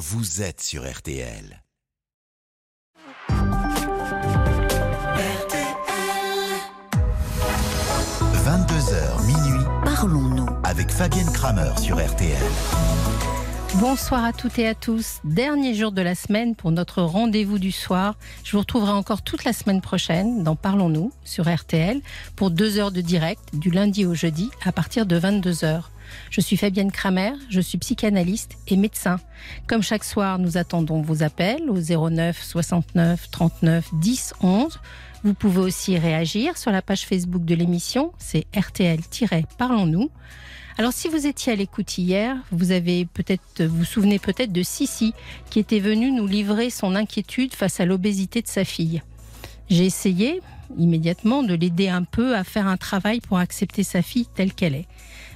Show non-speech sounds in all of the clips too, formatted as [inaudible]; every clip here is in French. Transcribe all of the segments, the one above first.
vous êtes sur RTL. 22h minuit, Parlons-nous. avec Fabienne Kramer sur RTL. Bonsoir à toutes et à tous. Dernier jour de la semaine pour notre rendez-vous du soir. Je vous retrouverai encore toute la semaine prochaine dans Parlons-nous sur RTL pour deux heures de direct du lundi au jeudi à partir de 22 heures. Je suis Fabienne Kramer, je suis psychanalyste et médecin. Comme chaque soir, nous attendons vos appels au 09 69 39 10 11. Vous pouvez aussi réagir sur la page Facebook de l'émission, c'est RTL-Parlons-nous. Alors si vous étiez à l'écoute hier, vous avez peut-être vous souvenez peut-être de Sissi qui était venue nous livrer son inquiétude face à l'obésité de sa fille. J'ai essayé immédiatement de l'aider un peu à faire un travail pour accepter sa fille telle qu'elle est.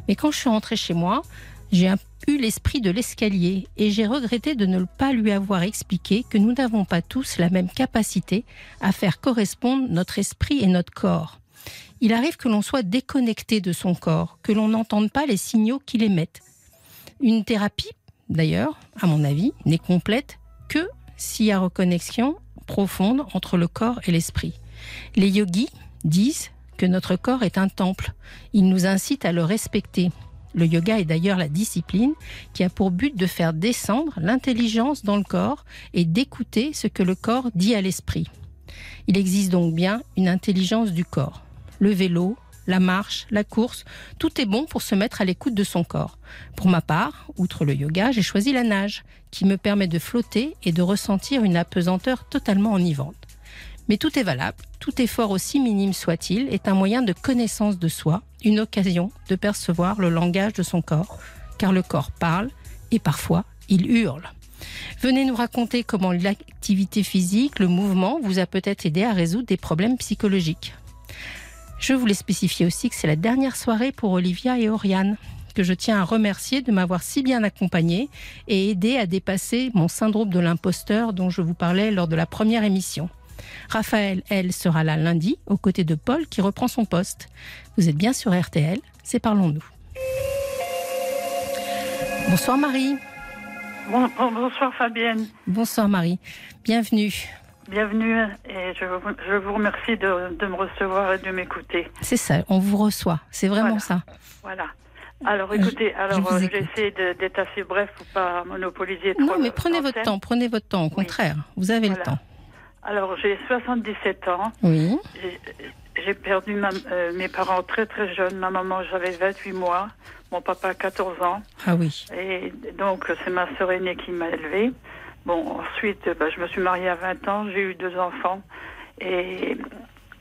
Mais quand je suis rentrée chez moi, j'ai eu l'esprit de l'escalier et j'ai regretté de ne pas lui avoir expliqué que nous n'avons pas tous la même capacité à faire correspondre notre esprit et notre corps. Il arrive que l'on soit déconnecté de son corps, que l'on n'entende pas les signaux qu'il émette. Une thérapie, d'ailleurs, à mon avis, n'est complète que s'il y a reconnexion profonde entre le corps et l'esprit. Les yogis disent que notre corps est un temple. Ils nous incitent à le respecter. Le yoga est d'ailleurs la discipline qui a pour but de faire descendre l'intelligence dans le corps et d'écouter ce que le corps dit à l'esprit. Il existe donc bien une intelligence du corps. Le vélo, la marche, la course, tout est bon pour se mettre à l'écoute de son corps. Pour ma part, outre le yoga, j'ai choisi la nage, qui me permet de flotter et de ressentir une apesanteur totalement enivrante. Mais tout est valable, tout effort aussi minime soit-il est un moyen de connaissance de soi, une occasion de percevoir le langage de son corps, car le corps parle et parfois il hurle. Venez nous raconter comment l'activité physique, le mouvement vous a peut-être aidé à résoudre des problèmes psychologiques. Je voulais spécifier aussi que c'est la dernière soirée pour Olivia et Oriane, que je tiens à remercier de m'avoir si bien accompagnée et aidé à dépasser mon syndrome de l'imposteur dont je vous parlais lors de la première émission. Raphaël, elle, sera là lundi, aux côtés de Paul qui reprend son poste. Vous êtes bien sur RTL, c'est Parlons-nous. Bonsoir Marie. Bon- bon- bonsoir Fabienne, Bonsoir Marie. Bienvenue. bienvenue et je, vous- je vous remercie de, de me recevoir et de m'écouter. C'est ça, on vous reçoit. C'est vraiment Voilà. ça. Voilà. Alors Je- écoutez, je alors euh, écoute. j'essaie de- d'être assez bref pour pas monopoliser trop. Non, mais prenez votre temps, prenez votre temps, au contraire. Vous avez le temps. Alors j'ai 77 ans, Oui. j'ai- perdu ma- euh, mes parents très très jeunes. Ma maman j'avais 28 mois, mon papa 14 ans. Ah oui. Et donc, c'est ma sœur aînée qui m'a élevée. Bon, ensuite, bah, je me suis mariée à 20 ans, j'ai eu deux enfants. Et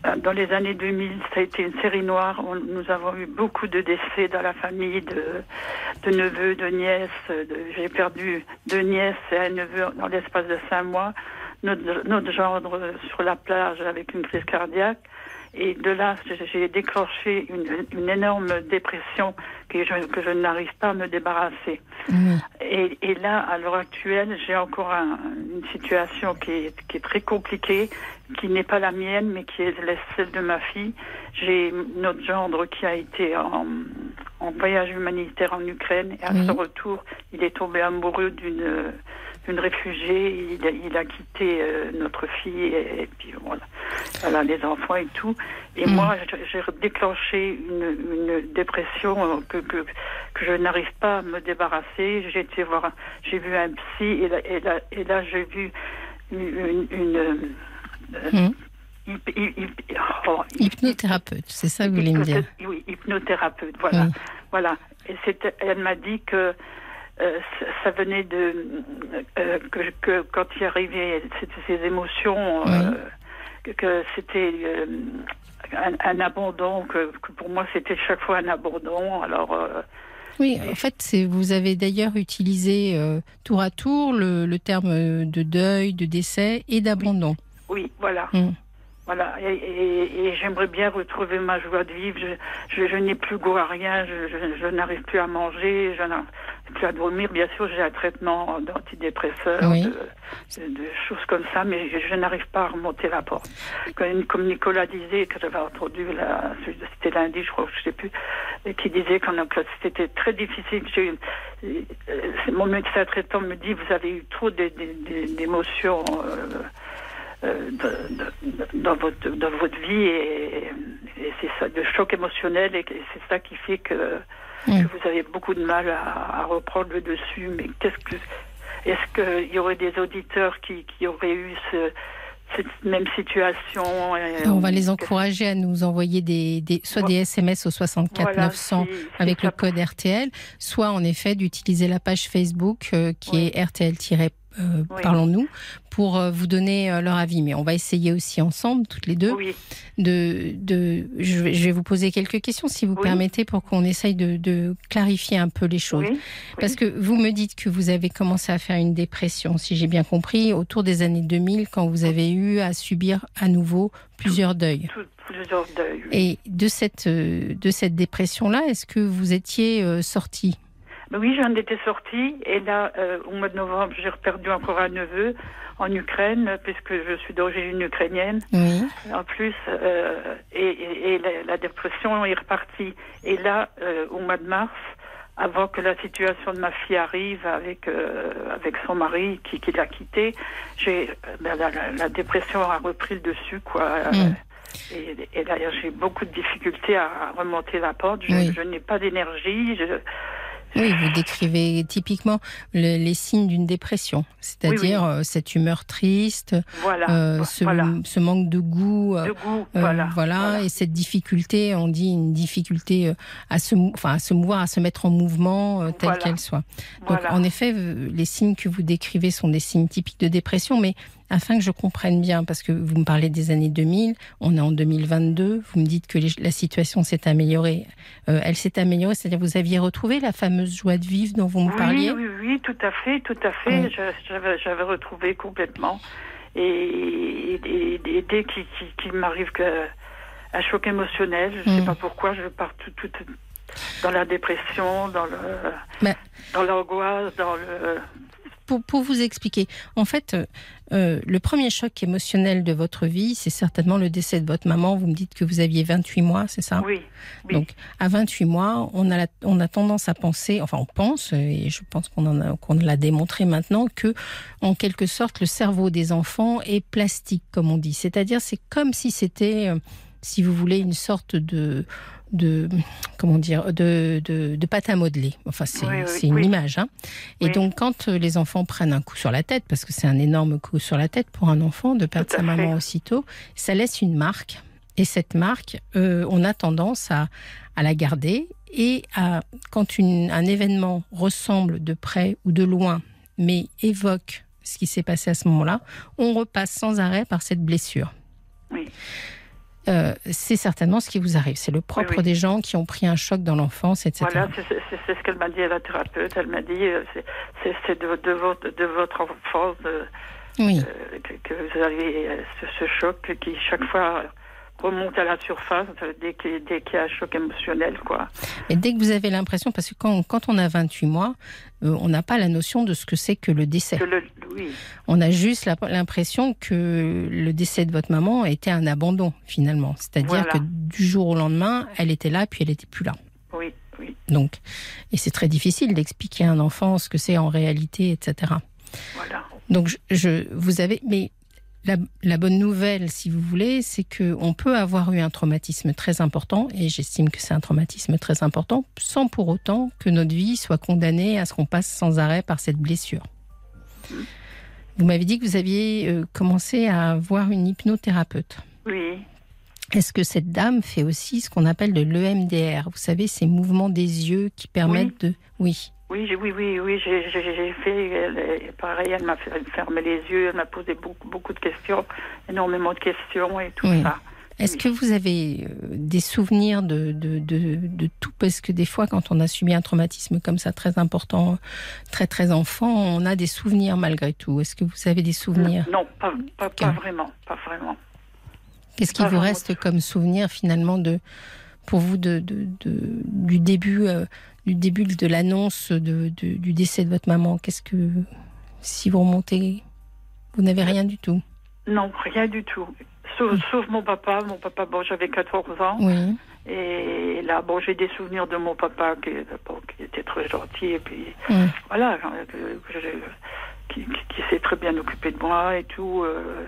euh, dans les années 2000, ça a été une série noire. On- nous avons eu beaucoup de décès dans la famille, de, de neveux, de nièces. j'ai perdu deux nièces et un neveu dans l'espace de cinq mois. Notre, notre gendre sur la plage avec une crise cardiaque. Et de là, j'ai- déclenché une, une énorme dépression que je, que je n'arrive pas à me débarrasser. Oui. Et, et là, à l'heure actuelle, j'ai encore un- une situation qui est, qui est très compliquée, qui n'est pas la mienne, mais qui est celle de ma fille. J'ai notre gendre qui a été en, en voyage humanitaire en Ukraine, et à son retour, il est tombé amoureux d'une d'une réfugiée. Il a, il a quitté euh, notre fille, et, et puis voilà, voilà, les enfants et tout. Et Mm. moi, j'ai- déclenché une, une dépression que, que, que je n'arrive pas à me débarrasser. J'ai été voir, j'ai vu un psy et là, et là, et là j'ai vu une, une, une, euh, hyp- hyp- hyp- oh, hyp- Hypnothérapeute, c'est ça que vous voulez me dire. Oui, hypnothérapeute, voilà. Oui. Voilà. Et elle m'a dit que euh, ça- ça venait de euh, que, que quand il arrivait c'était ces émotions, euh, que, que c'était euh, un, un abandon, que, que pour moi c'était chaque fois un abandon. Alors Oui, en fait, vous avez d'ailleurs utilisé euh, tour à tour le, le terme de deuil, de décès et d'abandon. oui, voilà. Hum. Voilà, et, et- et j'aimerais bien retrouver ma joie de vivre. Je, je, je n'ai plus goût à rien, je, je, je n'arrive plus à manger, je n'arrive plus à dormir. Bien sûr, j'ai un traitement d'antidépresseur, Oui. de, de- choses comme ça, mais je, n'arrive pas à remonter la porte. Comme, comme Nicolas disait, que j'avais entendu, c'était lundi, je crois, je sais plus, et qui disait qu'on a- que c'était très difficile. J'ai- euh, Mon médecin traitant me dit, vous avez eu trop d'é- d'é- d'é- d'émotions. euh, euh, de- de- dans votre dans votre vie et, et c'est ça de choc émotionnel et c'est ça qui fait que, Mm. que vous avez beaucoup de mal à, à reprendre le dessus mais qu'est-ce que est-ce qu'il y aurait des auditeurs qui, qui auraient eu ce, cette même situation et- On va les encourager à nous envoyer des, des- soit des SMS au 64 Voilà, 900 si- si avec le code RTL, soit en effet d'utiliser la page Facebook euh, qui Oui. est RTL- euh, Oui. Parlons-nous pour euh, vous donner euh, leur avis. Mais on va essayer aussi ensemble, toutes les deux, oui de, de je, vais, je vais vous poser quelques questions si vous Oui. permettez pour qu'on essaye de, de clarifier un peu les choses. Parce que vous me dites que vous avez commencé à faire une dépression, si j'ai bien compris, autour des années 2000, quand vous avez eu à subir à nouveau plusieurs deuils. plusieurs. Et de cette, euh, de cette dépression-là, est-ce que vous étiez sorti? Oui, j'en étais sortie et là, euh, au mois de novembre, j'ai perdu encore un neveu en Ukraine, puisque je suis d'origine ukrainienne. Oui. En plus, euh, et, et- et la, la dépression est repartie. Et là, euh, au mois de mars, avant que la situation de ma fille arrive avec euh, avec son mari qui, qui l'a quitté, j'ai euh, ben, la, la- la dépression a repris le dessus quoi. Mm. Et, et là, j'ai beaucoup de difficultés à, à remonter la pente. Je, Oui. je n'ai pas d'énergie. Je, Oui, vous décrivez typiquement le- les signes d'une dépression, c'est-à-dire euh, cette humeur triste, voilà, euh, ce, voilà, ce manque de goût. euh, de goût, Euh, voilà, voilà, et cette difficulté, on dit une difficulté à se, enfin, à se mouvoir, à se mettre en mouvement, euh, telle qu'elle soit. Donc, en effet, les signes que vous décrivez sont des signes typiques de dépression, mais afin que je comprenne bien, parce que vous me parlez des années 2000, on est en 2022, vous me dites que les- la situation s'est améliorée. Euh, elle s'est améliorée, c'est-à-dire vous aviez retrouvé la fameuse joie de vivre dont vous me oui, parliez? oui, oui, tout à fait, tout à fait. Oui. J'avais, retrouvé complètement. Et, et, et- et dès qu'il, m'arrive un choc émotionnel, je ne sais pas pourquoi, je pars tout, tout dans la dépression, dans le, dans l'angoisse, dans le. Pour, pour vous expliquer, en fait, euh, euh, le premier choc émotionnel de votre vie, c'est certainement le décès de votre maman. Vous me dites que vous aviez 28 mois, c'est ça? Oui, oui. Donc, à 28 mois, on a, la- on a tendance à penser, enfin, on pense, et je pense qu'on qu'on l'a démontré maintenant, que, en quelque sorte, le cerveau des enfants est plastique, comme on dit. C'est-à-dire, c'est comme si c'était, euh, si vous voulez, une sorte de, de comment dire, de, de, de pâte à modeler. Enfin, c'est Oui, oui, c'est une oui. image. Hein. Et donc, quand euh, les enfants prennent un coup sur la tête, parce que c'est un énorme coup sur la tête pour un enfant de perdre sa maman aussitôt, ça laisse une marque. Et cette marque, euh, on a tendance à, à la garder. Et à, quand une- un événement ressemble de près ou de loin, mais évoque ce qui s'est passé à ce moment-là, on repasse sans arrêt par cette blessure. Oui. Euh, c'est certainement ce qui vous arrive. C'est le propre Oui, oui. des gens qui ont pris un choc dans l'enfance, etc. Voilà, c'est, ce qu'elle m'a dit à la thérapeute. Elle m'a dit, euh, c'est, de, de votre, de votre enfance euh, Oui. euh, que, que vous avez ce, ce choc qui chaque fois remonte à la surface euh, dès qu'il, y a un choc émotionnel, quoi. Et dès que vous avez l'impression, parce que quand, quand on a 28 mois, euh, on n'a pas la notion de ce que c'est que le décès. Que le, oui, On a juste l'impression que le décès de votre maman était un abandon, finalement. C'est-à-dire Voilà. que du jour au lendemain, elle était là, puis elle n'était plus là. oui, oui, Donc, et c'est très difficile d'expliquer à un enfant ce que c'est en réalité, etc. voilà. Donc, je, je- vous avez, mais la, la bonne nouvelle, si vous voulez, c'est que on peut avoir eu un traumatisme très important, et j'estime que c'est un traumatisme très important, sans pour autant que notre vie soit condamnée à ce qu'on passe sans arrêt par cette blessure. Vous m'avez dit que vous aviez euh, commencé à voir une hypnothérapeute. Oui, Est-ce que cette dame fait aussi ce qu'on appelle de l'EMDR Vous savez, ces mouvements des yeux qui permettent de... Oui. Oui, oui, oui, oui, j'ai, fait pareil. Elle m'a fermer les yeux, elle m'a posé beaucoup, beaucoup de questions, énormément de questions et tout Oui. ça. Est-ce Oui. que vous avez euh, des souvenirs de, de, de, de tout? Parce que des fois, quand on a subi un traumatisme comme ça très important, très très enfant, on a des souvenirs malgré tout. Est-ce que vous avez des souvenirs? Non, pas, pas, Ok. pas vraiment, pas vraiment. Qu'est-ce qui vous reste comme souvenir finalement de, pour vous de, de- de- du début, euh, du début de l'annonce de- de- du décès de votre maman Qu'est-ce que, si vous remontez, vous n'avez rien du tout? Non, rien du tout. Sauf, sauf mon papa. Mon papa, bon, j'avais 14 ans. Oui. Et là, bon, j'ai des souvenirs de mon papa qui, bon, qui était très gentil. Et puis, Oui. voilà, euh, qui, qui- qui s'est très bien occupé de moi et tout. euh,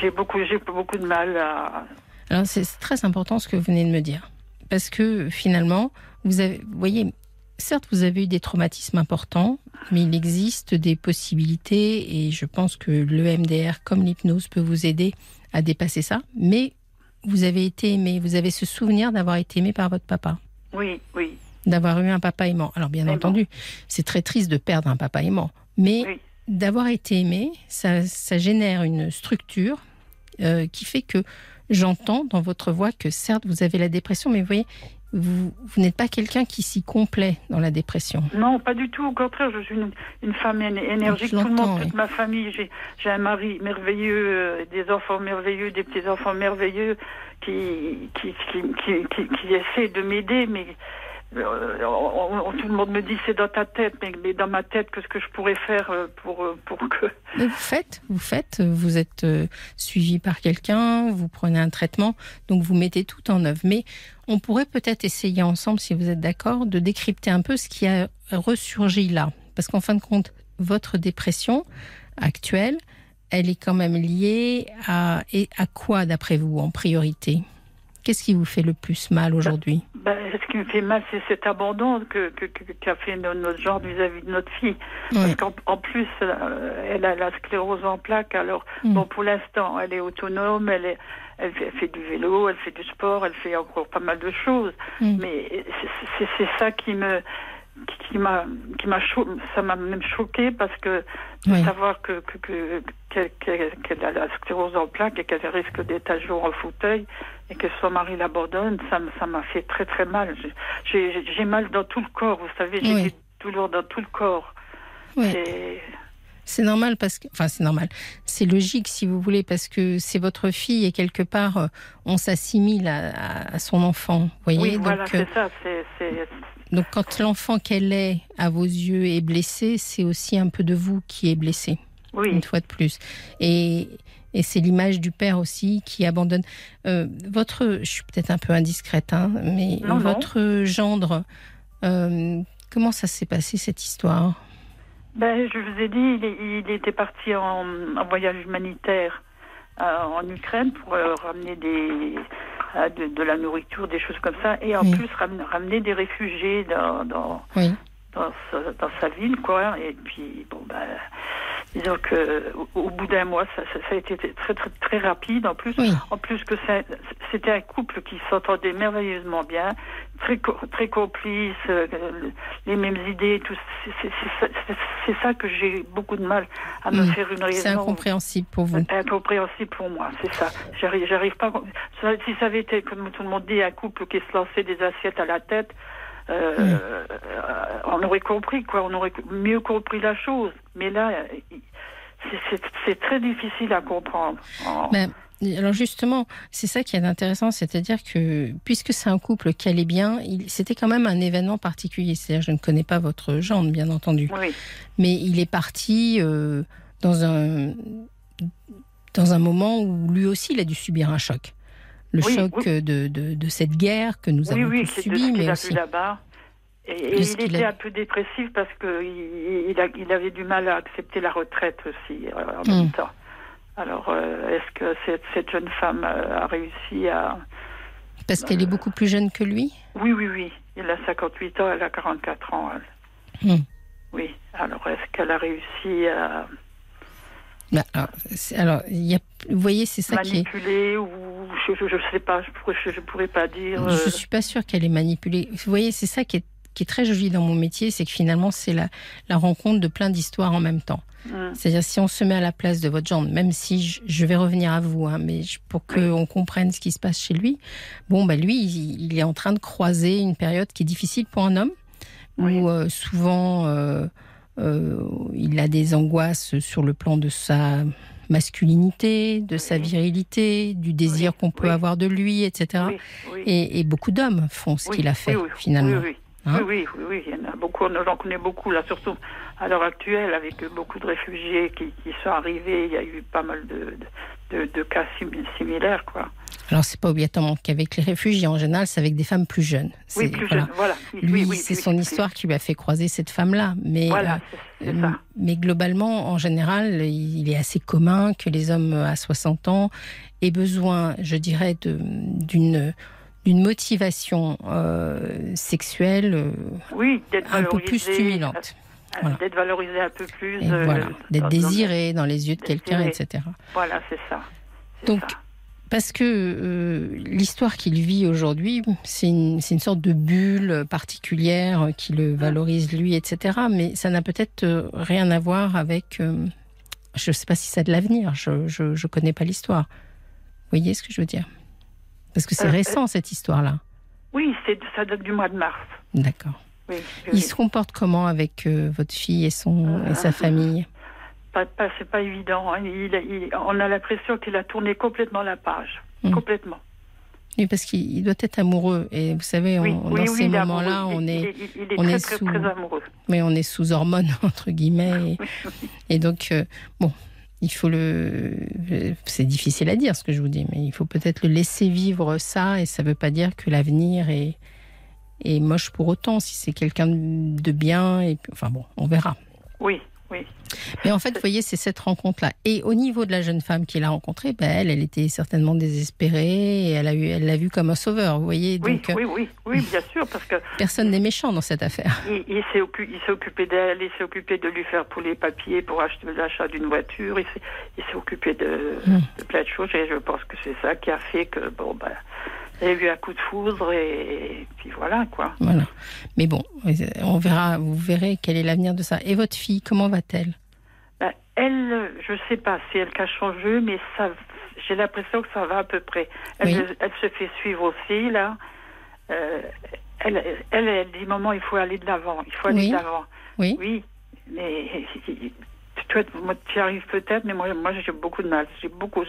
j'ai- beaucoup, beaucoup de mal à. Alors c'est très important ce que vous venez de me dire. Parce que finalement, vous avez, vous voyez, certes, vous avez eu des traumatismes importants, mais il existe des possibilités et je pense que le MDR, comme l'hypnose, peut vous aider à dépasser ça. Mais vous avez été aimé, vous avez ce souvenir d'avoir été aimé par votre papa, Oui, oui, d'avoir eu un papa aimant. Alors bien entendu, c'est très triste de perdre un papa aimant, mais Oui. d'avoir été aimé, ça, ça génère une structure euh, qui fait que j'entends dans votre voix que certes vous avez la dépression, mais vous voyez, vous, vous n'êtes pas quelqu'un qui s'y complaît dans la dépression. Non, pas du tout. Au contraire, je suis une, une femme éne- énergique. Tout le monde, oui. toute ma famille, j'ai un mari merveilleux, euh, des enfants merveilleux, des petits enfants merveilleux qui qui qui qui, qui, essaient de m'aider, mais on- on- tout le monde me dit c'est dans ta tête, mais, mais dans ma tête, qu'est-ce que je pourrais faire euh, pour euh, pour que Mais vous faites, vous faites, vous êtes euh, suivi par quelqu'un, vous prenez un traitement, donc vous mettez tout en œuvre. Mais on pourrait peut-être essayer ensemble, si vous êtes d'accord, de décrypter un peu ce qui a ressurgi là. Parce qu'en fin de compte, votre dépression actuelle, elle est quand même liée à, et à quoi, d'après vous, en priorité? Qu'est-ce qui vous fait le plus mal aujourd'hui? Ben, ce qui me fait mal, c'est cet abandon que que- que- qu'a fait no- notre genre vis-à-vis de notre fille. Parce qu'en en plus, euh, elle a la sclérose en plaques. Alors, Mm. bon, pour l'instant, elle est autonome, elle, est, elle, fait, elle fait du vélo, elle fait du sport, elle fait encore pas mal de choses. Mm. Mais c'est- ça qui me qui m'a qui m'a cho- ça m'a même choqué parce que de Oui. savoir que que que- qu'elle qu'elle- a la sclérose en plaques et qu'elle risque d'être un jour en fauteuil et que son mari l'abandonne, ça ça m'a fait très très mal. J'ai- mal dans tout le corps, vous savez, j'ai Oui. des douleurs dans tout le corps. Oui. C'est- normal parce que, enfin, c'est normal. C'est logique si vous voulez parce que c'est votre fille et quelque part euh, on s'assimile à, son enfant. Vous voyez. Oui, donc, voilà, euh, c'est ça. C'est c'est- donc quand l'enfant qu'elle est à vos yeux est blessé, c'est aussi un peu de vous qui est blessé. Oui. Une fois de plus. Et et c'est l'image du père aussi qui abandonne. Euh, votre, je suis peut-être un peu indiscrète, hein, mais Non, non. votre gendre, euh, comment ça s'est passé cette histoire? Ben, je vous ai dit, il, était parti en, en voyage humanitaire euh, en Ukraine pour ramener des, de, de la nourriture, des choses comme ça, et en Oui. plus ramener, ramener des réfugiés dans, dans, Oui. dans, sa- dans sa ville, quoi. Et puis, bon, ben, disons que au, au bout d'un mois, ça, ça, ça a été très, très, très rapide. En plus, Oui. en plus que c'était un couple qui s'entendait merveilleusement bien, très, très complice, euh, les mêmes idées, tout. C'est- c'est- C'est c'est- c'est ça que j'ai beaucoup de mal à me Mm. faire une C'est raison. incompréhensible pour vous. Incompréhensible pour moi, c'est ça. J'arrive, j'arrive pas. Si ça avait été, comme tout le monde dit, un couple qui se lançait des assiettes à la tête, euh, euh, on aurait compris, quoi. On aurait mieux compris la chose. Mais là, c'est- très difficile à comprendre. En- Ben, alors justement, c'est ça qui est intéressant, c'est-à-dire que puisque c'est un couple qui allait bien, c'était quand même un événement particulier. C'est-à-dire, je ne connais pas votre gendre, bien entendu, Oui, mais il est parti euh, dans un dans un moment où lui aussi il a dû subir un choc. Le Oui, choc oui. de, de, de cette guerre que nous oui, avons oui, ce subie, mais a aussi là-bas. Et, il était a- un peu dépressif parce que il, il, a- il avait du mal à accepter la retraite aussi euh, en Mm. même temps. Alors, euh, est-ce que cette, cette jeune femme euh, a réussi à... parce qu'elle est beaucoup plus jeune que lui. Oui, oui, oui. Il a 58 ans, elle a 44 ans. elle. Mm. Oui. Alors, est-ce qu'elle a réussi à Ben, alors, il y a, vous voyez, c'est ça qui est. ou je ne sais pas, je je pourrais pas dire. Je euh, suis pas sûre qu'elle est manipulée. Vous voyez, c'est ça qui est, qui est très joli dans mon métier, c'est que finalement, c'est la, la rencontre de plein d'histoires en même temps. mm, C'est-à-dire, si on se met à la place de votre gendre, même si je, je vais revenir à vous, hein, mais je- pour qu'on comprenne ce qui se passe chez lui, bon, bah lui, il, il est en train de croiser une période qui est difficile pour un homme, Oui. où euh, souvent euh, il a des angoisses sur le plan de sa masculinité, de sa virilité, du désir Oui, qu'on peut oui. avoir de lui, etc. Et, et beaucoup d'hommes font ce qu'il a fait, finalement. Oui, oui. Hein oui, oui, oui, il y en a beaucoup, j'en connais beaucoup, là, surtout à l'heure actuelle, avec beaucoup de réfugiés qui, qui sont arrivés, il y a eu pas mal de, de, de cas sim- similaires, quoi. Alors, c'est pas obligatoirement qu'avec les réfugiés, en général, c'est avec des femmes plus jeunes. Oui, plus voilà. jeune, voilà. Oui, Lui, oui, c'est oui, son histoire qui lui a fait croiser cette femme-là. Mais, Voilà, euh, mais globalement, en général, il est assez commun que les hommes à 60 ans aient besoin, je dirais, d'une d'une motivation euh, sexuelle euh, Oui, un peu plus stimulante. Voilà. D'être valorisé un peu plus. Euh, voilà, d'être désiré dans les yeux de quelqu'un, etc. Voilà, c'est ça. Donc, ça. Parce que euh, l'histoire qu'il vit aujourd'hui, c'est une, une sorte de bulle particulière qui le valorise lui, etc. Mais ça n'a peut-être euh, rien à voir avec. euh, je ne sais pas si ça a de l'avenir. Je ne connais pas l'histoire. Vous voyez ce que je veux dire? Parce que c'est récent cette histoire-là. Oui, c'est- ça date du mois de mars. D'accord. Oui, oui, Il se comporte comment avec euh, votre fille et son et sa famille? Pas, pas- c'est pas évident. hein. Il, il- on a l'impression qu'il a tourné complètement la page. Mm. Complètement. Oui, parce qu'il il doit être amoureux. Et vous savez, on- Oui, dans oui, ces moments-là, on est il, est on très, est très, sous- très amoureux. mais on est sous hormones [laughs] entre guillemets et, et donc euh, bon il faut le c'est difficile à dire ce que je vous dis mais il faut peut-être le laisser vivre ça et ça veut pas dire que l'avenir est est moche pour autant si c'est quelqu'un de bien et enfin bon on verra Oui, oui. mais en fait vous voyez c'est cette rencontre là et au niveau de la jeune femme qu'il a rencontrée ben, elle elle était certainement désespérée et elle a eu elle l'a vu comme un sauveur vous voyez Oui, donc euh, oui, oui, oui, [laughs] bien sûr, parce que personne n'est méchant dans cette affaire il, il s'est occupé d'elle, il s'est occupé de lui faire pour les papiers, pour acheter l'achat d'une voiture, il s'est, occupé de, Mm. de plein de choses, et je pense que c'est ça qui a fait que, bon, ben, y a eu un coup de foudre, et, puis voilà, quoi. Voilà. Mais bon, on verra, vous verrez quel est l'avenir de ça. Et votre fille, comment va-t-elle? Ben, elle, je sais pas si elle cache son jeu, mais ça, j'ai l'impression que ça va à peu près. Elle, Oui. elle se fait suivre aussi, là. Euh, elle, elle, elle dit, maman, il faut aller de l'avant, il faut aller Oui. de l'avant. Oui. Oui, mais toi, tu y arrives peut-être, mais moi, moi j'ai beaucoup de mal. J'ai beaucoup,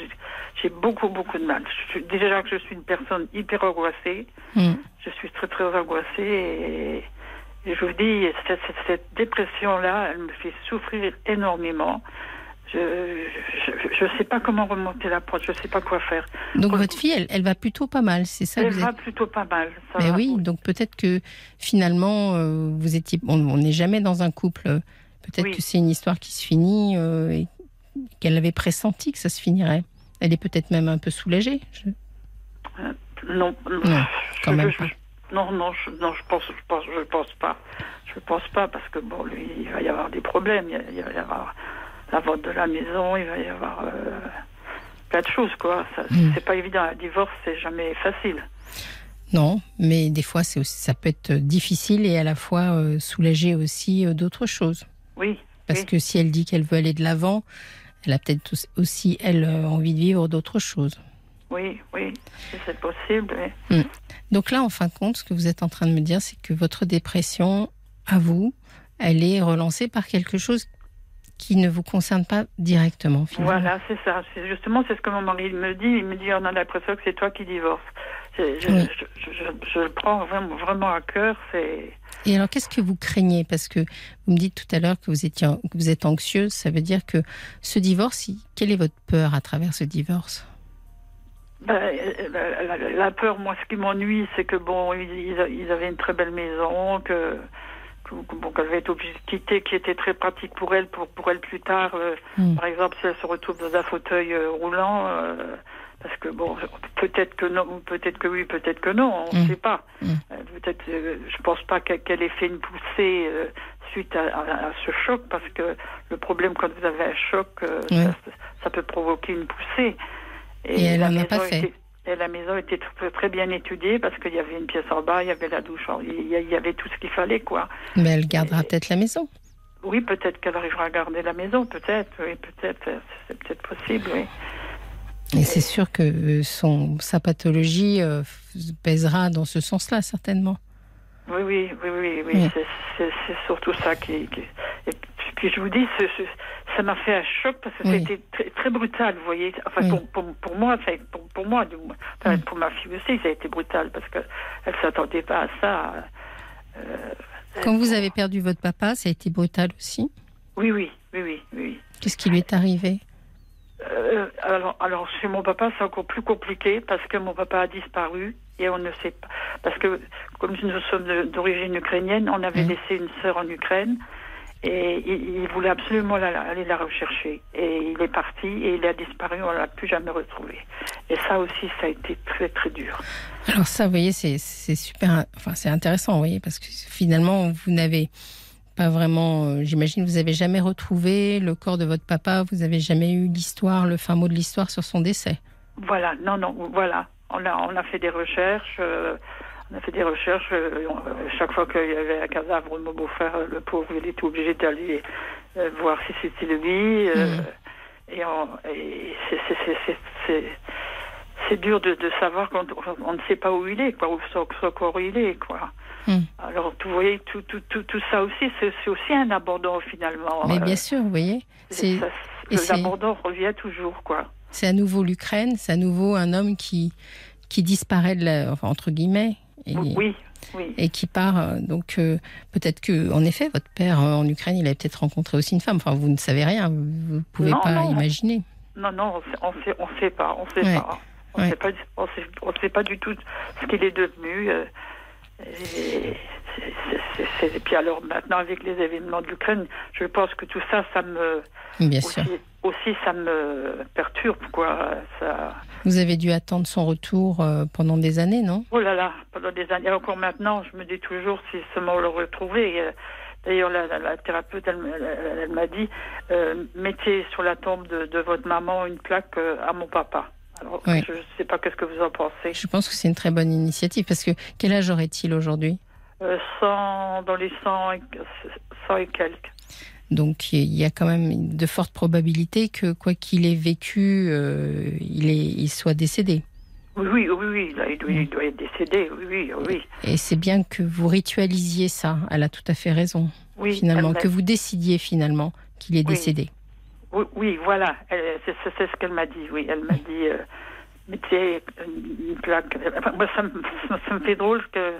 j'ai- beaucoup, beaucoup de mal. Je déjà que je suis une personne hyper angoissée, Hmm. je suis très, très angoissée et, et je vous dis, cette, cette- cette dépression-là, elle me fait souffrir énormément. Je ne sais pas comment remonter la pente, je ne sais pas quoi faire. Donc votre fille, elle, elle va plutôt pas mal, c'est ça que Elle vous va êtes... plutôt pas mal. ça Mais va. oui, donc peut-être que finalement, euh, vous étiez... On on n'est jamais dans un couple. Euh, Peut-être Oui. que c'est une histoire qui se finit euh, et qu'elle avait pressenti que ça se finirait. Elle est peut-être même un peu soulagée. je- Non, non, Non, quand je- même je- pas. non, non, je, non, je pense, je pense, je pense pas. Je pense pas parce que bon, lui, il va y avoir des problèmes. Il, va y avoir la vente de la maison, il va y avoir euh, plein de choses, quoi. Ça, Mm. C'est pas évident. Un divorce, c'est jamais facile. Non, mais des fois, c'est ça peut être difficile et à la fois euh, soulager aussi euh, d'autres choses. Oui, Parce Oui. que si elle dit qu'elle veut aller de l'avant, elle a peut-être aussi, elle, euh, envie de vivre d'autres choses. oui, oui, si c'est possible. oui. Donc là, en fin de compte, ce que vous êtes en train de me dire, c'est que votre dépression, à vous, elle est relancée par quelque chose qui ne vous concerne pas directement, finalement. Voilà, c'est ça. Justement, c'est ce que mon mari me dit. Il me dit, on a l'impression que c'est toi qui divorces. Je, Oui. je, je, je- je le prends vraiment, vraiment à cœur. Et alors, qu'est-ce que vous craignez? Parce que vous me dites tout à l'heure que vous, étiez, que vous êtes anxieuse. Ça veut dire que ce divorce, quelle est votre peur à travers ce divorce? Ben, la, la- la peur, moi, ce qui m'ennuie, c'est que bon, ils, avaient une très belle maison, que, que- que, bon, qu'elle va être obligée de quitter, qui était très pratique pour elle, pour, pour elle plus tard. euh, Mm. Par exemple, si elle se retrouve dans un fauteuil euh, roulant, euh, parce que bon, peut-être que non, peut-être que oui, peut-être que non, on ne Mm. sait pas. Mm. Euh, peut-être, euh, je pense pas qu'elle ait fait une poussée euh, suite à, à- à ce choc, parce que le problème quand vous avez un choc, euh, Oui. ça, ça peut provoquer une poussée. Et elle la a maison pas fait. était- et la maison était très, très bien étudiée parce qu'il y avait une pièce en bas, il y avait la douche, il y, y avait tout ce qu'il fallait, quoi. Mais elle gardera peut-être la maison. Oui, peut-être qu'elle arrivera à garder la maison, peut-être, oui, peut-être, euh, c'est peut-être possible, oui. Et c'est sûr que euh, son, sa pathologie euh, pèsera dans ce sens-là, certainement. Oui, oui, oui, oui, oui. C'est- surtout ça qui. qui- Et puis je vous dis, ce- ce- ça m'a fait un choc parce que Oui. c'était très, très brutal, vous voyez. Enfin, Oui. pour, pour, pour moi, ça- pour, pour moi, du moins. Enfin, pour ma fille aussi, ça a été brutal parce que elle s'attendait pas à ça. Euh, Quand vous avez perdu votre papa, ça a été brutal aussi. Oui, oui, oui, oui. Qu'est-ce qui lui est arrivé? Euh, alors, alors, chez mon papa, c'est encore plus compliqué parce que mon papa a disparu et on ne sait pas. Parce que, comme nous sommes d'origine ukrainienne, on avait Mhm. laissé une sœur en Ukraine et il, il voulait absolument la- aller la rechercher. Et il est parti et il a disparu, on ne l'a plus jamais retrouvé. Et ça aussi, ça a été très, très dur. Alors ça, vous voyez, c'est c'est super, enfin c'est intéressant, vous voyez, parce que finalement, vous n'avez pas vraiment, euh, j'imagine, vous avez jamais retrouvé le corps de votre papa, vous avez jamais eu l'histoire, le fin mot de l'histoire sur son décès. Voilà, non, non, voilà. On a, on a fait des recherches. euh, on a fait des recherches. euh, chaque fois qu'il y avait un cadavre mon beau-frère, le pauvre, il était obligé d'aller voir si c'était lui. Mhm. Et, on- et c'est- dur de, de savoir qu'on on ne sait pas où il est, quoi, où son, son corps il est, quoi. Mhm. Alors, vous voyez, tout, tout, tout, tout ça aussi, c'est aussi un abandon finalement. Mais Euh, bien sûr, vous voyez, L'abandon revient toujours, quoi. c'est à nouveau l'Ukraine, c'est à nouveau un homme qui qui disparaît de la, enfin, entre guillemets. Et, Oui, oui. et qui part. euh, Donc euh, peut-être que, en effet, votre père euh, en Ukraine, il avait peut-être rencontré aussi une femme. Enfin, vous ne savez rien, vous ne pouvez Non, pas non. imaginer. Non, non, on on sait, on sait pas, on sait Ouais. pas. On Ouais. sait pas, on sait, on sait pas du tout ce qu'il est devenu. euh, et puis alors maintenant avec les événements de l'Ukraine, je pense que tout ça, ça me Bien aussi, sûr. aussi ça me perturbe quoi. Ça, Vous avez dû attendre son retour euh, pendant des années, non? Oh là là, pendant des années encore maintenant, je me dis toujours si seulement on le retrouvait. euh, D'ailleurs, la, la- la thérapeute, elle, me- elle- elle m'a dit, euh, mettez sur la tombe de, de votre maman une plaque euh, à mon papa. Oui. je ne sais pas qu'est-ce que vous en pensez. Je pense que c'est une très bonne initiative parce que quel âge aurait-il aujourd'hui? Euh, 100, dans les 100 et, 100 et quelques. Donc il y a quand même de fortes probabilités que quoi qu'il ait vécu, euh, il, est, il soit décédé. Oui, oui, oui, oui, là, il, doit, Mm. il doit être décédé, oui, oui, oui. Et c'est bien que vous ritualisiez ça. Elle a tout à fait raison. oui finalement, que vous décidiez finalement qu'il est Oui. décédé. Oui, oui, voilà, c'est ce qu'elle m'a dit, oui. Elle m'a dit, euh, mettez une, une plaque. Moi, ça me, [laughs] ça me fait drôle que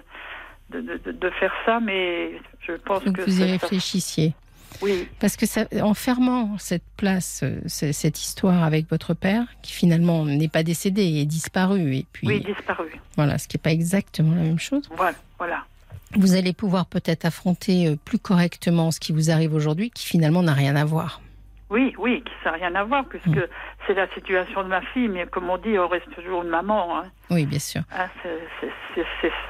de, de- de faire ça, mais je pense Faut que vous y réfléchissiez. Oui, Parce que ça, en fermant cette place, euh, ce- cette histoire avec votre père, qui finalement n'est pas décédé, est disparu, et puis oui, disparu. voilà, ce qui n'est pas exactement la même chose, Voilà, voilà. vous allez pouvoir peut-être affronter euh, plus correctement ce qui vous arrive aujourd'hui, qui finalement n'a rien à voir. Oui, oui, qui ça n'a rien à voir, puisque Mm. c'est la situation de ma fille, mais comme on dit, on reste toujours une maman. Hein. Oui, bien sûr. Ah, c'est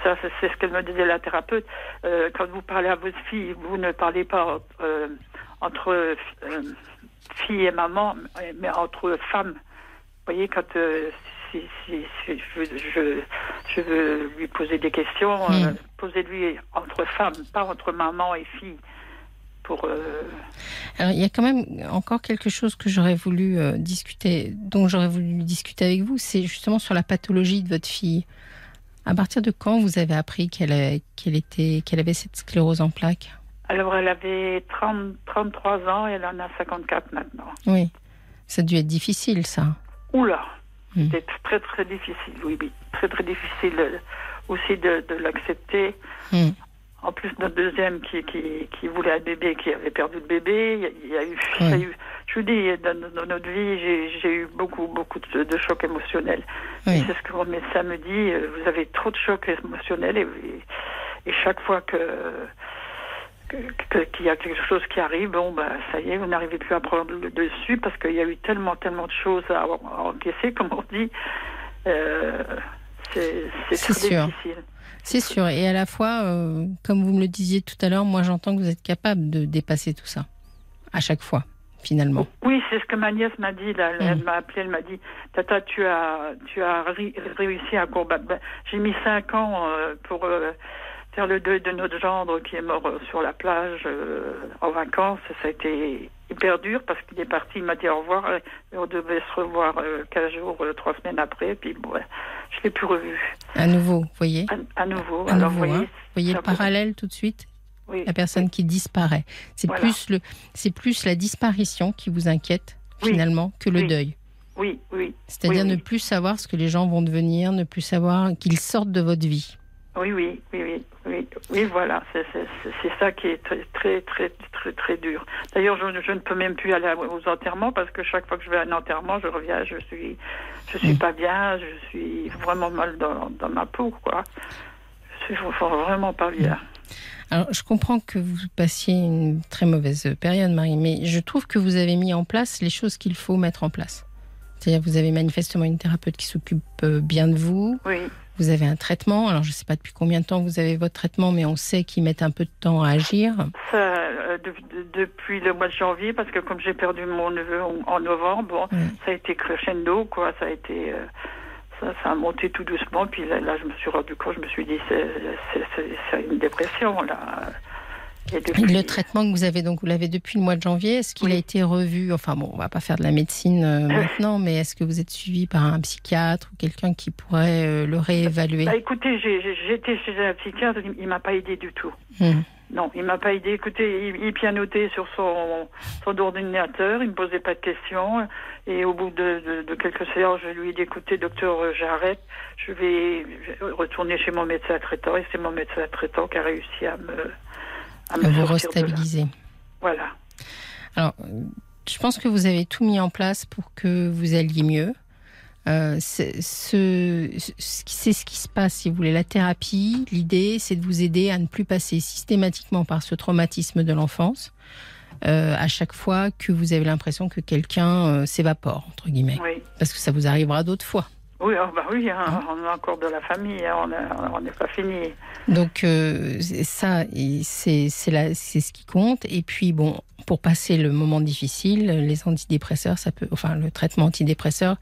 ça, ce qu'elle me disait la thérapeute. Euh, quand vous parlez à votre fille, vous ne parlez pas euh, entre euh, fille et maman, mais entre femmes. Vous voyez, quand si, si- si je, veux- je, je veux lui poser des questions, Mm. posez-lui entre femmes, pas entre maman et fille. Pour, euh, Alors, il y a quand même encore quelque chose que j'aurais voulu euh, discuter, dont j'aurais voulu discuter avec vous, c'est justement sur la pathologie de votre fille. À partir de quand vous avez appris qu'elle était, qu'elle avait cette sclérose en plaques? Alors, elle avait 30, 33 ans et elle en a 54 maintenant. Oui, ça a dû être difficile, ça. Oula, Mm. c'était très très difficile, oui, oui, très très difficile euh, aussi de, de l'accepter. Mm. En plus, notre deuxième qui, qui, qui voulait un bébé, qui avait perdu le bébé, il y a- eu, il y a Oui. eu je vous dis, dans, dans notre vie, j'ai eu beaucoup, beaucoup de, de chocs émotionnels. Oui. C'est ce que mon médecin me dit, euh, vous avez trop de chocs émotionnels et, et chaque fois que qu'il y a quelque chose qui arrive, bon, bah, ça y est, vous n'arrivez plus à prendre le dessus parce qu'il y a eu tellement, tellement de choses à, à encaisser, comme on dit. Euh, c'est très sûr. difficile. C'est sûr. Et à la fois, euh, comme vous me le disiez tout à l'heure, moi j'entends que vous êtes capable de dépasser tout ça. À chaque fois, finalement. Oui, c'est ce que ma nièce m'a dit. Là. Elle Mm. m'a appelé, elle m'a dit Tata, tu as, tu as ri- réussi à combattre. Ben, J'ai mis cinq ans euh, pour euh, faire le deuil de notre gendre qui est mort sur la plage en vacances. Ça a été hyper dur parce qu'il est parti, il m'a dit au revoir. Et on devait se revoir euh, 15 jours, euh, trois semaines après. Puis bon, ouais, je l'ai plus revu À nouveau, vous voyez à, à nouveau. À Alors, nouveau, vous voyez, hein. Vous voyez le parallèle tout de suite oui. la personne qui disparaît. C'est Voilà. plus le, plus la disparition qui vous inquiète Oui. finalement que le deuil. Oui, oui. C'est-à-dire ne plus savoir ce que les gens vont devenir, ne plus savoir qu'ils sortent de votre vie. Oui, oui, oui, oui, oui, oui, voilà, c'est ça qui est très, très, très, très, très dur. D'ailleurs, je, je ne peux même plus aller aux enterrements parce que chaque fois que je vais à un enterrement, je reviens, je suis, je suis Mm. pas bien, je suis vraiment mal dans, dans ma peau, quoi. Je suis vraiment pas bien. Alors, je comprends que vous passiez une très mauvaise période, Marie, mais je trouve que vous avez mis en place les choses qu'il faut mettre en place. C'est-à-dire, vous avez manifestement une thérapeute qui s'occupe euh, bien de vous. Oui, Vous avez un traitement. Alors, je ne sais pas depuis combien de temps vous avez votre traitement, mais on sait qu'ils mettent un peu de temps à agir. ça, euh, de- de- depuis le mois de janvier, parce que comme j'ai perdu mon neveu en, en novembre, bon, Oui. ça a été crescendo, quoi. Ça a été, euh, ça, ça a monté tout doucement. Puis là, là, je me suis rendu compte, je me suis dit, c'est une dépression là. Le traitement que vous avez, donc vous l'avez depuis le mois de janvier, est-ce qu'il Oui. a été revu? Enfin bon, on va pas faire de la médecine euh, maintenant, mais est-ce que vous êtes suivi par un psychiatre ou quelqu'un qui pourrait euh, le réévaluer? Bah, écoutez, été chez un psychiatre, il, m'a pas aidé du tout. Hmm. Non, il m'a pas aidé. Écoutez, il, il pianotait sur son, son ordinateur, il me posait pas de questions. Et au bout de, de- de quelques séances, je lui ai dit, écoutez, docteur, euh, j'arrête. Je vais retourner chez mon médecin traitant. Et c'est mon médecin traitant qui a réussi à me, à me vous restabiliser. Voilà. Alors, je pense que vous avez tout mis en place pour que vous alliez mieux. Euh, c'est ce, qui- c'est ce qui se passe, si vous voulez. La thérapie, l'idée, c'est de vous aider à ne plus passer systématiquement par ce traumatisme de l'enfance euh, à chaque fois que vous avez l'impression que quelqu'un euh, s'évapore, entre guillemets. Oui. Parce que ça vous arrivera d'autres fois. Oui, oh, bah oui, hein, on a encore de la famille, hein, on n'est pas fini. Donc euh, ça, c'est ce qui compte. Et puis bon, pour passer le moment difficile, les antidépresseurs, ça peut, enfin le traitement antidépresseur,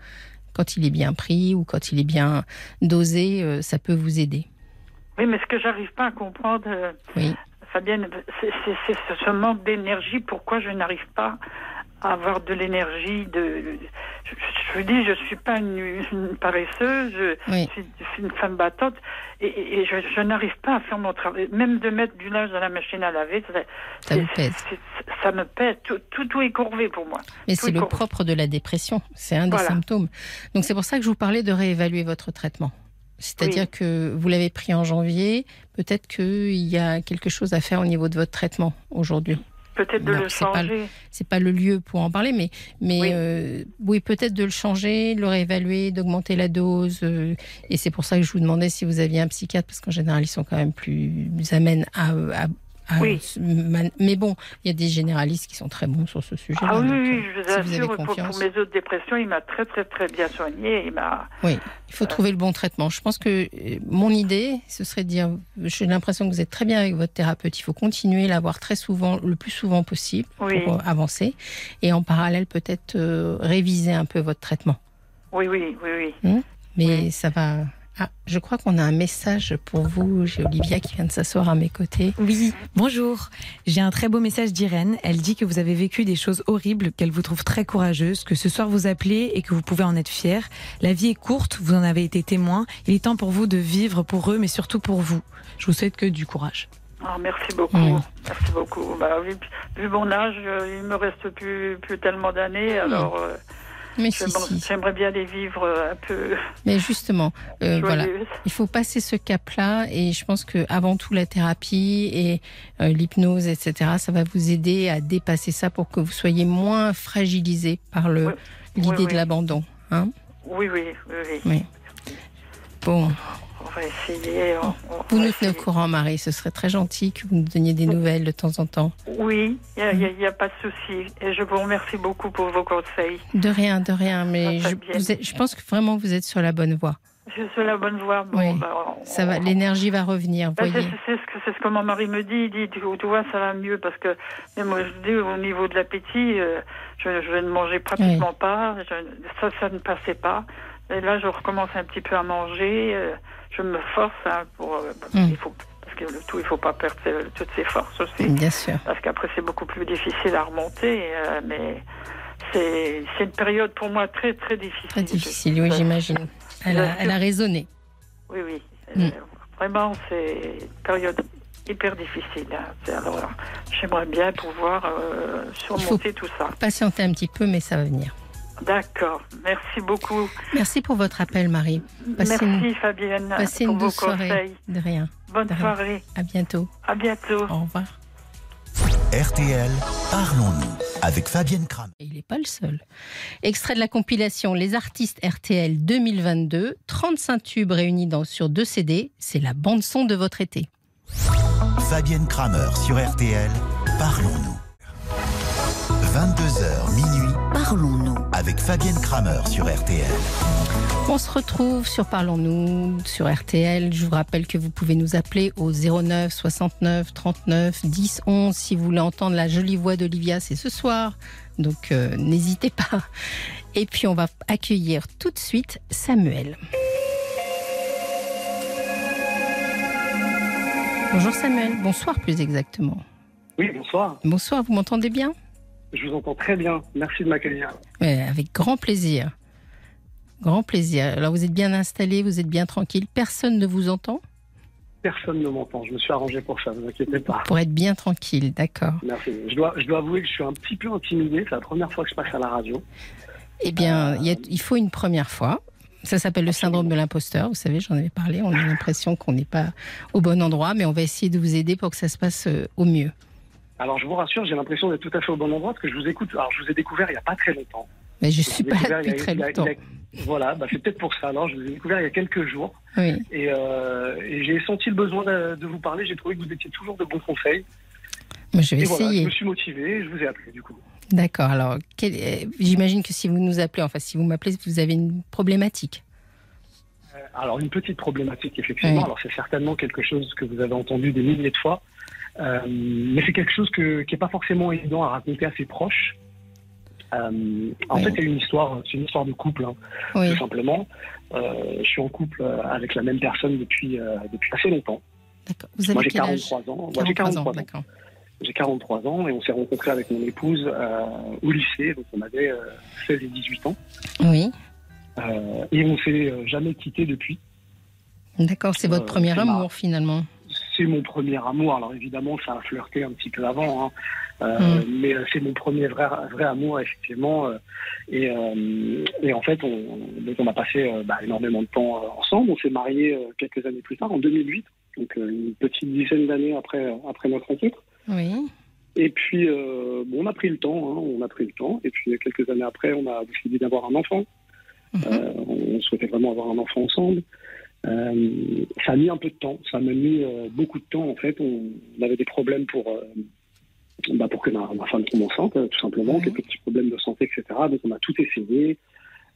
quand il est bien pris ou quand il est bien dosé, euh, ça peut vous aider. Oui, mais ce que j'arrive pas à comprendre, euh, Oui. Fabienne, c'est ce- manque d'énergie. Pourquoi je n'arrive pas avoir de l'énergie de, je, vous dis, je suis pas une, une paresseuse, je, Oui. suis, une femme battante et, je, je n'arrive pas à faire mon travail. Même de mettre du linge dans la machine à laver, ça, c'est- pèse. ça me pèse. Tout, tout, tout est courvé pour moi. Mais c'est est le propre de la dépression. C'est un des Voilà. symptômes. Donc c'est pour ça que je vous parlais de réévaluer votre traitement. C'est-à-dire Oui. que vous l'avez pris en janvier, peut-être qu'il y a quelque chose à faire au niveau de votre traitement aujourd'hui. Peut-être de Non, le c'est pas le- changer. c'est pas le lieu pour en parler, mais mais Oui. euh, oui, peut-être de le changer, de le réévaluer, d'augmenter la dose. euh, et c'est pour ça que je vous demandais si vous aviez un psychiatre, parce qu'en général, ils sont quand même plus amènes à. à- à- Oui. mais bon, il y a des généralistes qui sont très bons sur ce sujet. Ah oui, donc, oui, euh, je vous si vous avez assure, pour, pour confiance. mes autres dépressions, il m'a très, très, très bien soigné. Il. Oui, il faut trouver le bon traitement. Je pense que euh, mon idée, ce serait de dire, j'ai l'impression que vous êtes très bien avec votre thérapeute. Il faut continuer à l'avoir très souvent, le plus souvent possible Oui. pour euh, avancer. Et en parallèle, peut-être euh, réviser un peu votre traitement. Oui, oui, oui, oui. Mais Oui. ça va. Ah, je crois qu'on a un message pour vous. J'ai Olivia qui vient de s'asseoir à mes côtés. Oui, bonjour. J'ai un très beau message d'Irène. Elle dit que vous avez vécu des choses horribles, qu'elle vous trouve très courageuse, que ce soir vous appelez et que vous pouvez en être fière. La vie est courte, vous en avez été témoin. Il est temps pour vous de vivre pour eux, mais surtout pour vous. Je vous souhaite que du courage. Ah, merci beaucoup. Merci beaucoup. Bah, vu, vu mon âge, euh, il me reste plus, plus tellement d'années, alors euh, Mais si, bon, si. j'aimerais bien les vivre un peu [laughs] Mais justement, euh, voilà. Il faut passer ce cap-là et je pense que avant tout la thérapie et euh, l'hypnose, etc., ça va vous aider à dépasser ça pour que vous soyez moins fragilisé par le Oui. l'idée Oui, de l'abandon. Hein Oui, oui, oui, oui. oui. Bon, On va essayer. on- on vous va nous tenez au courant, Marie. Ce serait très gentil que vous nous donniez des nouvelles de temps en temps. Oui, il n'y a, pas de souci. Et je vous remercie beaucoup pour vos conseils. De rien, de rien. Mais Ça va je, bien. vous êtes- je pense que vraiment vous êtes sur la bonne voie. Je suis la bonne voie. Bon, Oui. bah, on- Ça va, l'énergie va revenir. Ben, c'est ce, ce que mon mari me dit. Il dit, tu, tu vois, ça va mieux parce que, mais moi, je dis, au niveau de l'appétit, euh, je, je ne mangeais pratiquement pas. Je- ça, ça ne passait pas. Et là, je recommence un petit peu à manger. euh, je me force hein, pour, euh, Mm. faut, que le tout, il faut pas perdre toutes ses forces aussi. Bien sûr. Parce qu'après, c'est beaucoup plus difficile à remonter. euh, mais c'est une période pour moi très, très difficile. Très difficile, oui, j'imagine. Elle a, elle raisonné. Oui, oui. Mm. Euh, vraiment, c'est une période hyper difficile. hein. Alors, j'aimerais bien pouvoir euh, surmonter tout ça. Patientez un petit peu, mais ça va venir. D'accord. Merci beaucoup. Merci pour votre appel, Marie. Passez Merci une, Fabienne passez pour une vos douce soirée. conseils. De rien. Bonne De rien. soirée. À bientôt. À bientôt. Au revoir. RTL, parlons-nous avec Fabienne Kramer. Et il n'est pas le seul. Extrait de la compilation Les artistes RTL 2022, 35 tubes réunis dans, sur deux CD. C'est la bande-son de votre été. Fabienne Kramer sur RTL, parlons-nous. 22h minuit, parlons-nous avec Fabienne Kramer sur RTL. On se retrouve sur Parlons-nous sur RTL. Je vous rappelle que vous pouvez nous appeler au 09 69 39 10 11 si vous voulez entendre la jolie voix d'Olivia. C'est ce soir, donc euh, n'hésitez pas. Et puis on va accueillir tout de suite Samuel. Bonjour Samuel, bonsoir plus exactement. Oui, bonsoir. Bonsoir, vous m'entendez bien? Je vous entends très bien. Merci de m'accueillir. Ouais, Avec grand plaisir. Grand plaisir. Alors vous êtes bien installé, vous êtes bien tranquille, personne ne vous entend? Personne ne m'entend. Je me suis arrangé pour ça, ne vous inquiétez pas. Pour être bien tranquille, d'accord. Merci. Je dois, je dois avouer que je suis un petit peu intimidé. C'est la première fois que je passe à la radio. Eh bien, il, a- il faut une première fois. Ça s'appelle le syndrome de l'imposteur. Vous savez, j'en avais parlé. On a l'impression qu'on n'est pas au bon endroit, mais on va essayer de vous aider pour que ça se passe euh, au mieux. Alors, je vous rassure, j'ai l'impression d'être tout à fait au bon endroit parce que je vous écoute. Alors, je vous ai découvert il n'y a pas très longtemps. Mais je Je suis pas depuis a- très a- longtemps. a- Voilà, bah, c'est peut-être pour ça. Alors, je vous ai découvert il y a quelques jours Oui. et, euh, et j'ai senti le besoin de, de vous parler. J'ai trouvé que vous étiez toujours de bons conseils. Moi, je vais Et voilà, je essayer. me suis motivé et je vous ai appelé du coup. D'accord. Alors, quel- j'imagine que si vous nous appelez, enfin, si vous m'appelez, vous avez une problématique. Euh, Alors, une petite problématique, effectivement. Oui. Alors, c'est certainement quelque chose que vous avez entendu des milliers de fois. Euh, mais c'est quelque chose que, qui n'est pas forcément évident à raconter à ses proches. Euh, en Oui. fait, c'est une histoire, c'est une histoire de couple, hein, Oui. tout simplement. Euh, je suis en couple avec la même personne depuis, euh, depuis assez longtemps. D'accord. Vous avez Moi, j'ai quel âge? 43 ans. Moi, j'ai 43 ans, 43 ans. d'accord. J'ai 43 ans et on s'est rencontrés avec mon épouse au lycée. Donc, on avait euh, 16 et 18 ans. Oui. Et on s'est jamais quittés depuis. D'accord. C'est votre premier ma- amour, finalement. C'est mon premier amour. Alors évidemment, ça a flirté un petit peu avant, hein. Euh, mais euh, c'est mon premier vrai, vrai amour effectivement. euh, et, euh, et en fait, on, donc on a passé bah, énormément de temps ensemble. On s'est mariés quelques années plus tard, en 2008, donc une petite dizaine d'années après après notre rencontre. Oui. Et puis, euh, bon, on a pris le temps, hein, on a pris le temps. Et puis quelques années après, on a décidé d'avoir un enfant. Mhm. Euh, on souhaitait vraiment avoir un enfant ensemble. Euh, ça a mis un peu de temps, ça m'a mis euh, beaucoup de temps en fait. On, on avait des problèmes pour, euh, bah, pour que ma, ma femme tombe enceinte, tout simplement, Mhm. quelques petits problèmes de santé, etc. Donc on a tout essayé,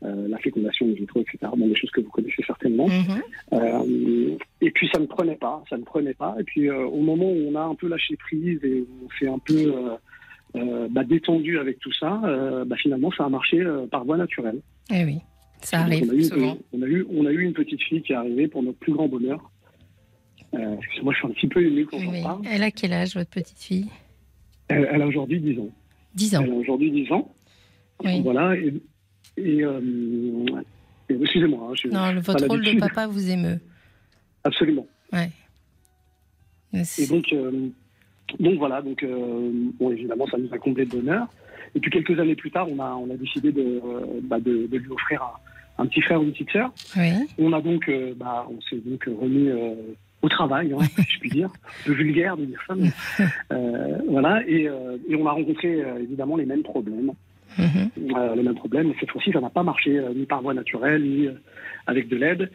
la fécondation in vitro, etc. Bon, des choses que vous connaissez certainement. Mhm. Et puis ça ne prenait pas, ça ne prenait pas. Et puis au moment où on a un peu lâché prise et où on s'est un peu bah, détendu avec tout ça, bah, finalement ça a marché par voie naturelle. Eh oui. Ça arrive on a, eu, souvent. on, a eu, on a eu une petite fille qui est arrivée pour notre plus grand bonheur. Euh, moi, je suis un petit peu ému quand Oui, j'en parle. Elle a quel âge, votre petite fille? Elle, elle a aujourd'hui 10 ans. 10 ans. Elle a aujourd'hui 10 ans. Oui. Voilà. Et, et, euh, et- excusez-moi. hein, Non, le- votre rôle de papa vous émeut. Absolument. Ouais. Et donc, euh, donc voilà. Donc, euh, bon, évidemment, ça nous a comblé de bonheur. Et puis quelques années plus tard, on a, on a décidé de, euh, bah, de, de lui offrir un, un petit frère ou une petite sœur. Oui. On a donc, euh, bah, on s'est donc remis euh, au travail, hein, [laughs] si je puis dire. Peu vulgaire de dire ça, mais euh, voilà. Et, euh, et on a rencontré euh, évidemment les mêmes problèmes, Mhm. euh, les mêmes problèmes. Mais cette fois-ci, ça n'a pas marché euh, ni par voie naturelle ni euh, avec de l'aide.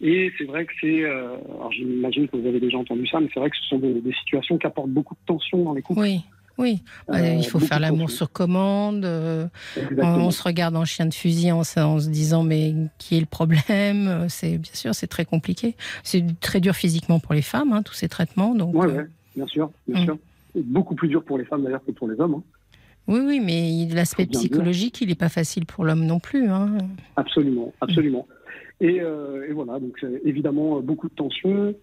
Et c'est vrai que c'est, euh, alors j'imagine que vous avez déjà entendu ça, mais c'est vrai que ce sont des, des situations qui apportent beaucoup de tension dans les couples. Oui. Oui. Euh, Euh, il faut faire l'amour sur commande. euh, on, se regarde en chien de fusil en, se- en se disant mais qui est le problème? C'est bien sûr c'est très compliqué. C'est très dur physiquement pour les femmes hein, tous ces traitements. Donc Ouais, euh, ouais, bien sûr, bien Mm. sûr. Beaucoup plus dur pour les femmes d'ailleurs que pour les hommes. hein. oui oui mais l'aspect bien psychologique il n'est pas facile pour l'homme non plus. hein. Absolument, absolument. Et, et voilà, donc évidemment beaucoup de tensions,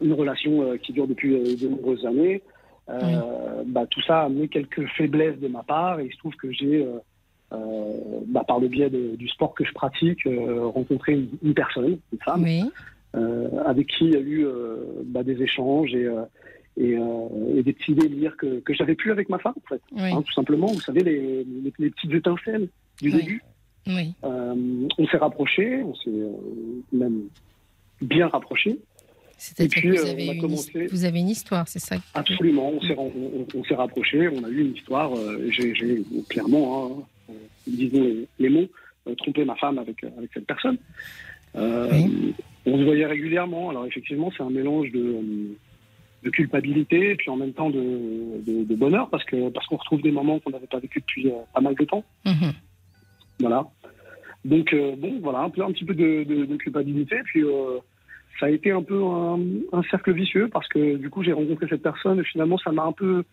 une relation qui dure depuis de nombreuses années. Euh, bah, tout ça a amené quelques faiblesses de ma part et il se trouve que j'ai, euh, euh, bah, par le biais de- du sport que je pratique, rencontré une, une personne, une femme, Oui. avec qui il y a eu bah, des échanges et, euh, des petits délires que, que j'avais plus avec ma femme, en fait. Hein, tout simplement, vous savez, les, les, petites étincelles du début. Oui. on s'est rapprochés, on s'est même bien rapprochés. C'est-à-dire que vous avez, une, vous avez, une, histoire, c'est ça Absolument, on s'est rapprochés, on a eu une histoire. J'ai clairement, hein, disons les, mots, trompé ma femme avec, avec cette personne. On se voyait régulièrement. Alors effectivement, c'est un mélange de, de, culpabilité et puis en même temps de, de, bonheur parce que parce qu'on retrouve des moments qu'on n'avait pas vécu depuis euh, pas mal de temps. Mhm. Voilà. Donc euh, bon, voilà, un peu un petit peu de, culpabilité. Puis euh, ça a été un peu un, cercle vicieux parce que du coup j'ai rencontré cette personne et finalement ça m'a un peu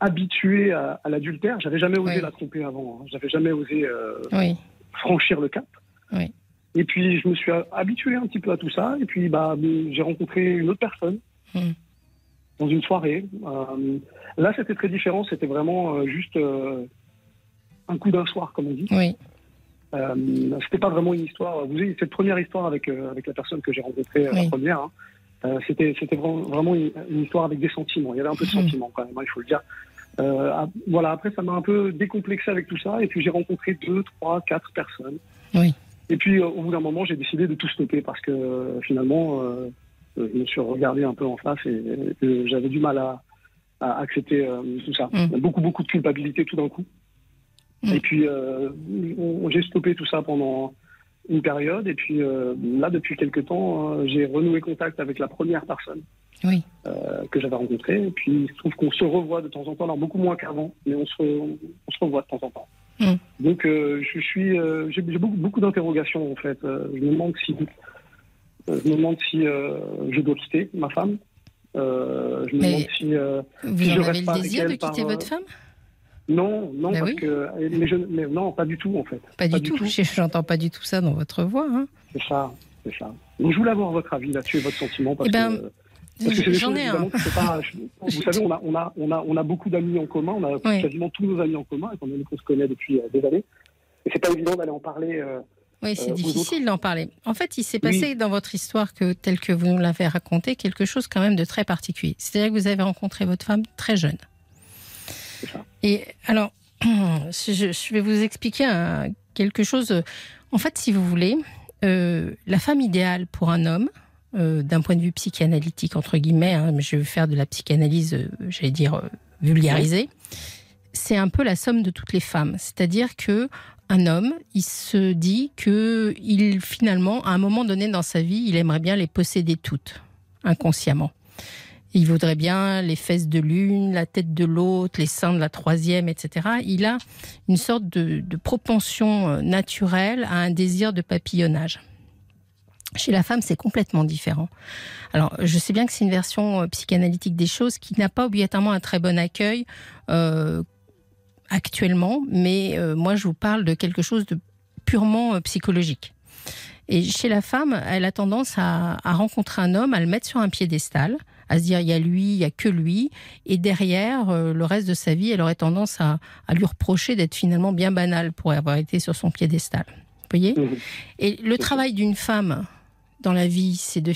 habitué à, l'adultère. J'avais jamais osé la tromper avant. Hein. J'avais jamais osé franchir le cap. Oui. Et puis, je me suis habitué un petit peu à tout ça. Et puis, bah, j'ai rencontré une autre personne hmm. dans une soirée. Euh, là, c'était très différent. C'était vraiment euh, juste euh, un coup d'un soir, comme on dit. Oui. C'était pas vraiment une histoire. Vous savez, cette première histoire avec, avec la personne que j'ai rencontrée la première, hein, c'était, c'était vraiment une, histoire avec des sentiments. Il y avait un peu de hmm. sentiments quand même, hein, il faut le dire. voilà, après, ça m'a un peu décomplexé avec tout ça. Et puis, j'ai rencontré deux, trois, quatre personnes. Oui. Et puis, euh, au bout d'un moment, j'ai décidé de tout stopper parce que euh, finalement, euh, je me suis regardé un peu en face et, j'avais du mal à, accepter tout ça. Mm. Beaucoup, beaucoup de culpabilité tout d'un coup. Mm. Et puis, j'ai stoppé tout ça pendant une période. Et puis, là, depuis quelques temps, j'ai renoué contact avec la première personne. Oui. que j'avais rencontrée. Et puis, il se trouve qu'on se revoit de temps en temps, alors beaucoup moins qu'avant, mais on se, on se revoit de temps en temps. Mm. Donc, euh, je suis, euh, j'ai beaucoup, beaucoup d'interrogations en fait. Euh, je me demande si, je me demande si je dois quitter ma femme. je me demande si. vous en avez le désir de quitter votre femme? Non, non, parce que mais non, pas du tout en fait. Pas, du, tout. [laughs] J'entends pas du tout ça dans votre voix. Hein. C'est ça, c'est ça. Donc je voulais avoir votre avis là-dessus et votre sentiment parce eh ben, que J'en ai un. [laughs] vous savez, on a, on, a, on, a, on a beaucoup d'amis en commun, on a quasiment tous nos amis en commun, étant donné qu'on se connaît depuis euh, des années. Et c'est pas évident d'aller en parler. Euh, oui, c'est euh, difficile d'en parler. En fait, il s'est passé dans votre histoire, que, telle que vous nous l'avez raconté, quelque chose quand même de très particulier. C'est-à-dire que vous avez rencontré votre femme très jeune. Et alors, [clears throat] je, vais vous expliquer quelque chose. En fait, si vous voulez, la femme idéale pour un homme, euh, d'un point de vue psychanalytique, entre guillemets, hein, mais je vais faire de la psychanalyse, euh, j'allais dire, euh, vulgarisée, c'est un peu la somme de toutes les femmes. C'est-à-dire que un homme, il se dit que il finalement, à un moment donné dans sa vie, il aimerait bien les posséder toutes, inconsciemment. Il voudrait bien les fesses de l'une, la tête de l'autre, les seins de la troisième, etc. Il a une sorte de propension naturelle à un désir de papillonnage. Chez la femme, c'est complètement différent. Alors, je sais bien que c'est une version euh, psychanalytique des choses qui n'a pas obligatoirement un très bon accueil euh, actuellement, mais euh, moi, je vous parle de quelque chose de purement psychologique. Et chez la femme, elle a tendance à, rencontrer un homme, à le mettre sur un piédestal, à se dire il y a lui, il y a que lui, et derrière le reste de sa vie, elle aurait tendance à, à lui reprocher d'être finalement bien banal pour avoir été sur son piédestal. Vous voyez? Mmh. Et le travail d'une femme dans la vie, c'est de,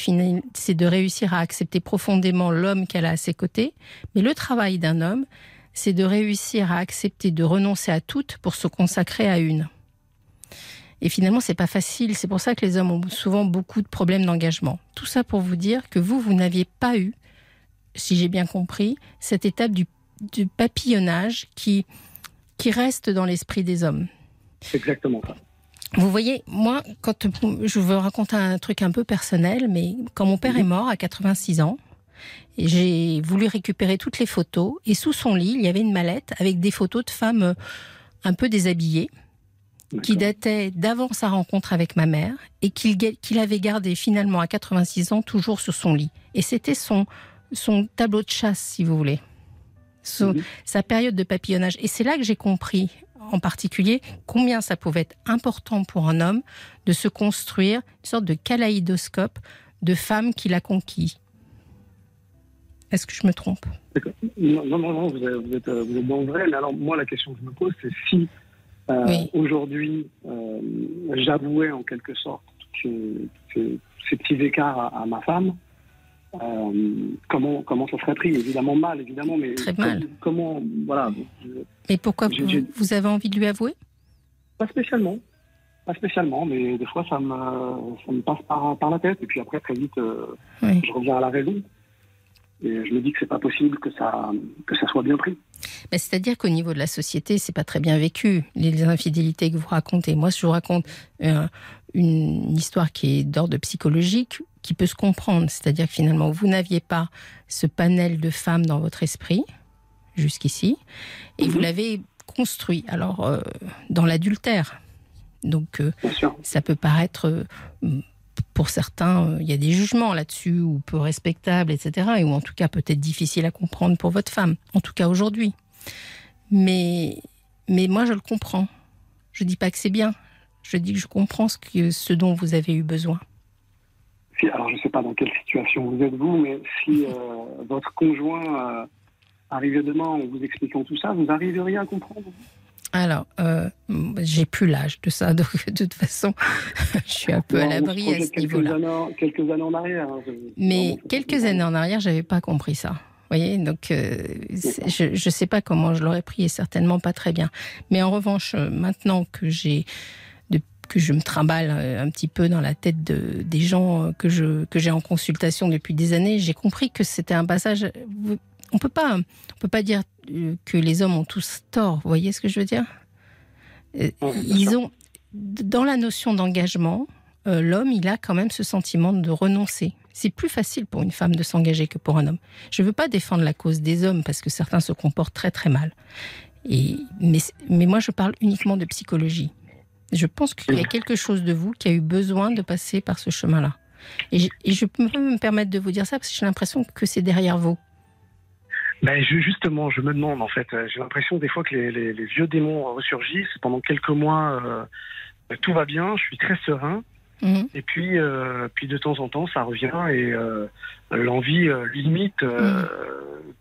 c'est de réussir à accepter profondément l'homme qu'elle a à ses côtés. Mais le travail d'un homme, c'est de réussir à accepter de renoncer à toutes pour se consacrer à une. Et finalement, c'est pas facile. C'est pour ça que les hommes ont souvent beaucoup de problèmes d'engagement. Tout ça pour vous dire que vous, vous n'aviez pas eu, si j'ai bien compris, cette étape du, du papillonnage qui, qui reste dans l'esprit des hommes. C'est exactement ça. Vous voyez, moi, quand je vous raconter un truc un peu personnel, mais quand mon père est mort à 86 ans, j'ai voulu récupérer toutes les photos et sous son lit, il y avait une mallette avec des photos de femmes euh, un peu déshabillées qui dataient d'avant sa rencontre avec ma mère et qu'il avait gardé finalement à 86 ans toujours sur son lit. Et c'était son, son tableau de chasse, si vous voulez. Sa période de papillonnage. Et c'est là que j'ai compris en particulier combien ça pouvait être important pour un homme de se construire une sorte de kaléidoscope de femmes qu'il a conquis. Est-ce que je me trompe? Non, non, non, vous êtes, vous, êtes, dans le vrai. Mais alors, moi, la question que je me pose, c'est si euh, aujourd'hui, euh, j'avouais en quelque sorte que, ces petits écarts à, ma femme, comment comment ça serait pris? Évidemment mal, évidemment, mais très mal. Comment voilà. Mais pourquoi vous, avez envie de lui avouer? Pas spécialement, pas spécialement, mais des fois ça me ça me passe par, par la tête et puis après très vite je reviens à la raison. Et je me dis que c'est pas possible que ça, que ça soit bien pris. C'est-à-dire qu'au niveau de la société, c'est pas très bien vécu, les infidélités que vous racontez. Moi, je vous raconte euh, une histoire qui est d'ordre psychologique, qui peut se comprendre. C'est-à-dire que finalement, vous n'aviez pas ce panel de femmes dans votre esprit, jusqu'ici, et vous mhm. l'avez construit. Alors, euh, dans l'adultère. Donc, euh, ça peut paraître pour certains, euh, il y a des jugements là-dessus, ou peu respectables, etc. Et ou en tout cas peut-être difficile à comprendre pour votre femme, en tout cas aujourd'hui. Mais, mais moi, je le comprends. Je dis pas que c'est bien. Je dis que je comprends ce, que, ce dont vous avez eu besoin. alors, je ne sais pas dans quelle situation vous êtes vous, mais si euh, votre conjoint euh, arrivait demain en vous expliquant tout ça, vous arriveriez à comprendre? Alors, euh, j'ai plus l'âge de ça, [laughs] donc de toute façon, [laughs] je suis un peu à l'abri à ce niveau-là. Quelques années en arrière. Hein, Mais quelques années en arrière, j'avais pas compris ça. Vous voyez, donc euh, je ne sais pas comment je l'aurais pris et certainement pas très bien. Mais en revanche, euh, maintenant que j'ai que je me trimballe un petit peu dans la tête de, des gens que je que j'ai en consultation depuis des années, j'ai compris que c'était un passage on peut pas, on peut pas dire euh, que les hommes ont tous tort. Vous voyez ce que je veux dire? Euh, Ils ont, dans la notion d'engagement, euh, l'homme, il a quand même ce sentiment de renoncer. C'est plus facile pour une femme de s'engager que pour un homme. Je ne veux pas défendre la cause des hommes parce que certains se comportent très très mal. Et, mais, mais moi, je parle uniquement de psychologie. Je pense qu'il y a quelque chose de vous qui a eu besoin de passer par ce chemin-là. Et et je peux me permettre de vous dire ça parce que j'ai l'impression que c'est derrière vous ben, justement, je me demande en fait. Euh, j'ai l'impression des fois que les, vieux démons ressurgissent. Pendant quelques mois, euh, tout va bien, je suis très serein. Mhm. Et puis, euh, puis de temps en temps, ça revient et l'envie limite, mhm.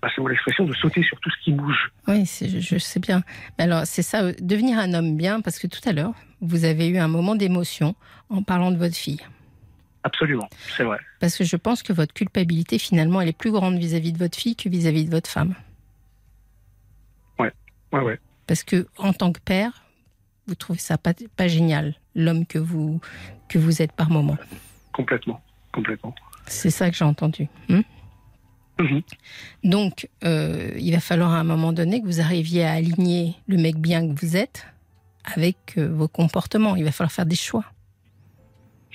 passez-moi l'expression, de sauter sur tout ce qui bouge. Oui, je, je, sais bien. Mais alors, c'est ça, devenir un homme bien, parce que tout à l'heure, vous avez eu un moment d'émotion en parlant de votre fille. Absolument, c'est vrai. Parce que je pense que votre culpabilité, finalement, elle est plus grande vis-à-vis de votre fille que vis-à-vis de votre femme. Ouais, ouais, ouais. Parce que en tant que père, vous trouvez ça pas, pas génial, l'homme que vous, que vous êtes par moment. Complètement, complètement. C'est ça que j'ai entendu. Hein? Mhm. Donc, euh, il va falloir à un moment donné que vous arriviez à aligner le mec bien que vous êtes avec euh, vos comportements. Il va falloir faire des choix.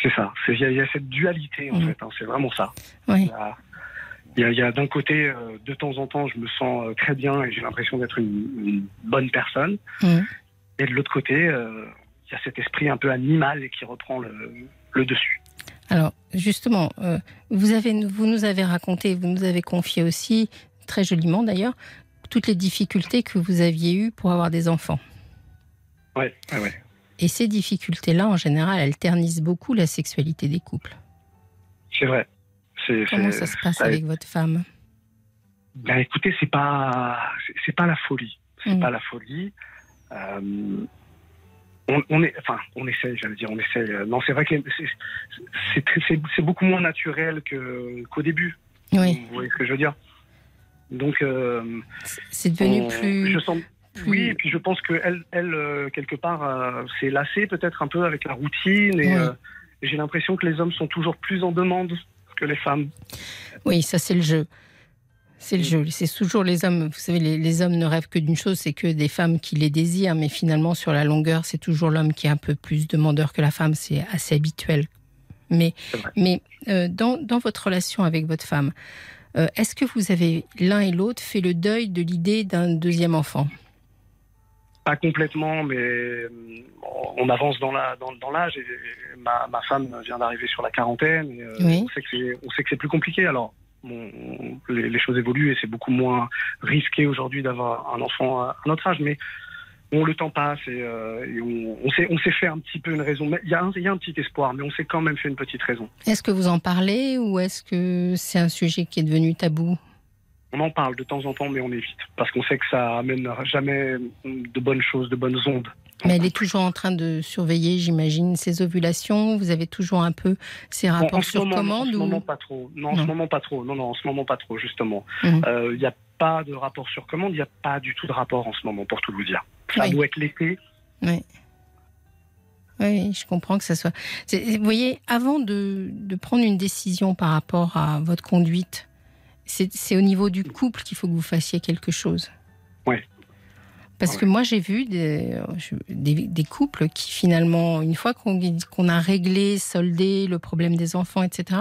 C'est ça. Il y, a cette dualité, en mm. fait. Hein, c'est vraiment ça. Il y a, d'un côté, euh, de temps en temps, je me sens euh, très bien et j'ai l'impression d'être une, bonne personne. Mm. Et de l'autre côté, euh, il y a cet esprit un peu animal qui reprend le, dessus. Alors, justement, vous, avez, vous nous avez raconté, vous nous avez confié aussi, très joliment d'ailleurs, toutes les difficultés que vous aviez eues pour avoir des enfants. Oui, oui, oui. Et ces difficultés-là, en général, elles ternissent beaucoup la sexualité des couples. C'est vrai. Comment ça se passe avec votre femme? Ben, écoutez, c'est pas, c'est pas la folie. C'est mm. pas la folie. Euh, on, est, enfin, on essaie, j'allais dire, on essaie. Non, c'est vrai que c'est beaucoup moins naturel qu'au début. Oui. Vous voyez ce que je veux dire? Donc, euh, c'est devenu plus. Je sens, oui, et puis je pense qu'elle, elle, euh, quelque part, euh, s'est lassée peut-être un peu avec la routine. Euh, et, j'ai l'impression que les hommes sont toujours plus en demande que les femmes. Oui, ça c'est le jeu. C'est le jeu. C'est toujours les hommes. Vous savez, les, hommes ne rêvent que d'une chose, c'est que des femmes qui les désirent. Mais finalement, sur la longueur, c'est toujours l'homme qui est un peu plus demandeur que la femme. C'est assez habituel. Mais, mais dans, dans, votre relation avec votre femme, est-ce que vous avez l'un et l'autre fait le deuil de l'idée d'un deuxième enfant? Pas complètement, mais euh, on avance dans l'âge. Dans, dans et ma, ma, femme vient d'arriver sur la quarantaine. Et, euh, on sait que c'est plus compliqué. Alors, les, les, choses évoluent et c'est beaucoup moins risqué aujourd'hui d'avoir un enfant à, notre âge. Mais on le temps passe et, euh, et on, on s'est on s'est fait un petit peu une raison. Il y, a un, il y a un petit espoir, mais on s'est quand même fait une petite raison. Est-ce que vous en parlez ou est-ce que c'est un sujet qui est devenu tabou? On en parle de temps en temps, mais on évite parce qu'on sait que ça amène jamais de bonnes choses, de bonnes ondes. Mais elle est toujours en train de surveiller, j'imagine, ses ovulations. Vous avez toujours un peu ces rapports sur commande En ce moment, pas trop. Non, en ce moment, pas trop. Non, non, en ce moment, pas trop, justement. Mhm. Euh, il n'y a pas de rapport sur commande. Il n'y a pas du tout de rapport en ce moment, pour tout vous dire. Ça doit être l'été. Oui. Oui, je comprends que ça soit. Vous voyez, avant de, de, prendre une décision par rapport à votre conduite, c'est au niveau du couple qu'il faut que vous fassiez quelque chose. Oui. Parce que moi, j'ai vu des, des, couples qui, finalement, une fois qu'on a réglé, soldé le problème des enfants, etc.,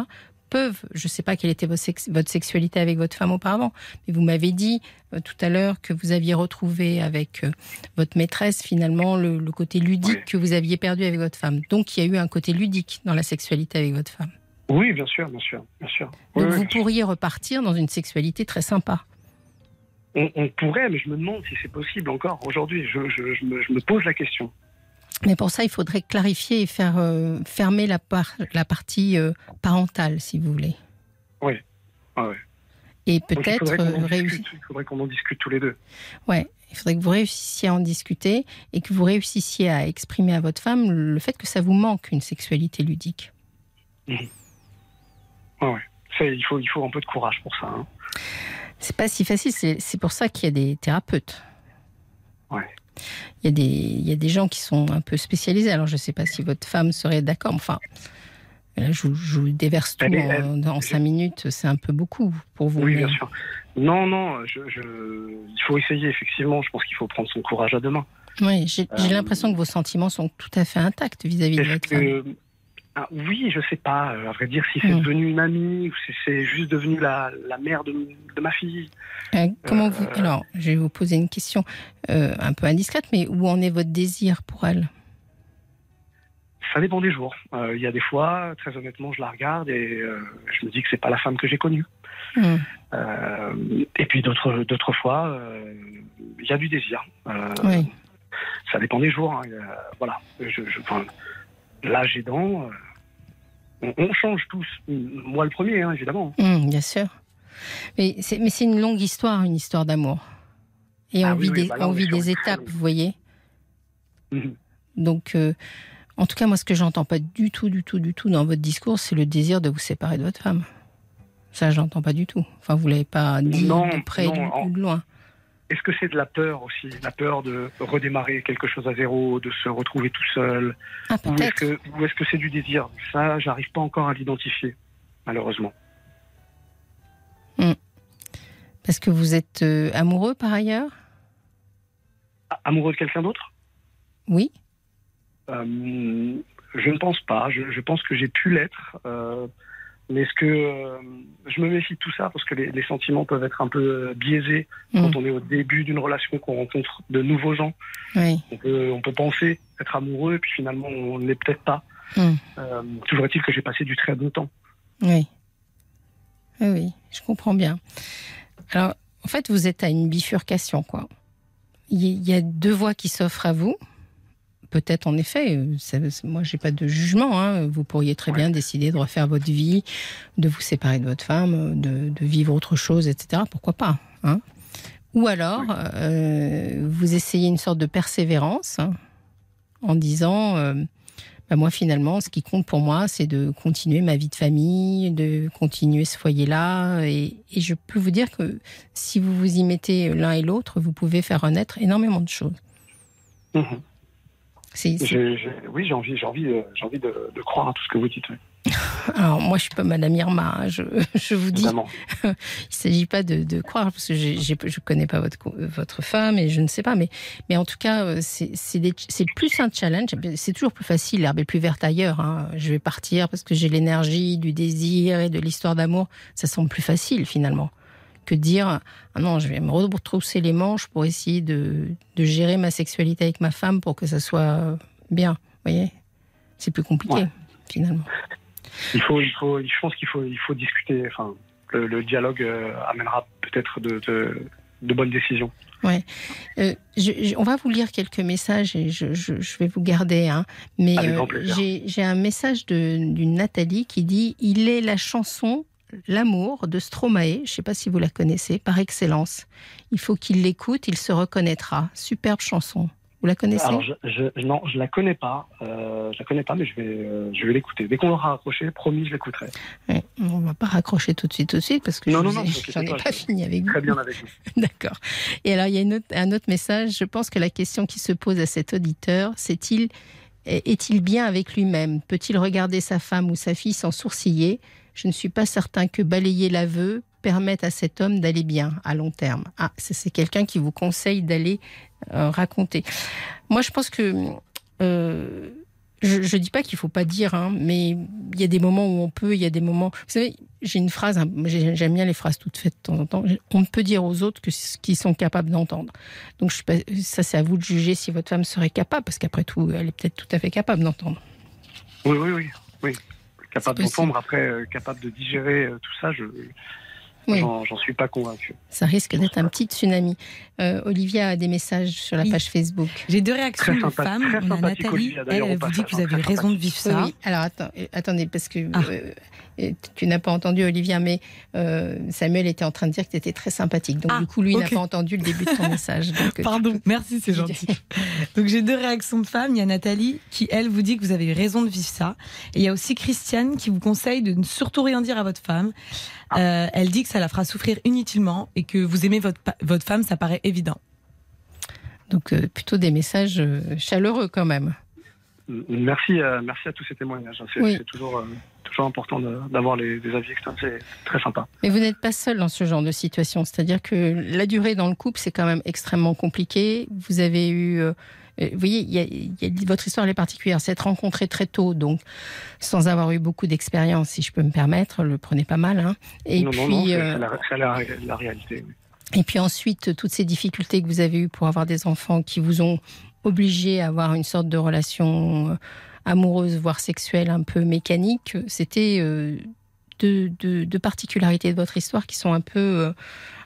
peuvent, je ne sais pas quelle était votre, sexualité avec votre femme auparavant, mais vous m'avez dit euh, tout à l'heure que vous aviez retrouvé avec euh, votre maîtresse finalement le, côté ludique que vous aviez perdu avec votre femme. Donc il y a eu un côté ludique dans la sexualité avec votre femme. Oui, bien sûr, bien sûr, bien sûr. Donc vous pourriez repartir dans une sexualité très sympa on, pourrait, mais je me demande si c'est possible encore aujourd'hui. Je, me, pose la question. Mais pour ça, il faudrait clarifier et faire euh, fermer la, la partie euh, parentale, si vous voulez. Oui. Ah et peut-être euh, réussir. Il faudrait qu'on en discute tous les deux. Ouais. Il faudrait que vous réussissiez à en discuter et que vous réussissiez à exprimer à votre femme le fait que ça vous manque une sexualité ludique. Mmh. Ouais. il, faut, il faut un peu de courage pour ça. Hein. C'est pas si facile. C'est pour ça qu'il y a des thérapeutes. Ouais. Il y, a des, il y a des gens qui sont un peu spécialisés. Alors, je ne sais pas si votre femme serait d'accord. Enfin, là, je, vous déverse tout en, cinq minutes. C'est un peu beaucoup pour vous. Oui, bien sûr. Non, non, je, il faut essayer, effectivement. Je pense qu'il faut prendre son courage à deux mains. Oui, j'ai euh, l'impression que vos sentiments sont tout à fait intacts vis-à-vis de votre femme. Ah, oui, je sais pas, euh, à vrai dire, si c'est hmm. devenu une amie ou si c'est juste devenu la, mère de, ma fille. Euh, comment vous. Euh, alors, je vais vous poser une question un peu indiscrète, mais où en est votre désir pour elle? Ça dépend des jours. Il y a des fois, très honnêtement, je la regarde et je me dis que c'est pas la femme que j'ai connue. Hmm. et puis d'autres d'autres fois, il y a du désir. oui. Ça dépend des jours. Hein, voilà. Je, je, l'âge aidant, euh, on, change tous. Moi le premier, hein, évidemment. Mmh, bien sûr. Mais c'est une longue histoire, une histoire d'amour. Et ah on vit des, bah on vit des étapes, vous voyez. Mmh. Donc, euh, en tout cas, moi, ce que j'entends pas du tout, du tout, du tout dans votre discours, c'est le désir de vous séparer de votre femme. Ça, j'entends pas du tout. Enfin, vous l'avez pas dit de près ou de loin. Est-ce que c'est de la peur aussi La peur de redémarrer quelque chose à zéro, de se retrouver tout seul ah, Ou est-ce que c'est du désir Ça, j'arrive pas encore à l'identifier, malheureusement. Hmm. Parce que vous êtes euh, amoureux par ailleurs? Amoureux de quelqu'un d'autre? Oui. Euh, je ne pense pas. Je, pense que j'ai pu l'être. Euh, mais est-ce que euh, je me méfie de tout ça parce que les, sentiments peuvent être un peu euh, biaisés quand mm. on est au début d'une relation, qu'on rencontre de nouveaux gens. On, peut, on peut penser être amoureux et puis finalement on n'est peut-être pas. Mm. Euh, toujours est-il que j'ai passé du très bon temps. Oui. Oui, je comprends bien. Alors, en fait, vous êtes à une bifurcation, quoi. Il y a deux voies qui s'offrent à vous peut-être en effet, euh, moi j'ai pas de jugement, hein. vous pourriez très bien décider de refaire votre vie, de vous séparer de votre femme, de, vivre autre chose, etc. Pourquoi pas hein. Ou alors, euh, vous essayez une sorte de persévérance hein, en disant, euh, bah, moi finalement, ce qui compte pour moi, c'est de continuer ma vie de famille, de continuer ce foyer-là. Et, je peux vous dire que si vous vous y mettez l'un et l'autre, vous pouvez faire renaître énormément de choses. Mmh oui, j'ai envie, j'ai envie, euh, j'ai envie de, croire à tout ce que vous dites. [laughs] Alors moi, je suis pas Madame Irma. Hein, je, [laughs] je, vous dis, [laughs] il ne s'agit pas de, croire parce que je ne connais pas votre votre femme et je ne sais pas. Mais mais en tout cas, euh, c'est c'est plus un challenge. C'est toujours plus facile. L'herbe est plus verte ailleurs. Hein. Je vais partir parce que j'ai l'énergie, du désir et de l'histoire d'amour. Ça semble plus facile finalement que dire ah non, je vais me retrousser les manches pour essayer de, de, gérer ma sexualité avec ma femme pour que ça soit bien. Vous voyez C'est plus compliqué, finalement. Il faut, il faut, je pense qu'il faut, il faut discuter. Enfin, le, dialogue euh, amènera peut-être de, de, bonnes décisions. Ouais. Euh, on va vous lire quelques messages et je, je, vais vous garder. Hein. Mais euh, j'ai un message d'une Nathalie qui dit Il est la chanson L'amour de Stromae. Je ne sais pas si vous la connaissez, par excellence. Il faut qu'il l'écoute, il se reconnaîtra. Superbe chanson. Vous la connaissez? Alors, je, je, Non, je la connais pas. Euh, je la connais pas, mais je vais, euh, je vais l'écouter. Dès qu'on aura raccroché, promis, je l'écouterai. Ouais, on va pas raccrocher tout de suite, tout de suite, parce que non, je non, j'en ai pas fini avec vous. Très bien avec vous. [laughs] D'accord. Et alors, il y a une autre, un autre message. Je pense que la question qui se pose à cet auditeur, c'est-il est-il bien avec lui-même? Peut-il regarder sa femme ou sa fille sans sourciller? Je ne suis pas certain que balayer l'aveu permette à cet homme d'aller bien à long terme. Ah, c'est quelqu'un qui vous conseille d'aller euh, raconter. Moi, je pense que euh, je ne dis pas qu'il faut pas dire, hein, mais il y a des moments où on peut, il y a des moments. Vous savez, j'ai une phrase, hein, j'aime bien les phrases toutes faites de temps en temps. On peut dire aux autres que ce qu'ils sont capables d'entendre. Donc ça, c'est à vous de juger si votre femme serait capable, parce qu'après tout, elle est peut-être tout à fait capable d'entendre. Oui, oui, oui, oui. Capable d'entendre, après, euh, capable de digérer euh, tout ça, je. J'en suis pas convaincu. Ça risque d'être un petit tsunami. Euh, Olivia a des messages sur la page Facebook. J'ai deux réactions de femmes. On a Nathalie, elle, elle vous dit que vous avez raison de vivre ça. Oui. Alors attendez, parce que ah. euh, tu n'as pas entendu Olivia, mais euh, Samuel était en train de dire que tu étais très sympathique. Donc ah, du coup, lui n'a pas entendu le début de ton message. [laughs] Pardon, merci, c'est [laughs] gentil. [laughs] donc j'ai deux réactions de femmes. Il y a Nathalie qui, elle, vous dit que vous avez raison de vivre ça. Et il y a aussi Christiane qui vous conseille de ne surtout rien dire à votre femme. Ah. elle dit que ça la fera souffrir inutilement et que vous aimez votre, votre femme, ça paraît évident. Donc euh, plutôt des messages euh, chaleureux quand même. Merci, merci à tous ces témoignages. C'est toujours, euh, toujours important d'avoir les, des avis externes. C'est très sympa. Mais vous n'êtes pas seul dans ce genre de situation. C'est-à-dire que la durée dans le couple, c'est quand même extrêmement compliqué. Vous avez eu vous voyez, votre histoire elle est particulière. C'est être rencontré très tôt, donc sans avoir eu beaucoup d'expérience, si je peux me permettre, le prenez pas mal. Hein. Et puis, non, c'est la, la, réalité. Et puis ensuite, toutes ces difficultés que vous avez eues pour avoir des enfants qui vous ont obligé à avoir une sorte de relation euh, amoureuse, voire sexuelle un peu mécanique, c'était euh, deux, particularités de votre histoire qui sont un peu, euh,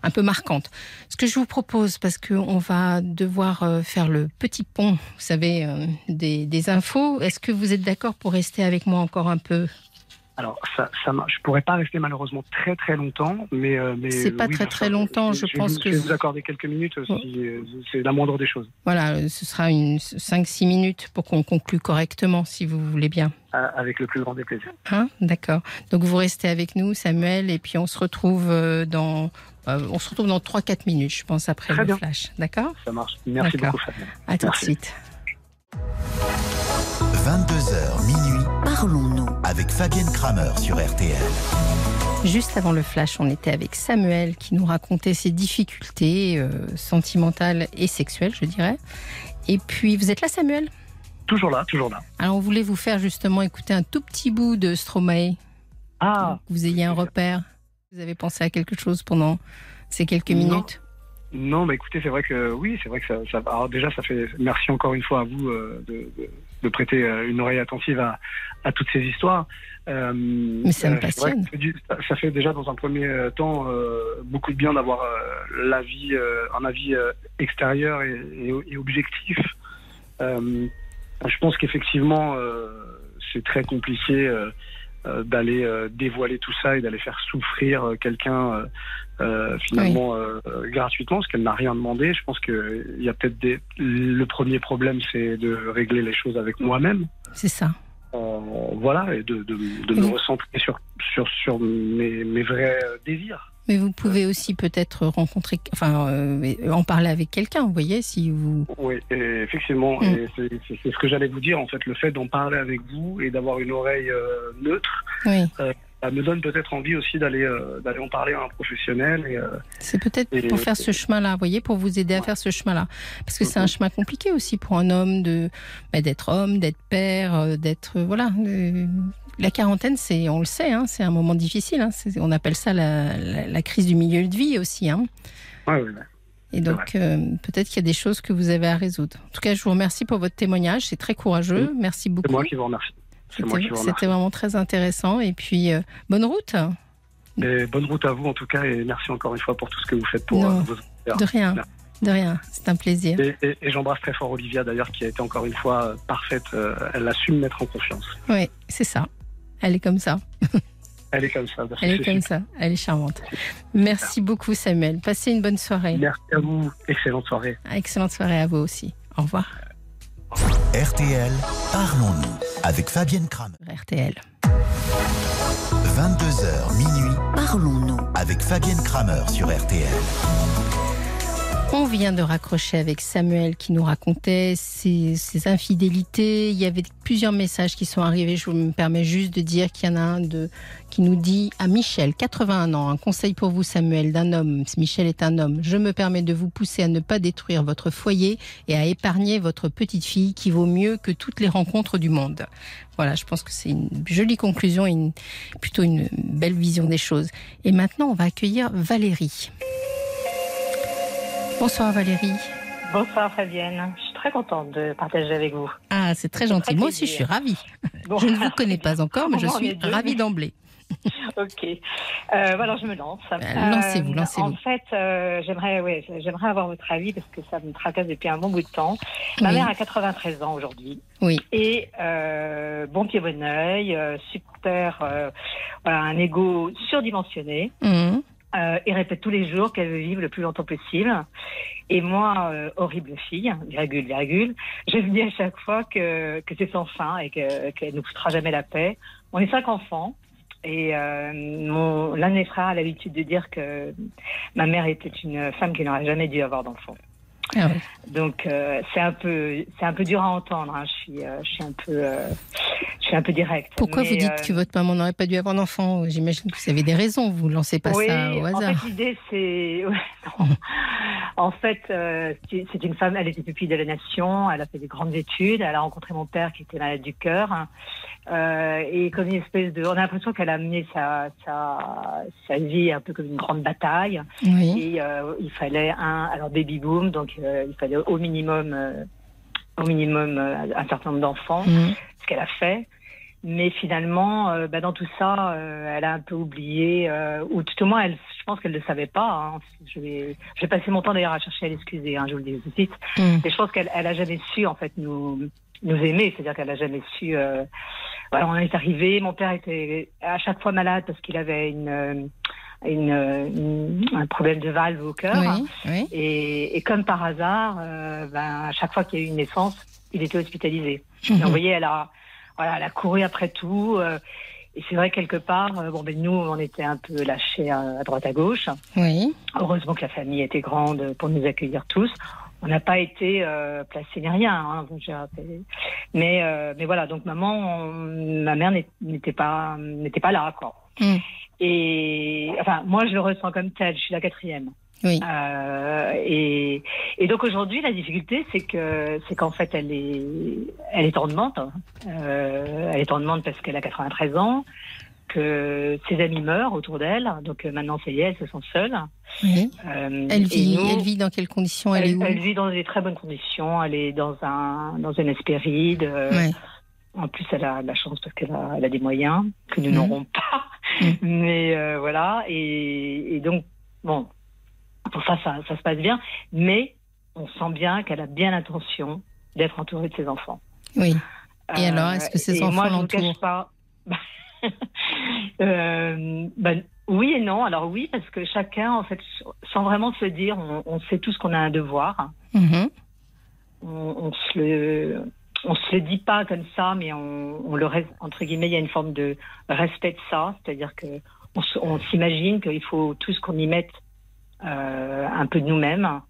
un peu marquantes. Ce que je vous propose, parce qu'on va devoir faire le petit pont, vous savez, des, des infos, est-ce que vous êtes d'accord pour rester avec moi encore un peu? Alors, ça, ça, je pourrais pas rester malheureusement très très longtemps, mais, euh, mais c'est pas très très longtemps. Je, pense que je vais vous accorder quelques minutes. Si, euh, c'est la moindre des choses. Voilà, euh, ce sera une 5-6 minutes pour qu'on conclue correctement, si vous voulez bien. Avec le plus grand des plaisirs. Hein D'accord. Donc vous restez avec nous, Samuel, et puis on se retrouve dans on se retrouve dans 3-4 minutes, je pense, après le flash. D'accord? Ça marche. Merci beaucoup, Fabien. À tout de suite. 22h minuit, parlons-nous avec Fabienne Kramer sur RTL. Juste avant le flash, on était avec Samuel qui nous racontait ses difficultés euh, sentimentales et sexuelles, je dirais. Et puis, vous êtes là, Samuel? Toujours là, toujours là. Alors, on voulait vous faire justement écouter un tout petit bout de Stromae. Ah que Vous ayez un repère. Vous avez pensé à quelque chose pendant ces quelques minutes? Non, mais écoutez, c'est vrai que oui, c'est vrai que ça, ça, Alors déjà, ça fait merci encore une fois à vous euh, de, de, prêter euh, une oreille attentive à, à toutes ces histoires. Euh, mais ça me passionne. Ça fait déjà dans un premier temps beaucoup de bien d'avoir l'avis, un avis extérieur et, et, objectif. je pense qu'effectivement, c'est très compliqué euh, d'aller euh, dévoiler tout ça et d'aller faire souffrir euh, finalement gratuitement, parce qu'elle n'a rien demandé. Je pense qu'il y a peut-être des... Le premier problème, c'est de régler les choses avec moi-même. C'est ça. voilà, et de, de, de me recentrer sur, sur, sur mes, mes vrais désirs. Mais vous pouvez aussi peut-être rencontrer, enfin, euh, en parler avec quelqu'un, vous voyez, si vous. Oui, effectivement, mm. c'est ce que j'allais vous dire. En fait, le fait d'en parler avec vous et d'avoir une oreille euh, neutre, euh, ça me donne peut-être envie aussi d'aller d'aller en parler à un professionnel. c'est peut-être pour faire ce chemin-là, vous voyez, pour vous aider à faire ce chemin-là, parce que c'est un mm-hmm. chemin compliqué aussi pour un homme de bah, d'être homme, d'être père, d'être voilà la quarantaine, c'est, on le sait, hein, c'est un moment difficile. Hein, on appelle ça la, crise du milieu de vie aussi. Hein. Et donc, euh, peut-être qu'il y a des choses que vous avez à résoudre. En tout cas, je vous remercie pour votre témoignage. C'est très courageux. Merci beaucoup. C'est moi qui vous remercie. C'était vraiment très intéressant. Et puis, euh, bonne route. bonne route à vous, en tout cas. Et merci encore une fois pour tout ce que vous faites pour euh, vos De rien. De rien, c'est un plaisir. Et, j'embrasse très fort Olivia d'ailleurs, qui a été encore une fois parfaite. elle a su me mettre en confiance. Oui, c'est ça. Elle est comme ça. [laughs] Elle est comme ça. Elle est comme ça. Elle est charmante. Merci beaucoup, Samuel. Passez une bonne soirée. Merci à vous. Excellente soirée. Excellente soirée à vous aussi. Au revoir. RTL, parlons-nous avec Fabienne Kramer. RTL. 22h minuit, parlons-nous avec Fabienne Kramer sur RTL. On vient de raccrocher avec Samuel qui nous racontait ses, infidélités. Il y avait plusieurs messages qui sont arrivés. Je me permets juste de dire qu'il y en a un de, qui nous dit à Michel, 81 ans, un conseil pour vous Samuel, d'un homme. Michel est un homme. Je me permets de vous pousser à ne pas détruire votre foyer et à épargner votre petite fille qui vaut mieux que toutes les rencontres du monde. Voilà, je pense que c'est une jolie conclusion et plutôt une belle vision des choses. Et maintenant, on va accueillir Valérie. Bonsoir Valérie. Bonsoir Fabienne. Je suis très contente de partager avec vous. Ah, c'est très gentil. Moi aussi, je suis ravie. je ne vous connais pas [laughs] encore, mais je suis ravie d'emblée. [laughs] ok. Euh, voilà, je me lance. Euh, lancez-vous, euh, lancez-vous. En fait, j'aimerais, ouais, j'aimerais avoir votre avis parce que ça me tracasse depuis un bon bout de temps. Ma mère a 93 ans aujourd'hui. Oui. Et bon pied, bon oeil, super, voilà, un ego surdimensionné. Mmh euh, et répète tous les jours qu'elle veut vivre le plus longtemps possible. Et moi, euh, horrible fille, virgule, virgule, je me dis à chaque fois que, que c'est sans fin et qu'elle ne nous foutra jamais la paix. On est cinq enfants. Et euh, l'un de mes frères a l'habitude de dire que ma mère était une femme qui n'aurait jamais dû avoir d'enfant. Ah Donc euh, c'est un peu c'est un peu dur à entendre. Hein. Je suis euh, je suis un peu euh, je suis un peu direct. Pourquoi vous dites que votre maman n'aurait pas dû avoir d'enfant? J'imagine que vous avez des raisons. Vous lancez pas ça au hasard. En fait, l'idée c'est [laughs] en fait c'est une femme. Elle était pupille de la nation. Elle a fait des grandes études. Elle a rencontré mon père qui était malade du cœur. Euh, et comme une espèce de, on a l'impression qu'elle a mené sa, sa, sa vie un peu comme une grande bataille. Oui. Et euh, il fallait un, alors baby boom, donc euh, il fallait au minimum, euh, au minimum euh, un certain nombre d'enfants, mmh. ce qu'elle a fait. Mais finalement, bah, dans tout ça, elle a un peu oublié, ou tout au moins, elle, je pense qu'elle ne le savait pas. Hein. Je vais, je vais passer mon temps d'ailleurs à chercher à l'excuser, hein, je vous le dis tout de suite. Mmh. Et je pense qu'elle, elle a jamais su en fait nous, nous aimer, c'est-à-dire qu'elle a jamais su voilà, on est arrivé. Mon père était à chaque fois malade parce qu'il avait une, une, un problème de valve au cœur. Et, et, comme par hasard, euh, ben, à chaque fois qu'il y a eu une naissance, il était hospitalisé. Mhm. vous voyez, elle a, voilà, elle a couru après tout. Euh, et c'est vrai quelque part, euh, bon ben nous on était un peu lâchés à, à droite à gauche. Oui. Heureusement que la famille était grande pour nous accueillir tous on n'a pas été euh, placé ni rien. Hein, mais mais voilà, donc maman, ma mère n'était pas n'était pas là quoi. Mm. Et enfin moi je le ressens comme tel. Je suis la quatrième. Oui. Euh, et, et donc aujourd'hui la difficulté c'est que c'est qu'en fait elle est elle est en demande. Euh, elle est en demande parce qu'elle a 93 ans que ses amis meurent autour d'elle. Donc euh, maintenant, ça y est, elle se sent seule. Euh, elle, vit, elle vit dans quelles conditions Elle, est où? Elle vit dans des très bonnes conditions. Elle est dans un dans une espéride. Euh, en plus, elle a la chance parce qu'elle a, elle a des moyens que nous n'aurons pas. Mais voilà. Et, et, donc, bon, pour ça, ça, ça se passe bien. Mais on sent bien qu'elle a bien l'intention d'être entourée de ses enfants. Oui. Et alors, est-ce que ses enfants l'entourent pas [laughs] euh, ben, oui et non. Alors oui, parce que chacun, en fait, sans vraiment se dire, on, sait tous qu'on a un devoir. On, on, se le, on se le dit pas comme ça, mais on, on le entre guillemets, il y a une forme de respect de ça, c'est-à-dire que on, s'imagine qu'il faut tout ce qu'on y mette euh, un peu de nous-mêmes.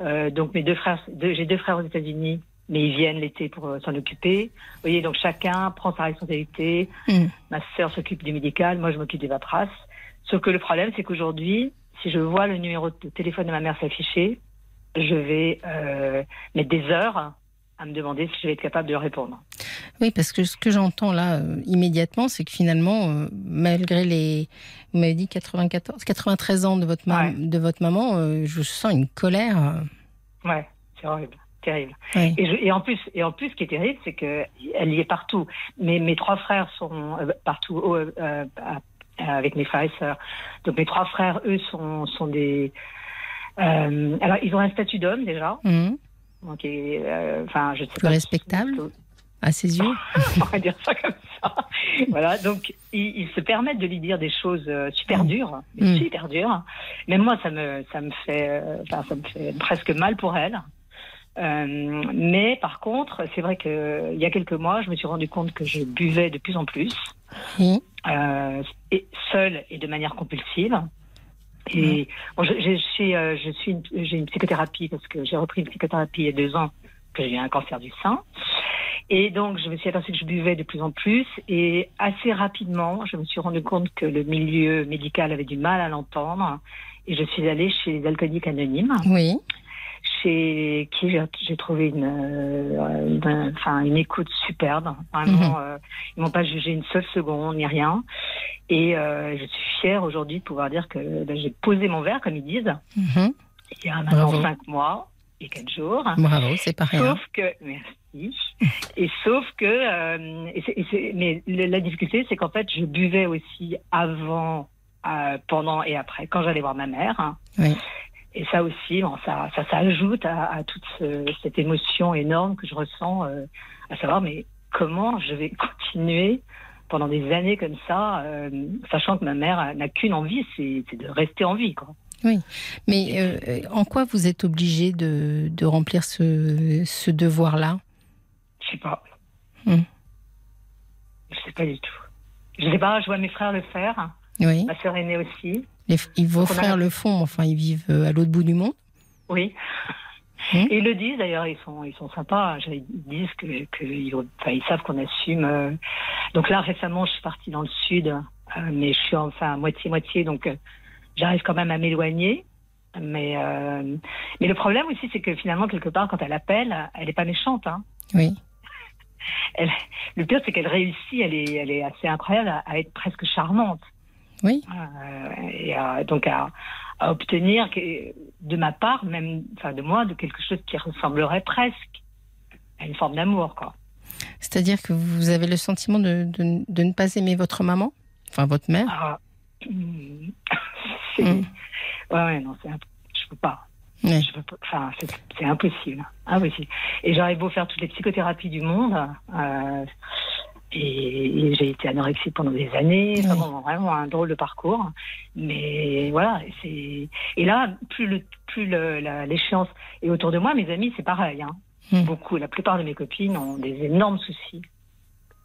Euh, donc mes deux frères, j'ai deux frères aux États-Unis mais ils viennent l'été pour euh, s'en occuper. Vous voyez, donc chacun prend sa responsabilité. Mm. Ma sœur s'occupe du médical, moi je m'occupe des paperasses. Sauf que le problème, c'est qu'aujourd'hui, si je vois le numéro de téléphone de ma mère s'afficher, je vais mettre des heures à me demander si je vais être capable de répondre. Oui, parce que ce que j'entends là euh, immédiatement, c'est que finalement, malgré les, vous m'avez dit 94, 93 ans de votre, de votre maman, je sens une colère. Ouais, c'est horrible terrible. Et, et, en plus, et en plus, ce qui est terrible, c'est que elle y est partout. Mais mes trois frères sont euh, partout euh, euh, avec mes frères et sœurs. Donc mes trois frères, eux, sont, sont des. alors, ils ont un statut d'homme déjà. Mmh. Enfin, je sais Plus respectable. À ses yeux [laughs] On va dire ça comme ça. voilà, donc ils, se permettent de lui dire des choses euh, super mm. dures, mm. super dures. Mais moi, ça me, ça me fait, euh, enfin, ça me fait presque mal pour elle. Euh, mais par contre, c'est vrai qu'il y a quelques mois, je me suis rendu compte que je buvais de plus en plus, euh, et, seule et de manière compulsive. Et bon, je, je, suis, euh, je suis, j'ai une psychothérapie parce que j'ai repris une psychothérapie il y a deux ans que j'ai eu un cancer du sein. Et donc, je me suis aperçue que je buvais de plus en plus. Et assez rapidement, je me suis rendu compte que le milieu médical avait du mal à l'entendre. Et je suis allée chez les alcooliques anonymes. Oui chez qui j'ai trouvé une, euh, enfin, une écoute superbe. Vraiment, euh, ils m'ont pas jugé une seule seconde ni rien. Et euh, je suis fière aujourd'hui de pouvoir dire que ben, j'ai posé mon verre, comme ils disent, mhm. il y a maintenant cinq mois et quatre jours. Bravo, c'est pas rien. Sauf que, merci. et sauf que, et mais la difficulté, c'est qu'en fait, je buvais aussi avant, pendant et après, quand j'allais voir ma mère. Oui. Et ça aussi, bon, ça, ça s'ajoute à, à, toute cette émotion énorme que je ressens, euh, à savoir, mais comment je vais [laughs] continuer pendant des années comme ça, euh, sachant que ma mère n'a qu'une envie, c'est de rester en vie. Quoi. Oui, mais euh, en quoi vous êtes obligé de, de remplir ce, ce devoir-là? Je sais pas. Hmm. Je sais pas du tout. Je sais pas, je vois mes frères le faire. Oui. Ma sœur aînée aussi. Les, vos frères le font, enfin, ils vivent euh, à l'autre bout du monde Oui. Hum. Et ils le disent d'ailleurs, ils sont, ils sont sympas. Ils disent que, que ils, ils, savent qu'on assume. Euh. Donc là, récemment, je suis partie dans le sud, euh, mais je suis enfin moitié-moitié, donc j'arrive quand même à m'éloigner. Mais, mais le problème aussi, c'est que finalement, quelque part, quand elle appelle, elle n'est pas méchante. Hein. Oui. Elle, le pire, c'est qu'elle réussit, elle est, elle est assez incroyable à être presque charmante. Oui. Euh, et donc à, obtenir de ma part, même, enfin de moi, de quelque chose qui ressemblerait presque à une forme d'amour, quoi. C'est-à-dire que vous avez le sentiment de, de, ne pas aimer votre maman, enfin votre mère? Ah, [laughs] c'est, ouais, non, c'est, je peux pas. Je peux, enfin, c'est, impossible, impossible. Et j'aurais beau faire toutes les psychothérapies du monde, euh, et, j'ai été anorexique pendant des années, vraiment un drôle de parcours. Mais voilà, c'est et là plus le plus l'échéance est autour de moi, mes amis c'est pareil. Hein. Hmm. Beaucoup, la plupart de mes copines ont des énormes soucis,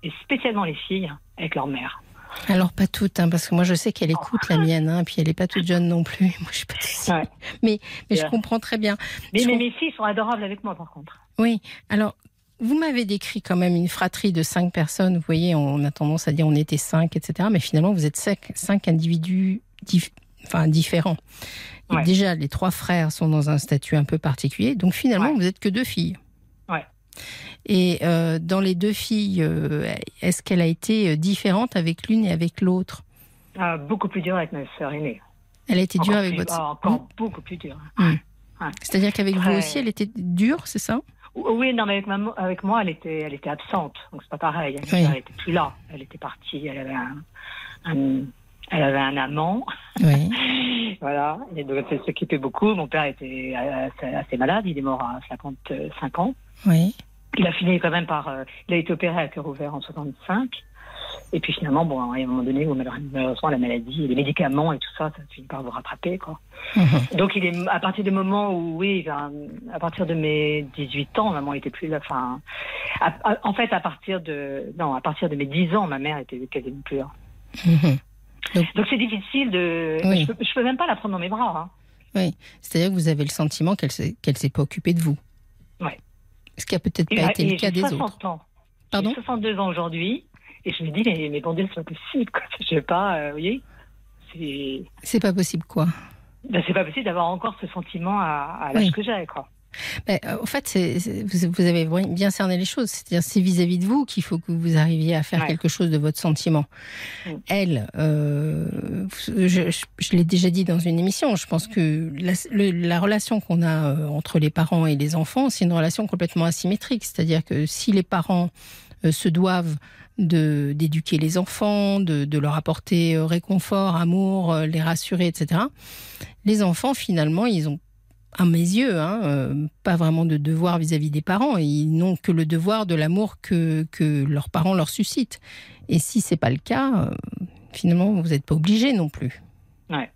et spécialement les filles avec leur mère. Alors pas toutes, hein, parce que moi je sais qu'elle écoute la mienne, hein, puis elle n'est pas toute jeune non plus. [laughs] Moi je suis pas Mais, mais je comprends très bien. Mais, mais mes filles sont adorables avec moi par contre. Oui. Alors vous m'avez décrit quand même une fratrie de cinq personnes. Vous voyez, on a tendance à dire on était cinq, etc. Mais finalement, vous êtes cinq, cinq individus enfin, différents. déjà, les trois frères sont dans un statut un peu particulier. Donc finalement, vous êtes que deux filles. Ouais. Et euh, dans les deux filles, euh, est-ce qu'elle a été euh, différente avec l'une et avec l'autre? Beaucoup plus dure avec ma sœur aînée. Elle a été dure avec votre sœur? Encore beaucoup plus dure. Hmm. C'est-à-dire qu'avec vous aussi, elle était dure, c'est ça? Oui, non, mais avec, avec moi, elle était, elle était absente, donc c'est pas pareil. Elle, n'était était plus là. Elle était partie. Elle avait un, elle avait un amant. Oui. [laughs] voilà. Et donc elle s'occupait beaucoup. Mon père était assez, malade. Il est mort à 55 ans. Oui. Il a fini quand même par. Euh, il a été opéré à cœur ouvert en 65. Et puis finalement, bon, à un moment donné, malheureusement, la maladie, les médicaments et tout ça, ça finit par vous rattraper, quoi. Mhm. Donc, il est, à partir du moment où, oui, à partir de mes 18 ans, maman était plus là, enfin, en fait, à partir de, non, à partir de mes 10 ans, ma mère était quasiment plus là. Mhm. Donc, c'est difficile de, je, peux, peux même pas la prendre dans mes bras. Hein. Oui, c'est-à-dire que vous avez le sentiment qu'elle s'est, qu'elle s'est pas occupée de vous. Oui. Ce qui a peut-être pas été le cas des autres. Ans. Pardon? 62 ans aujourd'hui. Et je me dis, mais, mais bon Dieu, c'est pas possible. Quoi. Je sais pas, euh, vous voyez c'est... c'est pas possible quoi ben, C'est pas possible d'avoir encore ce sentiment à, à l'âge que j'ai. Quoi. Ben, en fait, c'est, vous, avez bien cerné les choses. C'est-à-dire, c'est vis-à-vis de vous qu'il faut que vous arriviez à faire quelque chose de votre sentiment. Mm. Elle, euh, je, je, l'ai déjà dit dans une émission, je pense que la, la relation qu'on a euh, entre les parents et les enfants, c'est une relation complètement asymétrique. C'est-à-dire que si les parents se doivent de d'éduquer les enfants, de, de, leur apporter euh, réconfort, amour, euh, les rassurer, etc. Les enfants, finalement, ils ont à mes yeux, hein, euh, pas vraiment de devoir vis-à-vis des parents. Ils n'ont que le devoir de l'amour que, que leurs parents leur suscitent. Et si c'est pas le cas, finalement, vous n'êtes pas obligé non plus. Ouais.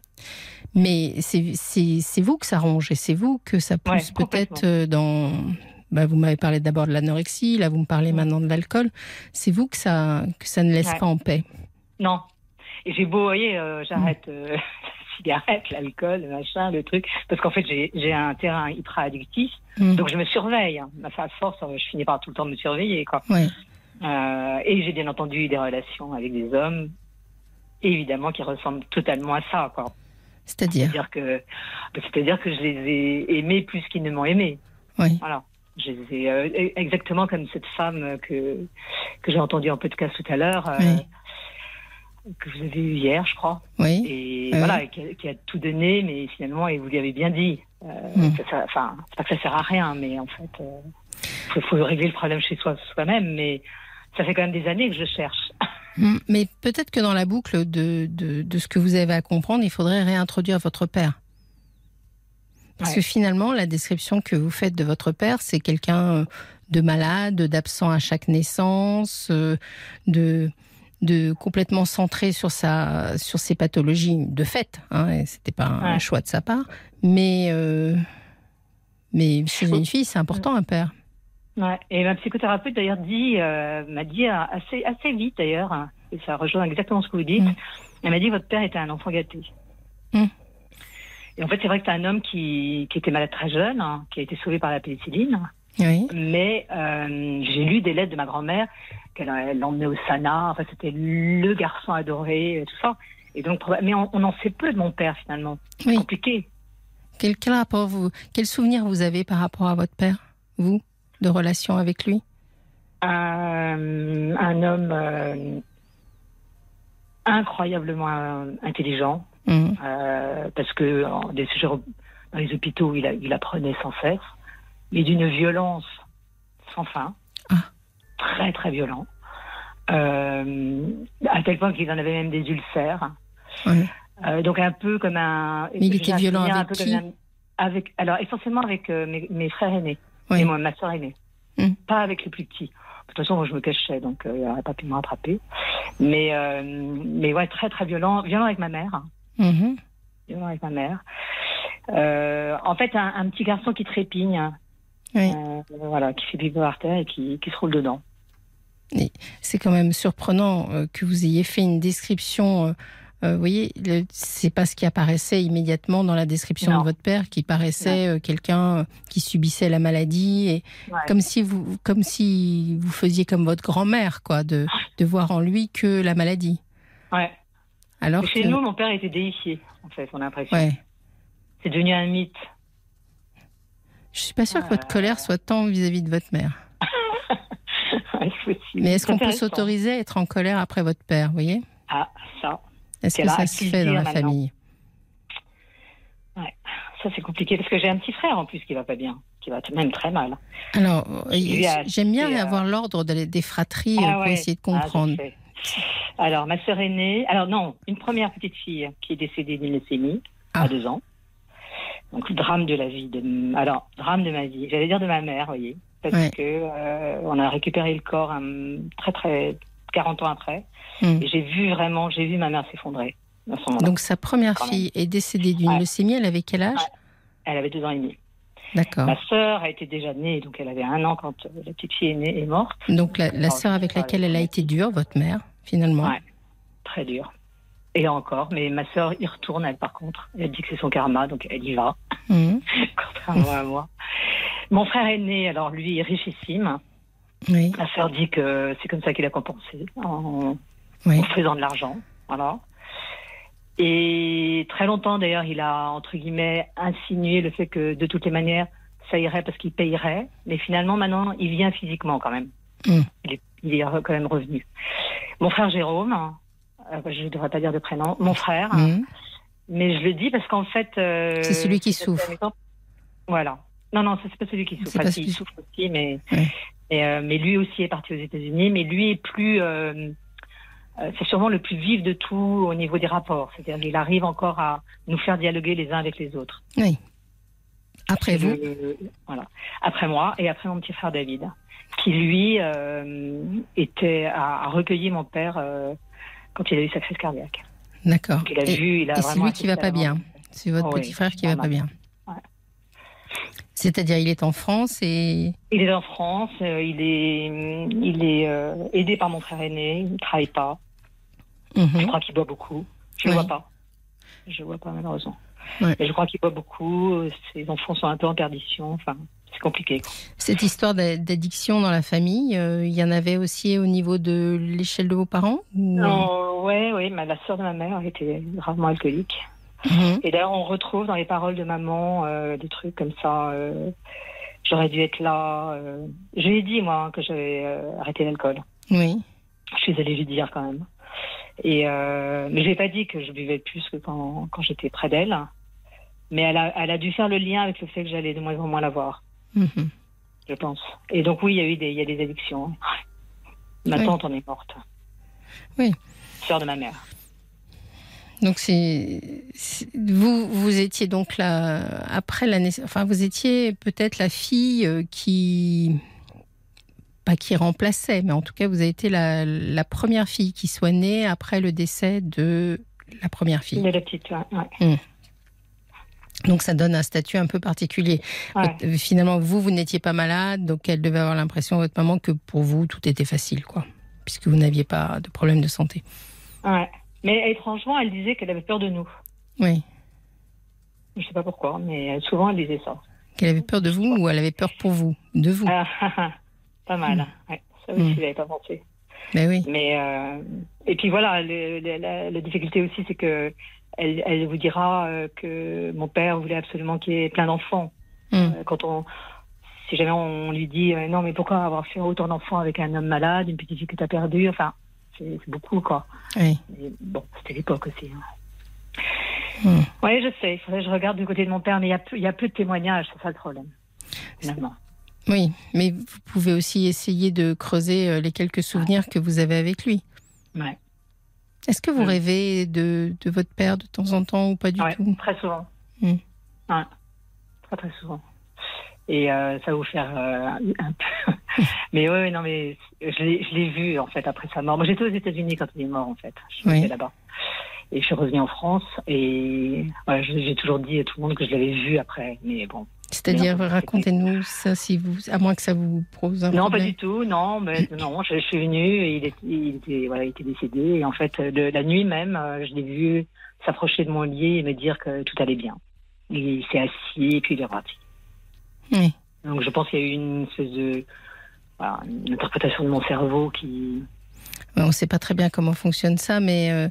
Mais c'est vous que ça ronge et c'est vous que ça pousse peut-être dans. Bah, vous m'avez parlé d'abord de l'anorexie, là vous me parlez maintenant de l'alcool. C'est vous que ça, que ça ne laisse pas en paix? Non. Et j'ai beau, vous voyez, j'arrête [laughs] cigarette, l'alcool, le machin, le truc. Parce qu'en fait, j'ai un terrain hyper addictif. Mm. Donc, je me surveille. Hein. À force, je finis par tout le temps me surveiller. Quoi. Euh, et j'ai bien entendu des relations avec des hommes, évidemment, qui ressemblent totalement à ça. Quoi. C'est-à-dire? C'est-à-dire que, c'est-à-dire que je les ai aimés plus qu'ils ne m'ont aimé. Oui. Voilà. Je les ai, euh, exactement comme cette femme que, que j'ai entendue en podcast tout à l'heure. Euh, que vous avez eu hier, je crois. Oui. Et voilà, qui a, tout donné, mais finalement, et vous lui avez bien dit. Euh, hmm. enfin, c'est pas que ça sert à rien, mais en fait, il faut, régler le problème chez soi soi-même. Mais ça fait quand même des années que je cherche. Hmm. [laughs] Mais peut-être que dans la boucle de, de, de, ce que vous avez à comprendre, il faudrait réintroduire votre père. Parce que finalement, la description que vous faites de votre père, c'est quelqu'un de malade, d'absent à chaque naissance, euh, de de complètement centré sur sa sur ses pathologies de fait. Hein, C'était pas un choix de sa part, mais euh, mais chez une fille, c'est important un père. Ouais. Et ma psychothérapeute d'ailleurs dit euh, m'a dit assez assez vite d'ailleurs, et ça rejoint exactement ce que vous dites. Mm. Elle m'a dit votre père était un enfant gâté. Mm. Et en fait, c'est vrai que c'est un homme qui, qui était malade très jeune, hein, qui a été sauvé par la pénicilline. Oui. Mais euh, j'ai lu des lettres de ma grand-mère qu'elle l'emmenait au Sana. Enfin, c'était le garçon adoré, tout ça. Et donc, mais on, en sait peu de mon père finalement. C'est compliqué. Quel, quel, rapport vous, quel souvenir vous avez par rapport à votre père, vous, de relation avec lui? Euh, Un homme euh, incroyablement intelligent, mmh. parce que dans les hôpitaux, il, il apprenait sans cesse mais d'une violence sans fin, ah. très très violent, euh, à tel point qu'il en avait même des ulcères. Euh, donc un peu comme un. Mais il était violent avec qui avec, Alors essentiellement avec euh, mes, frères aînés et moi, ma soeur aînée, hum. pas avec les plus petits. De toute façon, moi, je me cachais, donc il n'aurait pas pu me rattraper. Mais, mais ouais, très très violent, violent avec ma mère. Violent avec ma mère. en fait, un, un, petit garçon qui trépigne, euh, voilà, qui fait pipi par terre et qui, qui se roule dedans. C'est quand même surprenant euh, que vous ayez fait une description. Euh, vous voyez, c'est pas ce qui apparaissait immédiatement dans la description de votre père, qui paraissait quelqu'un qui subissait la maladie, et comme si vous, comme si vous faisiez comme votre grand-mère, quoi, de, de voir en lui que la maladie. Ouais. Alors chez nous, mon père était déifié, en fait, on a l'impression. Ouais. C'est devenu un mythe. Je suis pas sûre que votre colère soit tant vis-à-vis de votre mère. [laughs] Mais est-ce qu'on peut s'autoriser à être en colère après votre père, vous voyez? Ah, ça. Est-ce que ça se fait dans la famille? Ouais, ça c'est compliqué parce que j'ai un petit frère en plus qui va pas bien, qui va même très mal. Alors, j'aime bien euh, avoir l'ordre des fratries ah pour essayer de ah, comprendre. Alors, ma sœur aînée, alors non, une première petite fille qui est décédée d'une leucémie à ah. deux ans. Donc drame de la vie, de, alors drame de ma vie, j'allais dire de ma mère, vous voyez, parce que euh, on a récupéré le corps un, très très 40 ans après, hmm. et j'ai vu vraiment, j'ai vu ma mère s'effondrer. Donc sa première fille est décédée d'une leucémie, elle avait quel âge? Elle avait deux ans et demi. D'accord. Ma sœur a été déjà née, donc elle avait un an quand la petite fille est née et morte. Donc la, la sœur avec laquelle elle a été dure, votre mère, finalement. Ouais, très dure. Et encore, mais ma sœur y retourne, elle, par contre. Elle dit que c'est son karma, donc elle y va. Mmh. [laughs] Contrairement à moi. Mon frère aîné, alors lui, est richissime. Oui. Ma sœur dit que c'est comme ça qu'il a compensé, en, faisant de l'argent. Voilà. Et très longtemps, d'ailleurs, il a, entre guillemets, insinué le fait que, de toutes les manières, ça irait parce qu'il payerait. Mais finalement, maintenant, il vient physiquement quand même. Mmh. Il, est, il est quand même revenu. Mon frère Jérôme, euh, je ne devrais pas dire de prénom, mon frère. Mhm. Mais je le dis parce qu'en fait. Euh, c'est celui qui souffre. Voilà. Non, non, c'est pas celui qui souffre. Enfin, il souffre aussi, mais, euh, mais lui aussi est parti aux États-Unis. Mais lui est plus. c'est sûrement le plus vif de tout au niveau des rapports. C'est-à-dire qu'il arrive encore à nous faire dialoguer les uns avec les autres. Oui. Après vous Voilà. Après moi et après mon petit frère David, qui lui était a, recueilli mon père quand il a eu sa crise cardiaque. D'accord. Il a vu, il a et c'est lui qui va pas bien. C'est votre petit frère qui va pas bien. C'est-à-dire, il est en France et. Il est en France. Euh, il est, il est euh, aidé par mon frère aîné. Il ne travaille pas. Mhm. Je crois qu'il boit beaucoup. Je ne vois pas. Je ne vois pas malheureusement. Mais je crois qu'il boit beaucoup. Ses enfants sont un peu en perdition. Enfin, c'est compliqué. Cette histoire d'addiction dans la famille, euh, il y en avait aussi au niveau de l'échelle de vos parents Non, ouais, oui. la sœur de ma mère était gravement alcoolique. Mhm. Et d'ailleurs, on retrouve dans les paroles de maman euh, des trucs comme ça. Euh, j'aurais dû être là. Euh. Je lui ai dit, moi, que j'avais arrêté l'alcool. Oui. Je suis allée lui dire quand même. Et, mais je n'ai pas dit que je buvais plus que quand, quand j'étais près d'elle. Mais elle a, elle a dû faire le lien avec le fait que j'allais de moins en moins la voir. Mhm. Je pense. Et donc, oui, il y a eu des, il y a des addictions. Ma tante en est morte. Oui. Sœur de ma mère. Donc c'est vous vous étiez donc là après la naissance enfin vous étiez peut-être la fille euh, qui pas qui remplaçait mais en tout cas vous avez été la, la première fille qui soit née après le décès de la première fille. De la petite, ouais. Hum. Donc ça donne un statut un peu particulier. Euh, finalement, vous, vous n'étiez pas malade, donc elle devait avoir l'impression, votre maman, que pour vous, tout était facile, quoi, puisque vous n'aviez pas de problème de santé. Ouais. Mais franchement, elle disait qu'elle avait peur de nous. Oui. Je ne sais pas pourquoi, mais souvent elle disait ça. Qu'elle avait peur de vous ou elle avait peur pour vous? De vous ah, [laughs] Pas mal. Hmm. ça aussi, hmm. je n'avais pas pensé. Mais oui. Mais, euh, et puis voilà, la, difficulté aussi, c'est que elle, elle, vous dira euh, que mon père voulait absolument qu'il y ait plein d'enfants. Hmm. Euh, quand on, si jamais on lui dit non, mais pourquoi avoir fait autant d'enfants avec un homme malade, une petite fille que tu as perdue, enfin, c'est beaucoup, quoi. Oui. bon, c'était l'époque aussi. Hein. Hmm. Oui, je sais. Il faudrait que je regarde du côté de mon père, mais il y a peu, il y a peu de témoignages, c'est ça le problème. Finalement. Oui, mais vous pouvez aussi essayer de creuser euh, les quelques souvenirs que vous avez avec lui. Ouais. Est-ce que vous rêvez de, de, votre père de temps en temps ou pas du tout? Très souvent. Ouais. Très très souvent. Et euh, ça va vous faire euh, un peu. [laughs] mais oui, non, mais je l'ai vu en fait après sa mort. Moi, j'étais aux États-Unis quand il est mort en fait. Je suis là-bas. Et je suis revenue en France et voilà, j'ai toujours dit à tout le monde que je l'avais vu après. Mais bon. C'est-à-dire, racontez-nous ça, si vous, à moins que ça vous pose un non, problème. Non, pas du tout. Non, mais non, je, suis venue et il, il, était, voilà, il était décédé. Et en fait, la nuit même, euh, je l'ai vu s'approcher de mon lit et me dire que tout allait bien. Il s'est assis et puis il est parti. Oui. Donc je pense qu'il y a eu une espèce de une interprétation de mon cerveau qui. On ne sait pas très bien comment fonctionne ça, mais euh,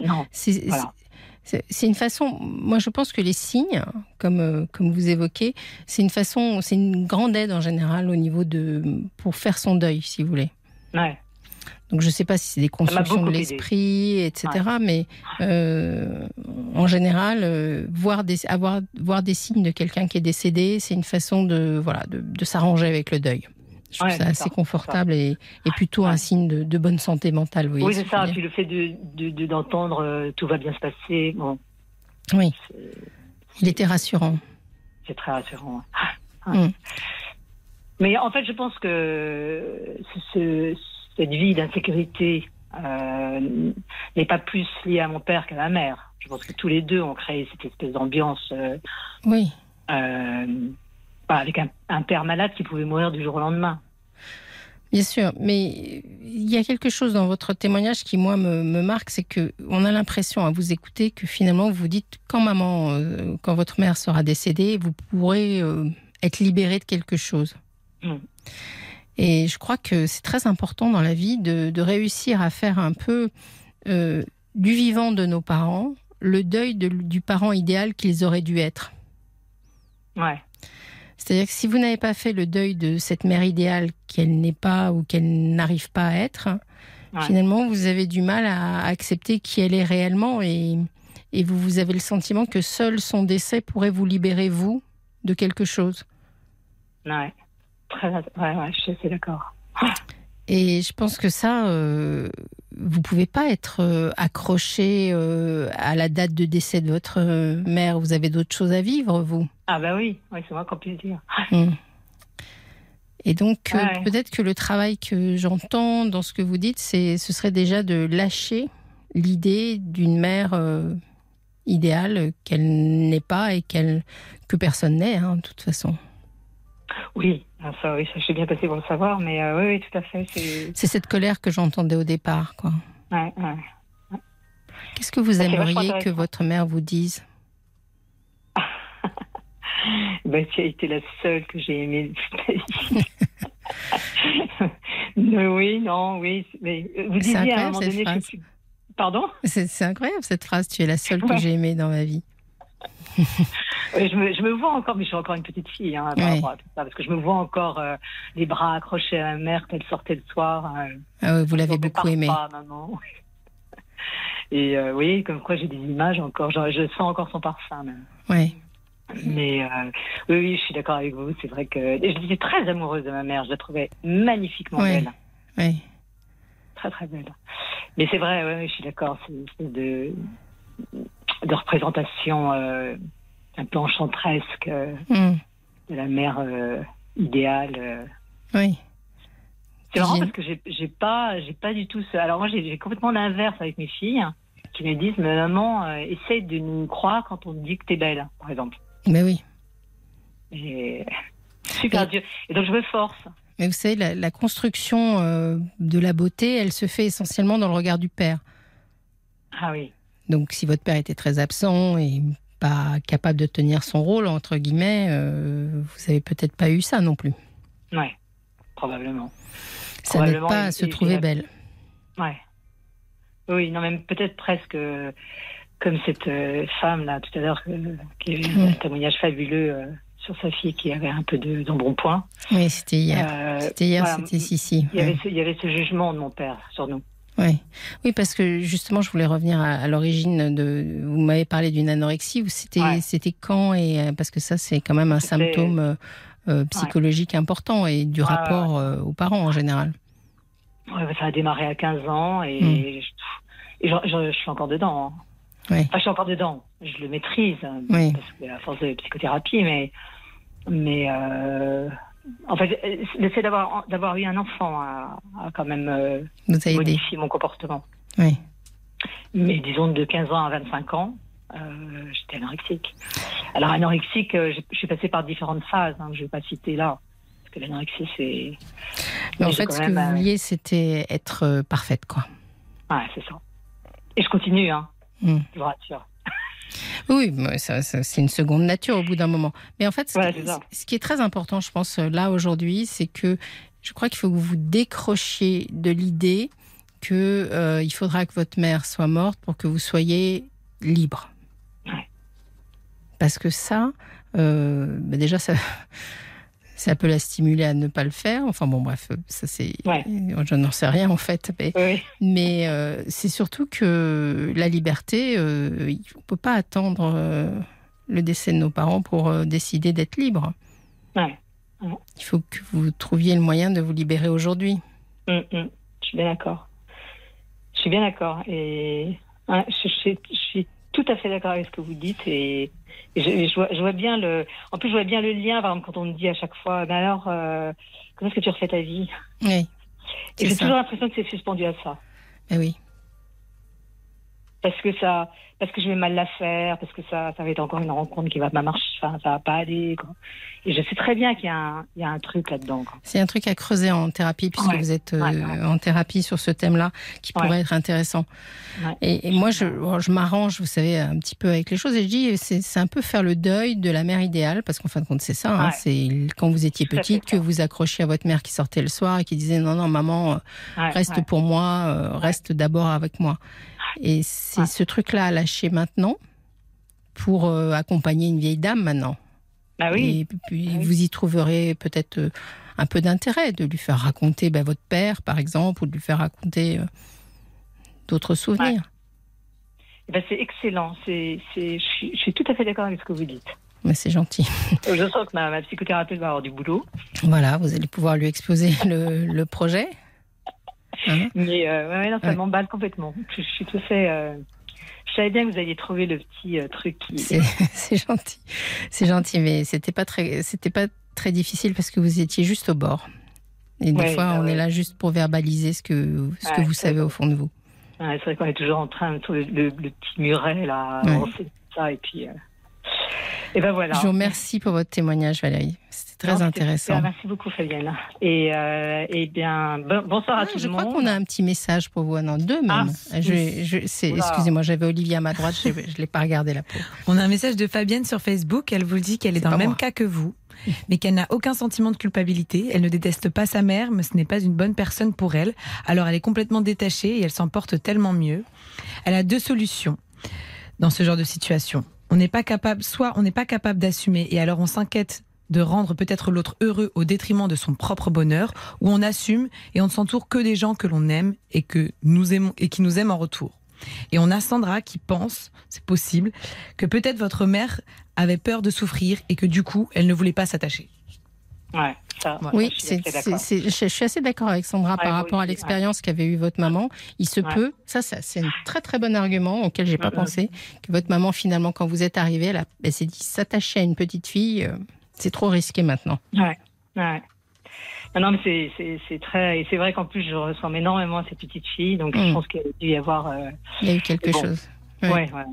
c'est une façon. Moi, je pense que les signes, comme euh, comme vous évoquez, c'est une façon, c'est une grande aide en général au niveau de pour faire son deuil, si vous voulez. Ouais. Donc je ne sais pas si c'est des constructions de l'esprit, etc. Mais euh, en général, voir des, avoir, voir des signes de quelqu'un qui est décédé, c'est une façon de, voilà, de, de s'arranger avec le deuil. Je trouve ça assez confortable et, et, plutôt un signe de, de, bonne santé mentale. Vous oui, c'est ça. Puis le fait de, d'entendre euh, tout va bien se passer. Bon, oui. Il était rassurant. C'est très rassurant. Mm. Mais en fait, je pense que ce, cette vie d'insécurité euh, n'est pas plus liée à mon père qu'à ma mère. Je pense que tous les deux ont créé cette espèce d'ambiance. Euh, oui. Euh, avec un, père malade qui pouvait mourir du jour au lendemain. Bien sûr, mais il y a quelque chose dans votre témoignage qui, moi, me, marque, c'est que on a l'impression à vous écouter que finalement, vous dites quand maman, euh, quand votre mère sera décédée, vous pourrez euh, être libéré de quelque chose. Mm. Et je crois que c'est très important dans la vie de, réussir à faire un peu euh, du vivant de nos parents le deuil du parent idéal qu'ils auraient dû être. Ouais. C'est-à-dire que si vous n'avez pas fait le deuil de cette mère idéale qu'elle n'est pas ou qu'elle n'arrive pas à être, finalement, vous avez du mal à accepter qui elle est réellement et, et vous, vous avez le sentiment que seul son décès pourrait vous libérer, vous, de quelque chose. Ouais, Très, ouais, ouais je suis d'accord. Et je pense que ça, euh, vous pouvez pas être accroché à la date de décès de votre mère. Vous avez d'autres choses à vivre, vous. Ah bah oui, oui c'est moi qu'on puisse dire. Hum. [laughs] Et donc, peut-être que le travail que j'entends dans ce que vous dites, c'est, ce serait déjà de lâcher l'idée d'une mère idéale qu'elle n'est pas et qu'elle, que personne n'est, hein, de toute façon. Oui, ah, ça, oui, ça, j'ai bien passé pour le savoir, mais euh, oui, oui, tout à fait. C'est... cette colère que j'entendais au départ, quoi. Ouais, ouais. Qu'est-ce que vous aimeriez que votre mère vous dise? [laughs] Ben, Tu as été la seule que j'ai aimée [laughs] oui, non, oui. Mais vous disiez à un moment donné que Pardon? C'est, incroyable cette phrase. Tu es la seule que j'ai aimée dans ma vie. [laughs] je, me, je, me, vois encore, mais je suis encore une petite fille, hein, parce que je me vois encore euh, les bras accrochés à ma mère quand elle sortait le soir. Euh, ah vous l'avez beaucoup aimé. maman. [laughs] Et euh, oui, comme quoi j'ai des images encore, je, sens encore son parfum. Même. Oui. Mais oui, oui, je suis d'accord avec vous. C'est vrai que je suis très amoureuse de ma mère. Je la trouvais magnifiquement belle. Oui. Très très belle. Mais c'est vrai, oui, je suis d'accord. C'est une espèce de de représentation euh, un peu enchantresque euh, hmm. de la mère euh, idéale. Oui. C'est marrant parce que j'ai pas, j'ai pas du tout ça. Alors moi, j'ai complètement l'inverse avec mes filles qui me disent, mais maman, essaye de nous croire quand on te dit que t'es belle, par exemple. Mais oui. Et... [laughs] Super dur. Et donc je me force. Mais vous savez, la, la construction de la beauté, elle se fait essentiellement dans le regard du père. Ah oui. Donc si votre père était très absent et pas capable de tenir son rôle, entre guillemets, euh, vous n'avez peut-être pas eu ça non plus. Oui, probablement. Ça n'aide pas à se trouver belle. Ouais. Oui, non, même peut-être presque comme cette euh, femme-là tout à l'heure qui a eu un témoignage fabuleux euh, sur sa fille qui avait un peu d'embonpoint. Oui, c'était hier. c'était hier, c'était. Il, il y avait ce jugement de mon père sur nous. Oui. oui, parce que justement, je voulais revenir à, l'origine de. Vous m'avez parlé d'une anorexie. C'était c'était quand et euh, parce que ça, c'est quand même un symptôme euh, euh, psychologique important et du rapport aux parents en général. ça a démarré à 15 ans et, hmm. je, suis encore dedans. Hein. je suis encore dedans. Je le maîtrise parce que à force de psychothérapie, mais mais fait, le fait d'avoir d'avoir eu un enfant a, quand même euh, modifié mon comportement. Oui. Mais disons de 15 ans à 25 ans, euh, j'étais anorexique. Alors anorexique, euh, je suis passée par différentes phases. Hein, je ne vais pas citer là, parce que l'anorexie c'est. Mais en fait, ce que vous vouliez, c'était être parfaite, quoi. Ouais, c'est ça. Et je continue, hein. Hmm. Je vous rassure. Oui, c'est une seconde nature au bout d'un moment. Mais en fait, ce, qui, est très important, je pense, là aujourd'hui, c'est que je crois qu'il faut que vous décrochiez de l'idée qu'il euh, faudra que votre mère soit morte pour que vous soyez libre. Parce que ça, euh, bah déjà, ça, ça peut la stimuler à ne pas le faire. Enfin bon, bref, ça c'est, je n'en sais rien en fait, mais, euh, c'est surtout que la liberté, euh, on peut pas attendre euh, le décès de nos parents pour décider d'être libre. Il faut que vous trouviez le moyen de vous libérer aujourd'hui. Hum, hum. Je suis bien d'accord. Je suis bien d'accord et je, suis tout à fait d'accord avec ce que vous dites et je, vois, bien le. En plus, je vois bien le lien, par exemple, quand on me dit à chaque fois, mais alors, euh, comment est-ce que tu refais ta vie? Oui. Et j'ai toujours l'impression que c'est suspendu à ça. Eh oui. Parce que ça, parce que je vais mal la faire, parce que ça, ça va être encore une rencontre qui va pas marcher, enfin, ça va pas aller. Quoi. Et je sais très bien qu'il y, y, a un truc là-dedans. C'est un truc à creuser en thérapie, puisque vous êtes euh, en thérapie sur ce thème-là, qui pourrait être intéressant. Et, moi, je, je m'arrange, vous savez, un petit peu avec les choses, et je dis, c'est un peu faire le deuil de la mère idéale, parce qu'en fin de compte, c'est ça. Hein, c'est quand vous étiez petite que vous accrochiez à votre mère qui sortait le soir et qui disait, non, non, maman, euh, reste pour moi, euh, reste d'abord avec moi. Et c'est ce truc-là à lâcher maintenant pour euh, accompagner une vieille dame maintenant. Bah oui. Et puis vous y trouverez peut-être euh, un peu d'intérêt de lui faire raconter bah, votre père, par exemple, ou de lui faire raconter euh, d'autres souvenirs. Eh ben, c'est excellent. Je, suis, tout à fait d'accord avec ce que vous dites. Mais c'est gentil. [laughs] Je sens que ma, psychothérapeute va avoir du boulot. Voilà, vous allez pouvoir lui exposer le, le projet. Hein mais ouais, ça m'emballe complètement. Je, suis tout fait. Je savais bien que vous alliez trouver le petit truc. Qui... [laughs] C'est gentil, c'est gentil, mais c'était pas très, c'était pas très difficile parce que vous étiez juste au bord. Et des fois, bah on est là juste pour verbaliser ce que, ce que vous savez au fond de vous. c'est vrai qu'on est toujours en train de le, le, le petit muret là, avancer ça et puis. Euh, et ben voilà. Je vous remercie pour votre témoignage, Valérie. Très intéressant. Merci beaucoup, Fabienne. Et, euh, et bien, bonsoir à tous. Je crois qu'on a un petit message pour vous. Non, deux même. Ah, excusez-moi, j'avais Olivier à ma droite, je ne l'ai pas regardé la peau. On a un message de Fabienne sur Facebook. Elle vous dit qu'elle est, dans le même cas que vous mais qu'elle n'a aucun sentiment de culpabilité. Elle ne déteste pas sa mère, mais ce n'est pas une bonne personne pour elle. Alors elle est complètement détachée et elle s'en porte tellement mieux. Elle a deux solutions dans ce genre de situation. On n'est pas capable, soit on n'est pas capable d'assumer et alors on s'inquiète de rendre peut-être l'autre heureux au détriment de son propre bonheur, ou on assume et on ne s'entoure que des gens que l'on aime et que nous aimons et qui nous aiment en retour. Et on a Sandra qui pense, c'est possible, que peut-être votre mère avait peur de souffrir et que du coup, elle ne voulait pas s'attacher. Ouais, ça, oui, je suis, je, suis assez d'accord avec Sandra par rapport à l'expérience qu'avait eu votre maman. Il se peut, ça, ça c'est un très très bon argument auquel j'ai pas pensé, que votre maman finalement, quand vous êtes arrivé, elle, elle s'est dit s'attacher à une petite fille, euh, c'est trop risqué maintenant. Ouais, ouais. Non, mais c'est très. Et c'est vrai qu'en plus, je ressemble énormément à ces petites filles, donc je mm. pense qu'il y a dû y avoir. Euh, Il y a eu quelque chose. Ouais, ouais.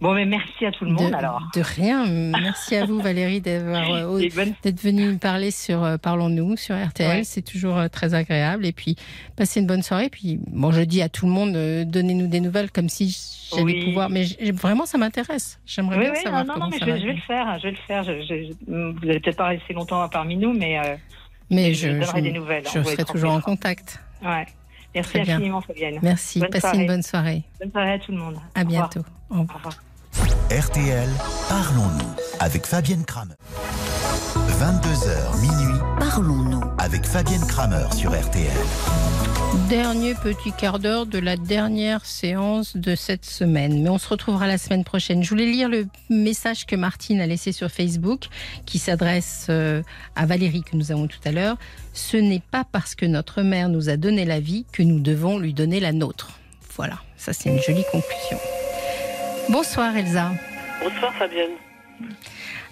Bon, mais merci à tout le monde alors. De rien. Merci à vous [laughs] Valérie d'avoir euh, d'être venue me parler sur euh, Parlons-nous sur RTL. C'est toujours très agréable. Et puis passez une bonne soirée. Puis bon, je dis à tout le monde donnez-nous des nouvelles comme si j'allais pouvoir. Mais vraiment, ça m'intéresse. J'aimerais bien savoir non, non, non, mais je, vais, le faire. Je vais le faire. vous n'allez peut-être pas rester longtemps parmi nous, mais. Mais je, je, des nouvelles. Je serai toujours en contact. Ouais. Merci infiniment, Fabienne. Merci. Passez une bonne soirée. Bonne soirée à tout le monde. À bientôt. Au revoir. RTL, parlons-nous avec Fabienne Kramer. 22h minuit, parlons-nous avec Fabienne Kramer sur RTL. Dernier petit quart d'heure de la dernière séance de cette semaine. Mais on se retrouvera la semaine prochaine. Je voulais lire le message que Martine a laissé sur Facebook qui s'adresse euh, à Valérie que nous avons tout à l'heure. Ce n'est pas parce que notre mère nous a donné la vie que nous devons lui donner la nôtre. Voilà, ça c'est une jolie conclusion. Bonsoir Elsa. Bonsoir Fabienne.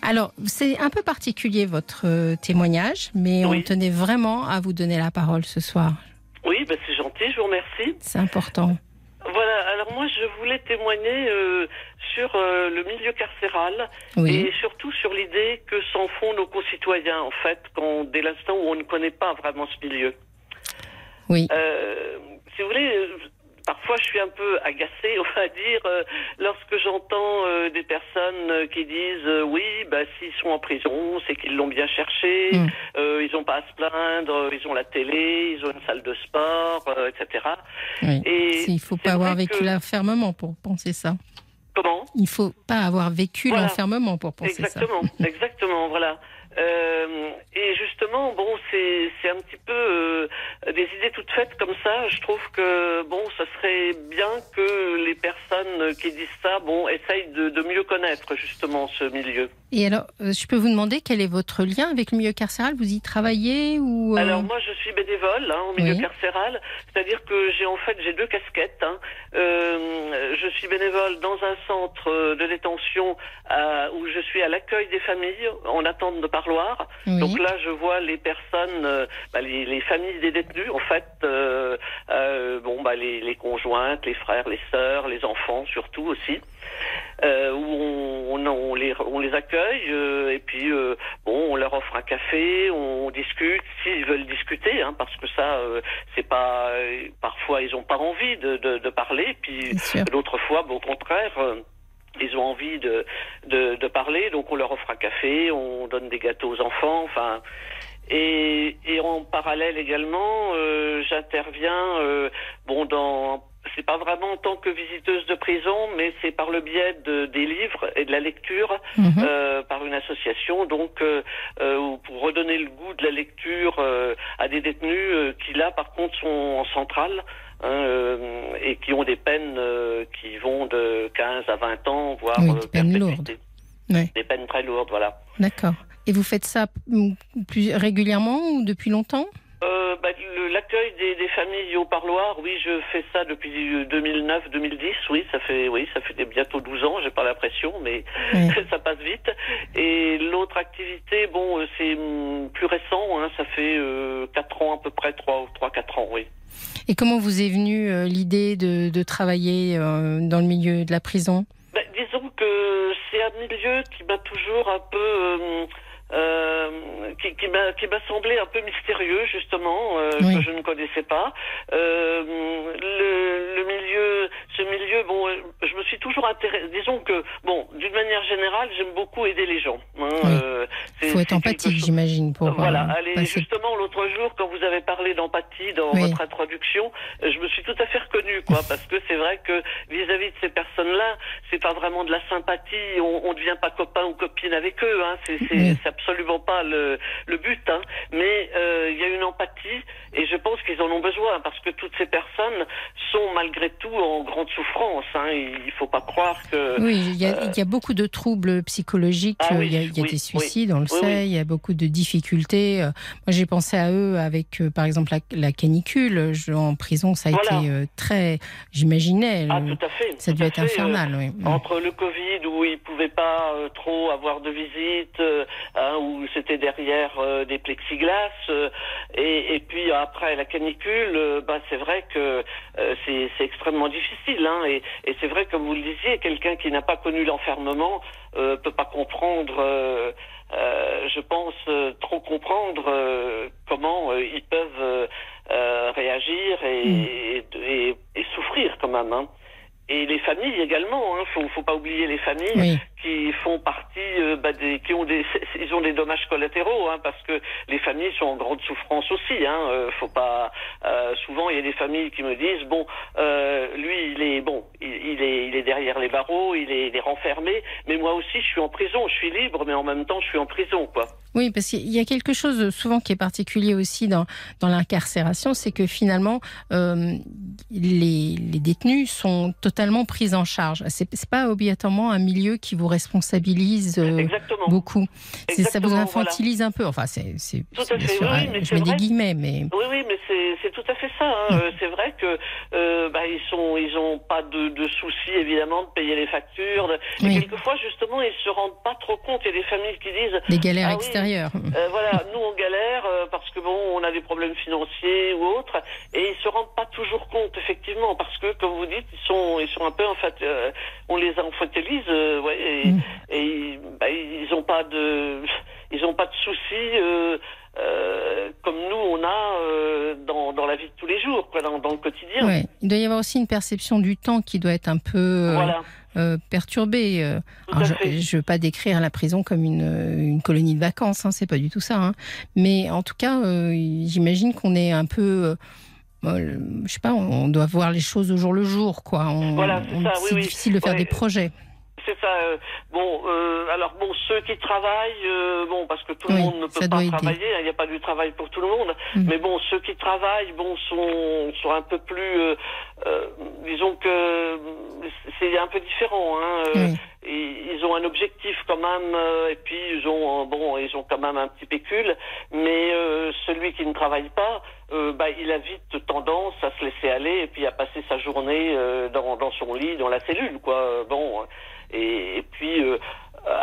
Alors, c'est un peu particulier votre euh, témoignage, mais on tenait vraiment à vous donner la parole ce soir. Oui, ben c'est gentil, je vous remercie. C'est important. Voilà, alors moi je voulais témoigner euh, sur euh, le milieu carcéral et surtout sur l'idée que s'en font nos concitoyens en fait, quand, dès l'instant où on ne connaît pas vraiment ce milieu. Oui. si vous voulez, parfois je suis un peu agacée, [laughs] on va dire, euh, lorsque j'entends euh, des personnes euh, qui disent oui, bah, s'ils sont en prison, c'est qu'ils l'ont bien cherché, mm. ils n'ont pas à se plaindre, ils ont la télé, ils ont une salle de sport, etc. Et il ne faut pas avoir vécu l'enfermement pour penser ça. Comment? Il ne faut pas avoir vécu l'enfermement pour penser ça. Exactement, [laughs] exactement, voilà. Euh, et justement, bon, c'est un petit peu euh, des idées toutes faites comme ça. Je trouve que bon, ça serait bien que les personnes qui disent ça, bon, essayent de mieux connaître justement ce milieu. Et alors, euh, je peux vous demander quel est votre lien avec le milieu carcéral? Vous y travaillez ou Alors moi, je suis bénévole hein, au milieu carcéral, c'est-à-dire que j'ai en fait j'ai deux casquettes. Hein. Euh, je suis bénévole dans un centre de détention où je suis à l'accueil des familles en attente de parloir. Donc là, je vois les personnes, euh, bah, les, les, familles des détenus, en fait, euh, euh, bon, bah, les, les, conjointes, les frères, les sœurs, les enfants surtout aussi. Euh, où on, on, on, les, on les accueille et puis bon on leur offre un café, on discute s'ils veulent discuter hein, parce que ça c'est pas parfois ils ont pas envie de, de, de parler puis d'autres fois bon, au contraire ils ont envie de, de, de, parler, donc on leur offre un café, on donne des gâteaux aux enfants, enfin. Et, et en parallèle également, euh, j'interviens, euh, bon, dans, c'est pas vraiment en tant que visiteuse de prison, mais c'est par le biais de, des livres et de la lecture, mhm. euh, par une association, donc euh, euh, pour redonner le goût de la lecture à des détenus qui là, par contre, sont en centrale. Hein, et qui ont des peines qui vont de 15 à 20 ans, voire oui, des peines lourdes. Des peines très lourdes, voilà. D'accord. Et vous faites ça mm, plus régulièrement ou depuis longtemps? Euh, bah, L'accueil des, des, familles au parloir, oui, je fais ça depuis 2009-2010. Oui, ça fait, oui, ça fait bientôt 12 ans. J'ai pas l'impression, mais [laughs] ça passe vite. Et l'autre activité, bon, euh, c'est mm, plus récent. Hein, ça fait euh, 4 ans à peu près, 3 trois, 4 ans, oui. Et comment vous est venue euh, l'idée de, de, travailler euh, dans le milieu de la prison? Bah, Disons que c'est un milieu qui m'a toujours un peu euh, qui, qui m'a semblé un peu mystérieux justement euh, que je ne connaissais pas. Euh, le, le, milieu ce milieu bon je me suis toujours intéressé disons que bon d'une manière générale j'aime beaucoup aider les gens hein, euh, il faut être empathique j'imagine pour voilà allez justement l'autre jour quand vous avez parlé d'empathie dans votre introduction je me suis tout à fait reconnue quoi parce que c'est vrai que vis-à-vis de ces personnes là c'est pas vraiment de la sympathie on, on devient pas copain ou copine avec eux hein c'est absolument pas le, le but, hein. mais euh, il y a une empathie et je pense qu'ils en ont besoin parce que toutes ces personnes sont malgré tout en grande souffrance. Hein. Il ne faut pas croire que. Oui, il y, a, il y a beaucoup de troubles psychologiques. Ah il y a, il y a des suicides, on le sait. Il y a beaucoup de difficultés. Moi, j'ai pensé à eux avec, euh, par exemple, la, la canicule. Je, en prison, ça a été euh, très. J'imaginais. Ah, tout à fait. Ça devait être infernal. oui. Entre le Covid où ils pouvaient pas trop avoir de visites. Hein, où c'était derrière euh, des plexiglas, euh, et, et, puis après la canicule, euh, bah, c'est vrai que c'est extrêmement difficile. Hein, et, et c'est vrai, comme vous le disiez, quelqu'un qui n'a pas connu l'enfermement euh, peut pas comprendre. je pense trop comprendre comment ils peuvent réagir et, mm. et, et, souffrir quand même. Hein et les familles également. Hein. Faut, faut pas oublier les familles qui font partie, euh, bah, qui ont des, ils ont des dommages collatéraux, hein, parce que les familles sont en grande souffrance aussi. Hein. Euh, faut pas. Euh, souvent, il y a des familles qui me disent bon, euh, lui, il est bon, il, est, il est derrière les barreaux, il est, il est renfermé, mais moi aussi, je suis en prison. Je suis libre, mais en même temps, je suis en prison, quoi. Oui, parce qu'il y a quelque chose souvent qui est particulier aussi dans, dans l'incarcération, c'est que finalement, les, les, détenus sont totalement pris en charge. C'est pas obligatoirement un milieu qui vous responsabilise euh, beaucoup. Ça vous infantilise un peu. Enfin, c'est tout à fait. Sûr, oui, mais je mets des guillemets, mais oui, oui, mais c'est tout à fait ça. Hein. Hum. C'est vrai que euh, bah, ils sont, ils ont pas de, de, soucis évidemment de payer les factures. Oui. Et quelquefois, justement, ils se rendent pas trop compte. Il y a des familles qui disent des galères ah, extérieures. Euh, voilà, nous on galère euh, parce que bon, on a des problèmes financiers ou autres, et ils se rendent pas toujours compte effectivement parce que, comme vous dites, ils sont, ils sont un peu en fait, euh, on les infantilise, euh, ouais, et, mm. et bah, ils ont pas de, ils ont pas de soucis. Euh, euh, comme nous on a euh, dans, dans, la vie de tous les jours, quoi, dans, dans, le quotidien. Ouais. Il doit y avoir aussi une perception du temps qui doit être un peu voilà. perturbée. Alors, je ne veux pas décrire la prison comme une, une colonie de vacances, hein, c'est pas du tout ça. Hein. Mais en tout cas, j'imagine qu'on est un peu je sais pas, on doit voir les choses au jour le jour, quoi. On, voilà, c'est oui, difficile de faire ouais. des projets c'est ça. Euh, bon, euh, alors bon, ceux qui travaillent, euh, bon, parce que tout le monde ne peut pas travailler, hein, il n'y a pas du travail pour tout le monde. Mm. Mais bon, ceux qui travaillent, bon, sont sont un peu plus, euh, euh, disons que c'est un peu différent. Hein, ils, ont un objectif quand même, et puis ils ont bon, ils ont quand même un petit pécule. Mais celui qui ne travaille pas, bah, il a vite tendance à se laisser aller et puis à passer sa journée dans, dans son lit, dans la cellule, quoi. Bon. Et, et puis euh,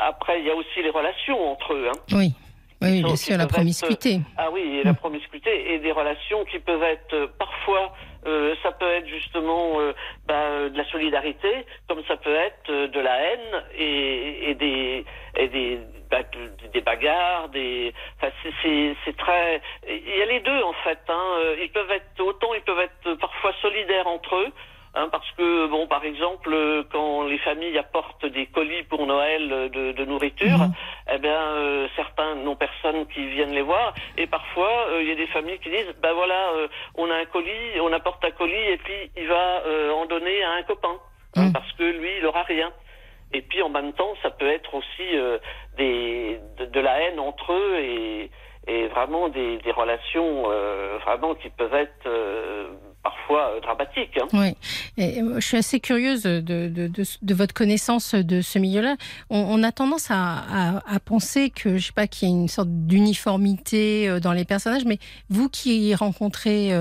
après, il y a aussi les relations entre eux. Hein. Oui. Oui, bien sûr, la promiscuité. Être, ah oui, et la promiscuité et des relations qui peuvent être euh, parfois, euh, ça peut être justement euh, bah, de la solidarité, comme ça peut être euh, de la haine et, et des et des bah, des bagarres, des. Enfin, c'est très. Il y a les deux en fait. Hein. Ils peuvent être autant, ils peuvent être parfois solidaires entre eux. Hein, parce que, bon, par exemple, euh, quand les familles apportent des colis pour Noël euh, de, de nourriture, mmh. eh bien, euh, certains n'ont personne qui vienne les voir. Et parfois, il euh, y a des familles qui disent, ben voilà, euh, on a un colis, on apporte un colis, et puis il va en donner à un copain, mmh. hein, parce que lui, il aura rien. Et puis, en même temps, ça peut être aussi des, de, de, la haine entre eux et, et vraiment des, des relations vraiment qui peuvent être parfois dramatiques. Hein. Oui, et je suis assez curieuse de, de, de, votre connaissance de ce milieu-là. On, a tendance à, à, penser que, je sais pas, qu'il y a une sorte d'uniformité dans les personnages, mais vous qui rencontrez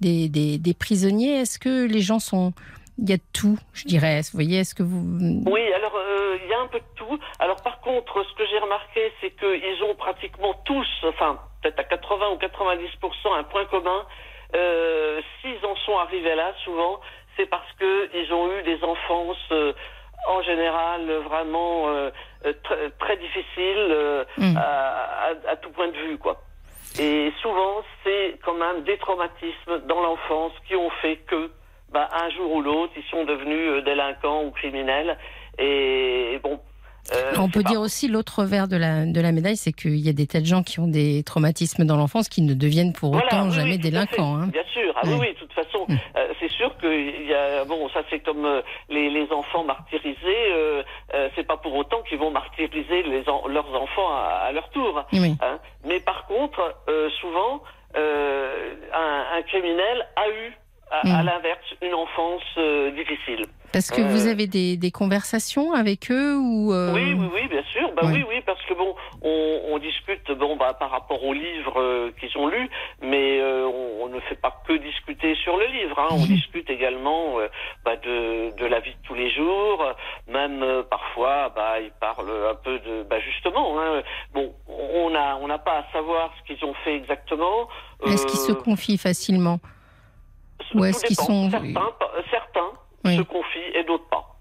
des, des, des prisonniers, est-ce que les gens sont il y a de tout, je dirais? Vous voyez, est-ce que vous... Oui, alors euh, il y a un peu de tout. Alors par contre, ce que j'ai remarqué, c'est qu'ils ont pratiquement tous, enfin peut-être à 80 ou 90% un point commun. Euh, S'ils en sont arrivés là, souvent, c'est parce qu'ils ont eu des enfances euh, en général vraiment euh, très, très difficiles mm. à, à, à, tout point de vue, quoi. Et souvent, c'est quand même des traumatismes dans l'enfance qui ont fait que bah, un jour ou l'autre, ils sont devenus délinquants ou criminels. Et, bon. Euh, on peut dire aussi l'autre verre de la, de la médaille, c'est qu'il y a des tas de gens qui ont des traumatismes dans l'enfance qui ne deviennent pour autant jamais délinquants. Hein. Bien sûr, ah, oui, oui, de toute façon, mm. euh, c'est sûr qu'il y a, bon, ça c'est comme les, les, enfants martyrisés, euh, c'est pas pour autant qu'ils vont martyriser les leurs enfants à, leur tour. Hein. Mais par contre, souvent, un, un criminel a eu à, hmm. l'inverse, une enfance euh, difficile. Parce que vous euh, avez des, des, conversations avec eux ou euh, Oui, oui, oui, bien sûr. Bah oui, oui, parce que bon, on, on discute bon bah par rapport aux livres qu'ils ont lus, mais on, on, ne fait pas que discuter sur le livre. Hein. On mhm. discute également bah, de, de la vie de tous les jours. Même parfois, bah ils parlent un peu de bah justement. Hein, bon, on a on n'a pas à savoir ce qu'ils ont fait exactement. Est-ce qu'ils se confient facilement? ou est-ce qu'ils sont certains, certains se confient et d'autres pas.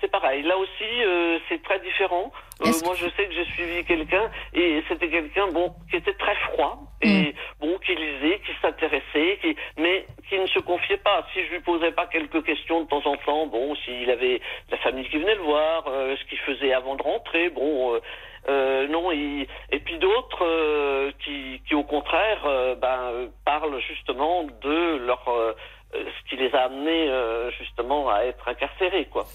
C'est pareil. Là aussi, euh, c'est très différent. Euh, moi, je sais que j'ai suivi quelqu'un et c'était quelqu'un bon qui était très froid et mm. bon qui lisait, qui s'intéressait, qui mais qui ne se confiait pas. Si je lui posais pas quelques questions de temps en temps, bon, s'il avait la famille qui venait le voir, euh, ce qu'il faisait avant de rentrer, bon. Euh, non, et puis d'autres euh, qui, qui, au contraire, euh, ben, parlent justement de leur ce qui les a amenés justement à être incarcérés, quoi.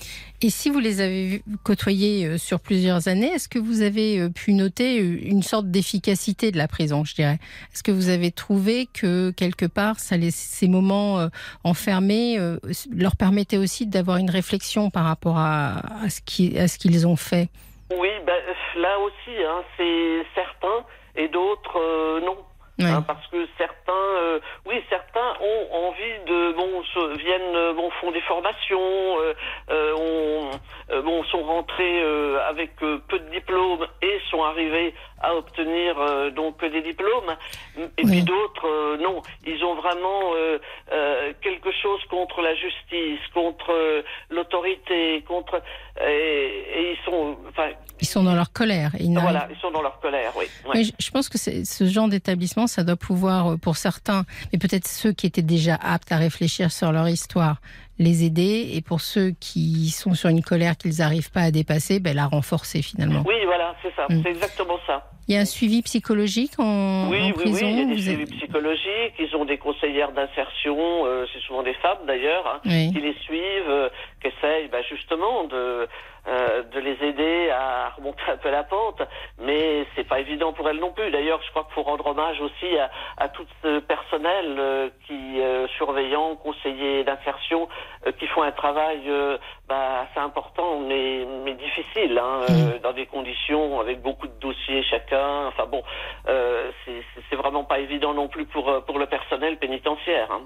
Et si vous les avez côtoyés sur plusieurs années, est-ce que vous avez pu noter une sorte d'efficacité de la prison, je dirais? Est-ce que vous avez trouvé que quelque part, ça les, ces moments enfermés leur permettaient aussi d'avoir une réflexion par rapport à, à ce qu'ils ont fait? Oui, ben, là aussi, hein, c'est certains et d'autres euh, non. Hein, parce que certains, euh, oui, certains ont envie de, bon, viennent, euh, bon, font des formations, euh, bon, sont rentrés avec peu de diplômes et sont arrivés à obtenir donc des diplômes. Et puis d'autres, non, ils ont vraiment quelque chose contre la justice, contre l'autorité, contre et, et, ils sont, enfin, ils sont dans leur colère. Ils voilà, ils sont dans leur colère, oui. oui je pense que ce genre d'établissement, ça doit pouvoir, euh, pour certains, mais peut-être ceux qui étaient déjà aptes à réfléchir sur leur histoire, les aider, et pour ceux qui sont sur une colère qu'ils n'arrivent pas à dépasser, ben, la renforcer finalement. Oui, voilà, c'est ça, mm. c'est exactement ça. Il y a un suivi psychologique en, oui, prison Oui, il y a des suivis psychologiques. Ils ont des conseillères d'insertion, euh, c'est souvent des femmes d'ailleurs, hein, qui les suivent, euh, qui essayent bah, justement de euh, de les aider à remonter un peu la pente, mais c'est pas évident pour elles non plus. D'ailleurs, je crois qu'il faut rendre hommage aussi à, à tout ce personnel euh, qui euh, surveillants, conseillers d'insertion, qui font un travail bah, assez important, mais, mais difficile, hein, mm. dans des conditions avec beaucoup de dossiers chacun. Enfin bon, c'est vraiment pas évident non plus pour pour le personnel pénitentiaire. Hein.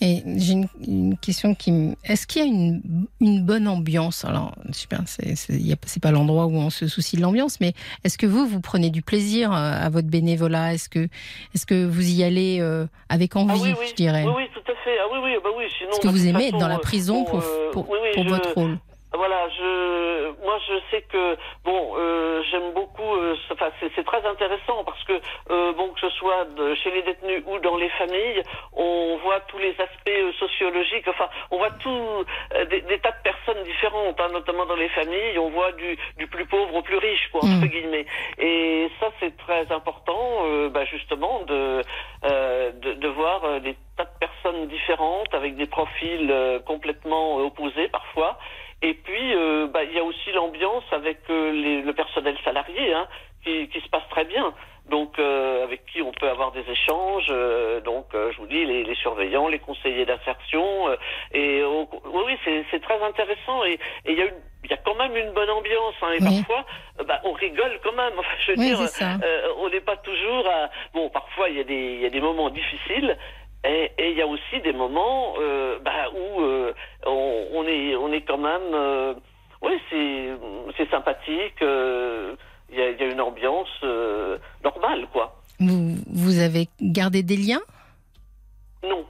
Et j'ai une, une, question qui Est-ce qu'il y a une, une bonne ambiance? Alors, je sais pas, c'est pas l'endroit où on se soucie de l'ambiance, mais est-ce que vous, vous prenez du plaisir euh, à votre bénévolat? Est-ce que, est que vous y allez euh, avec envie, ah oui, je dirais? Oui, oui, tout fait. Ah oui, oui, bah oui. Est-ce que vous aimez être dans la prison pour, euh, pour, pour votre rôle voilà, je, moi je sais que bon, euh, j'aime beaucoup. Euh, enfin, c'est très intéressant parce que euh, bon, que ce soit de, chez les détenus ou dans les familles, on voit tous les aspects euh, sociologiques. Enfin, on voit tout des, des, tas de personnes différentes, hein, notamment dans les familles. On voit du, du plus pauvre au plus riche, quoi, entre mmh. guillemets. Et ça, c'est très important, bah, justement, de, de, de voir des tas de personnes différentes avec des profils complètement opposés parfois. Et puis, euh, bah, il y a aussi l'ambiance avec euh, les, le personnel salarié, hein, qui, qui, se passe très bien. donc euh, avec qui on peut avoir des échanges. Euh, donc, euh, je vous dis, les, les, surveillants, les conseillers d'insertion. et oui, oui c'est très intéressant. Et il y a il y a quand même une bonne ambiance hein, et parfois bah, on rigole quand même [laughs] enfin je veux dire on n'est pas toujours à... bon parfois il y a des il y a des moments difficiles et il y a aussi des moments bah, où on, on, est on est quand même oui c'est sympathique il y, a, y, a, une ambiance euh, normale, quoi. Vous, vous avez gardé des liens? Non,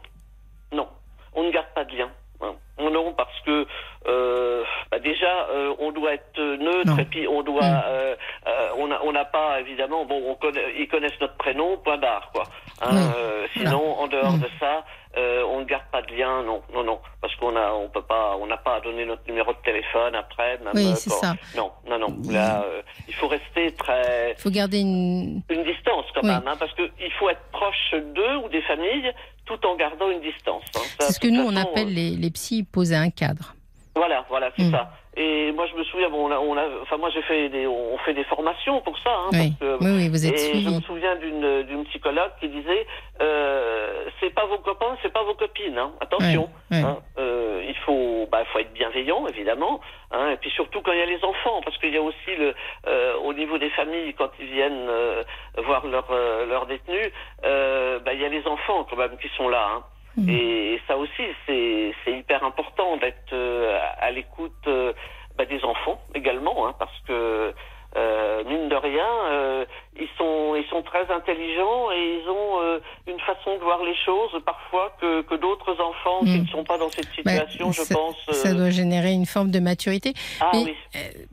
non, on ne garde pas de liens. Hein. Non, parce que euh, bah déjà, euh, on doit être neutre et puis on doit, mm. euh, euh, on n'a on pas évidemment, bon, on connaît, ils connaissent notre prénom, point barre, quoi. Hein, euh, sinon, en dehors mm. de ça, euh, on ne garde pas de lien, non, non, non, parce qu'on a, on peut pas, on n'a pas à donner notre numéro de téléphone après. Même, oui, c'est ça. Non, non, non. Là, euh, il faut rester très. Il faut garder une. Une distance quand même, hein, parce qu'il faut être proche d'eux ou des familles, tout en gardant une distance. Hein. C'est ce que nous on appelle les, les psys poser un cadre. Voilà, voilà, c'est mm. ça. Et moi, je me souviens, bon, on a, on a enfin, moi, j'ai fait des, on fait des formations pour ça. Hein, oui. Parce que, oui, oui, vous êtes Et je me souviens d'une, d'une psychologue qui disait, euh, c'est pas vos copains, c'est pas vos copines. Hein. Attention. Hein, euh, il faut, bah, faut être bienveillant, évidemment. Hein, et puis surtout quand il y a les enfants, parce qu'il y a aussi le, euh, au niveau des familles, quand ils viennent euh, voir leurs leur euh, détenus, euh, bah, il y a les enfants quand même qui sont là. Mm. Et, ça aussi, c'est hyper important d'être euh, à, l'écoute euh, bah, des enfants également, hein, parce que euh, mine de rien, euh, ils sont ils sont très intelligents et ils ont euh, une façon de voir les choses parfois que, que d'autres enfants qui hmm. ne sont pas dans cette bah, situation, je pense. Ça doit générer une forme de maturité. Ah, oui.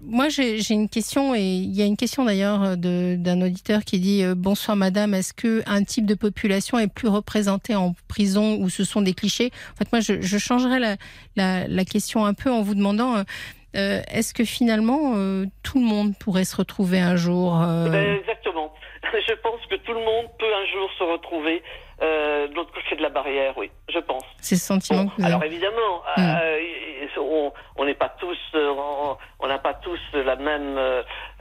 moi, j'ai une question et il y a une question d'ailleurs d'un auditeur qui dit bonsoir Madame, est-ce que un type de population est plus représenté en prison ou ce sont des clichés? En fait, moi, je, je changerais la, la, la, question un peu en vous demandant euh, est-ce que finalement euh, tout le monde pourrait se retrouver un jour euh, ben, Exactement. [laughs] Je pense que tout le monde peut un jour se retrouver de l'autre côté de la barrière, oui, je pense. C'est ce sentiment. que alors évidemment, hmm. on n'est pas tous, on n'a pas tous la même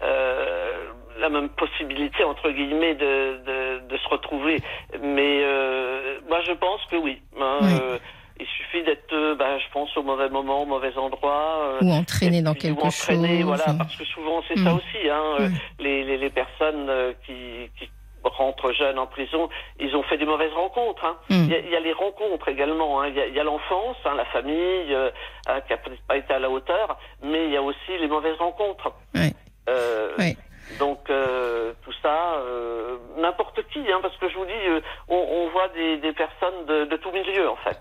la même possibilité entre guillemets de, de, se retrouver, mais moi je pense que oui. Hein, oui. Il suffit d'être, euh, bah, je pense, au mauvais moment, au mauvais endroit. Euh, ou entraîné dans quelque entraîné, chose. Voilà, parce que souvent c'est ça mm. aussi. Hein, euh, mm. les, les, les, personnes qui, qui rentrent jeunes en prison, ils ont fait des mauvaises rencontres. Hein. Mm. Il, y a, les rencontres également. Hein. Il y a, l'enfance, hein, la famille hein, qui a peut-être pas été à la hauteur, mais il y a aussi les mauvaises rencontres. Oui. oui. Donc tout ça, n'importe qui, hein, parce que je vous dis, on, on, voit des, des personnes de, de tout milieu en fait.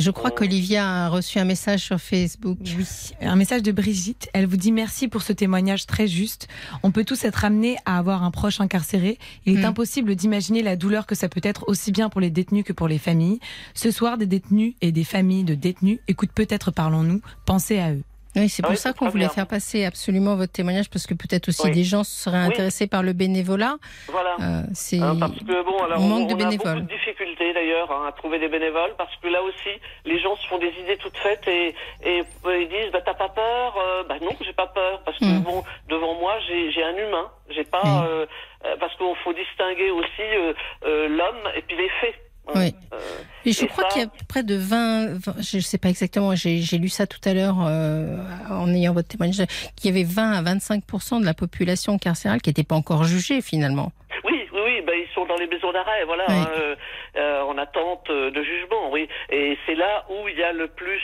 Je crois qu'Olivia a reçu un message sur Facebook. Oui, un message de Brigitte. Elle vous dit merci pour ce témoignage très juste. On peut tous être amenés à avoir un proche incarcéré. Il est mm. impossible d'imaginer la douleur que ça peut être aussi bien pour les détenus que pour les familles. Ce soir, des détenus et des familles de détenus écoutent peut-être Parlons-nous. Pensez à eux. Oui, c'est pour ça qu'on voulait faire passer absolument votre témoignage, parce que peut-être aussi des gens seraient intéressés par le bénévolat. Voilà. Euh, c'est hein, parce que bon, alors, on manque de bénévoles. a beaucoup de difficultés d'ailleurs hein, à trouver des bénévoles, parce que là aussi, les gens se font des idées toutes faites et, et ils disent, bah t'as pas peur euh, Bah non, j'ai pas peur, parce que hmm. bon, devant moi, j'ai un humain, j'ai pas, hmm. euh, euh, parce qu'il faut distinguer aussi euh, l'homme et puis les faits. Oui. Euh, et je crois qu'il y a près de 20, je ne sais pas exactement, j'ai lu ça tout à l'heure euh, en ayant votre témoignage, qu'il y avait 20 à 25% de la population carcérale qui n'était pas encore jugée finalement. Oui, oui, oui, ben, ils sont dans les maisons d'arrêt, voilà, hein, euh, euh, en attente euh, de jugement, oui. Et c'est là où il y a le plus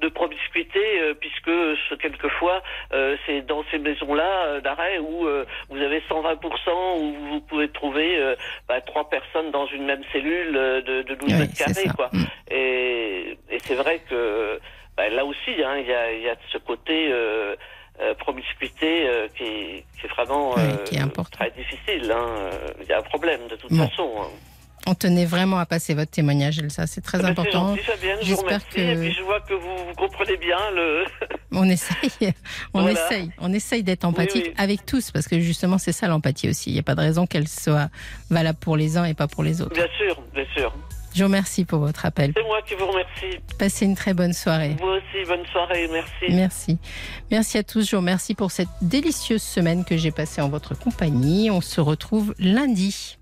de promiscuité, puisque quelquefois c'est dans ces maisons-là d'arrêt où vous avez 120%, où vous pouvez trouver bah, trois personnes dans une même cellule de, de 12 mètres carrés, quoi. Mm. Et, et c'est vrai que bah, là aussi, hein, il y, a, y a de ce côté euh, promiscuité euh, qui, qui, est vraiment euh, très difficile. Hein. Il y a un problème de toute façon. Hein. On tenait vraiment à passer votre témoignage, Elsa. C'est très ah ben, important. J'espère que et puis je vois que vous, comprenez bien le. [laughs] on essaye, [laughs] on essaye, on essaye d'être empathique avec tous parce que justement c'est ça l'empathie aussi. Il n'y a pas de raison qu'elle soit valable pour les uns et pas pour les autres. Bien sûr, bien sûr. Je vous remercie pour votre appel. C'est moi qui vous remercie. Passez une très bonne soirée. Vous aussi, bonne soirée, merci. Merci. Merci à tous. Je vous remercie pour cette délicieuse semaine que j'ai passée en votre compagnie. On se retrouve lundi.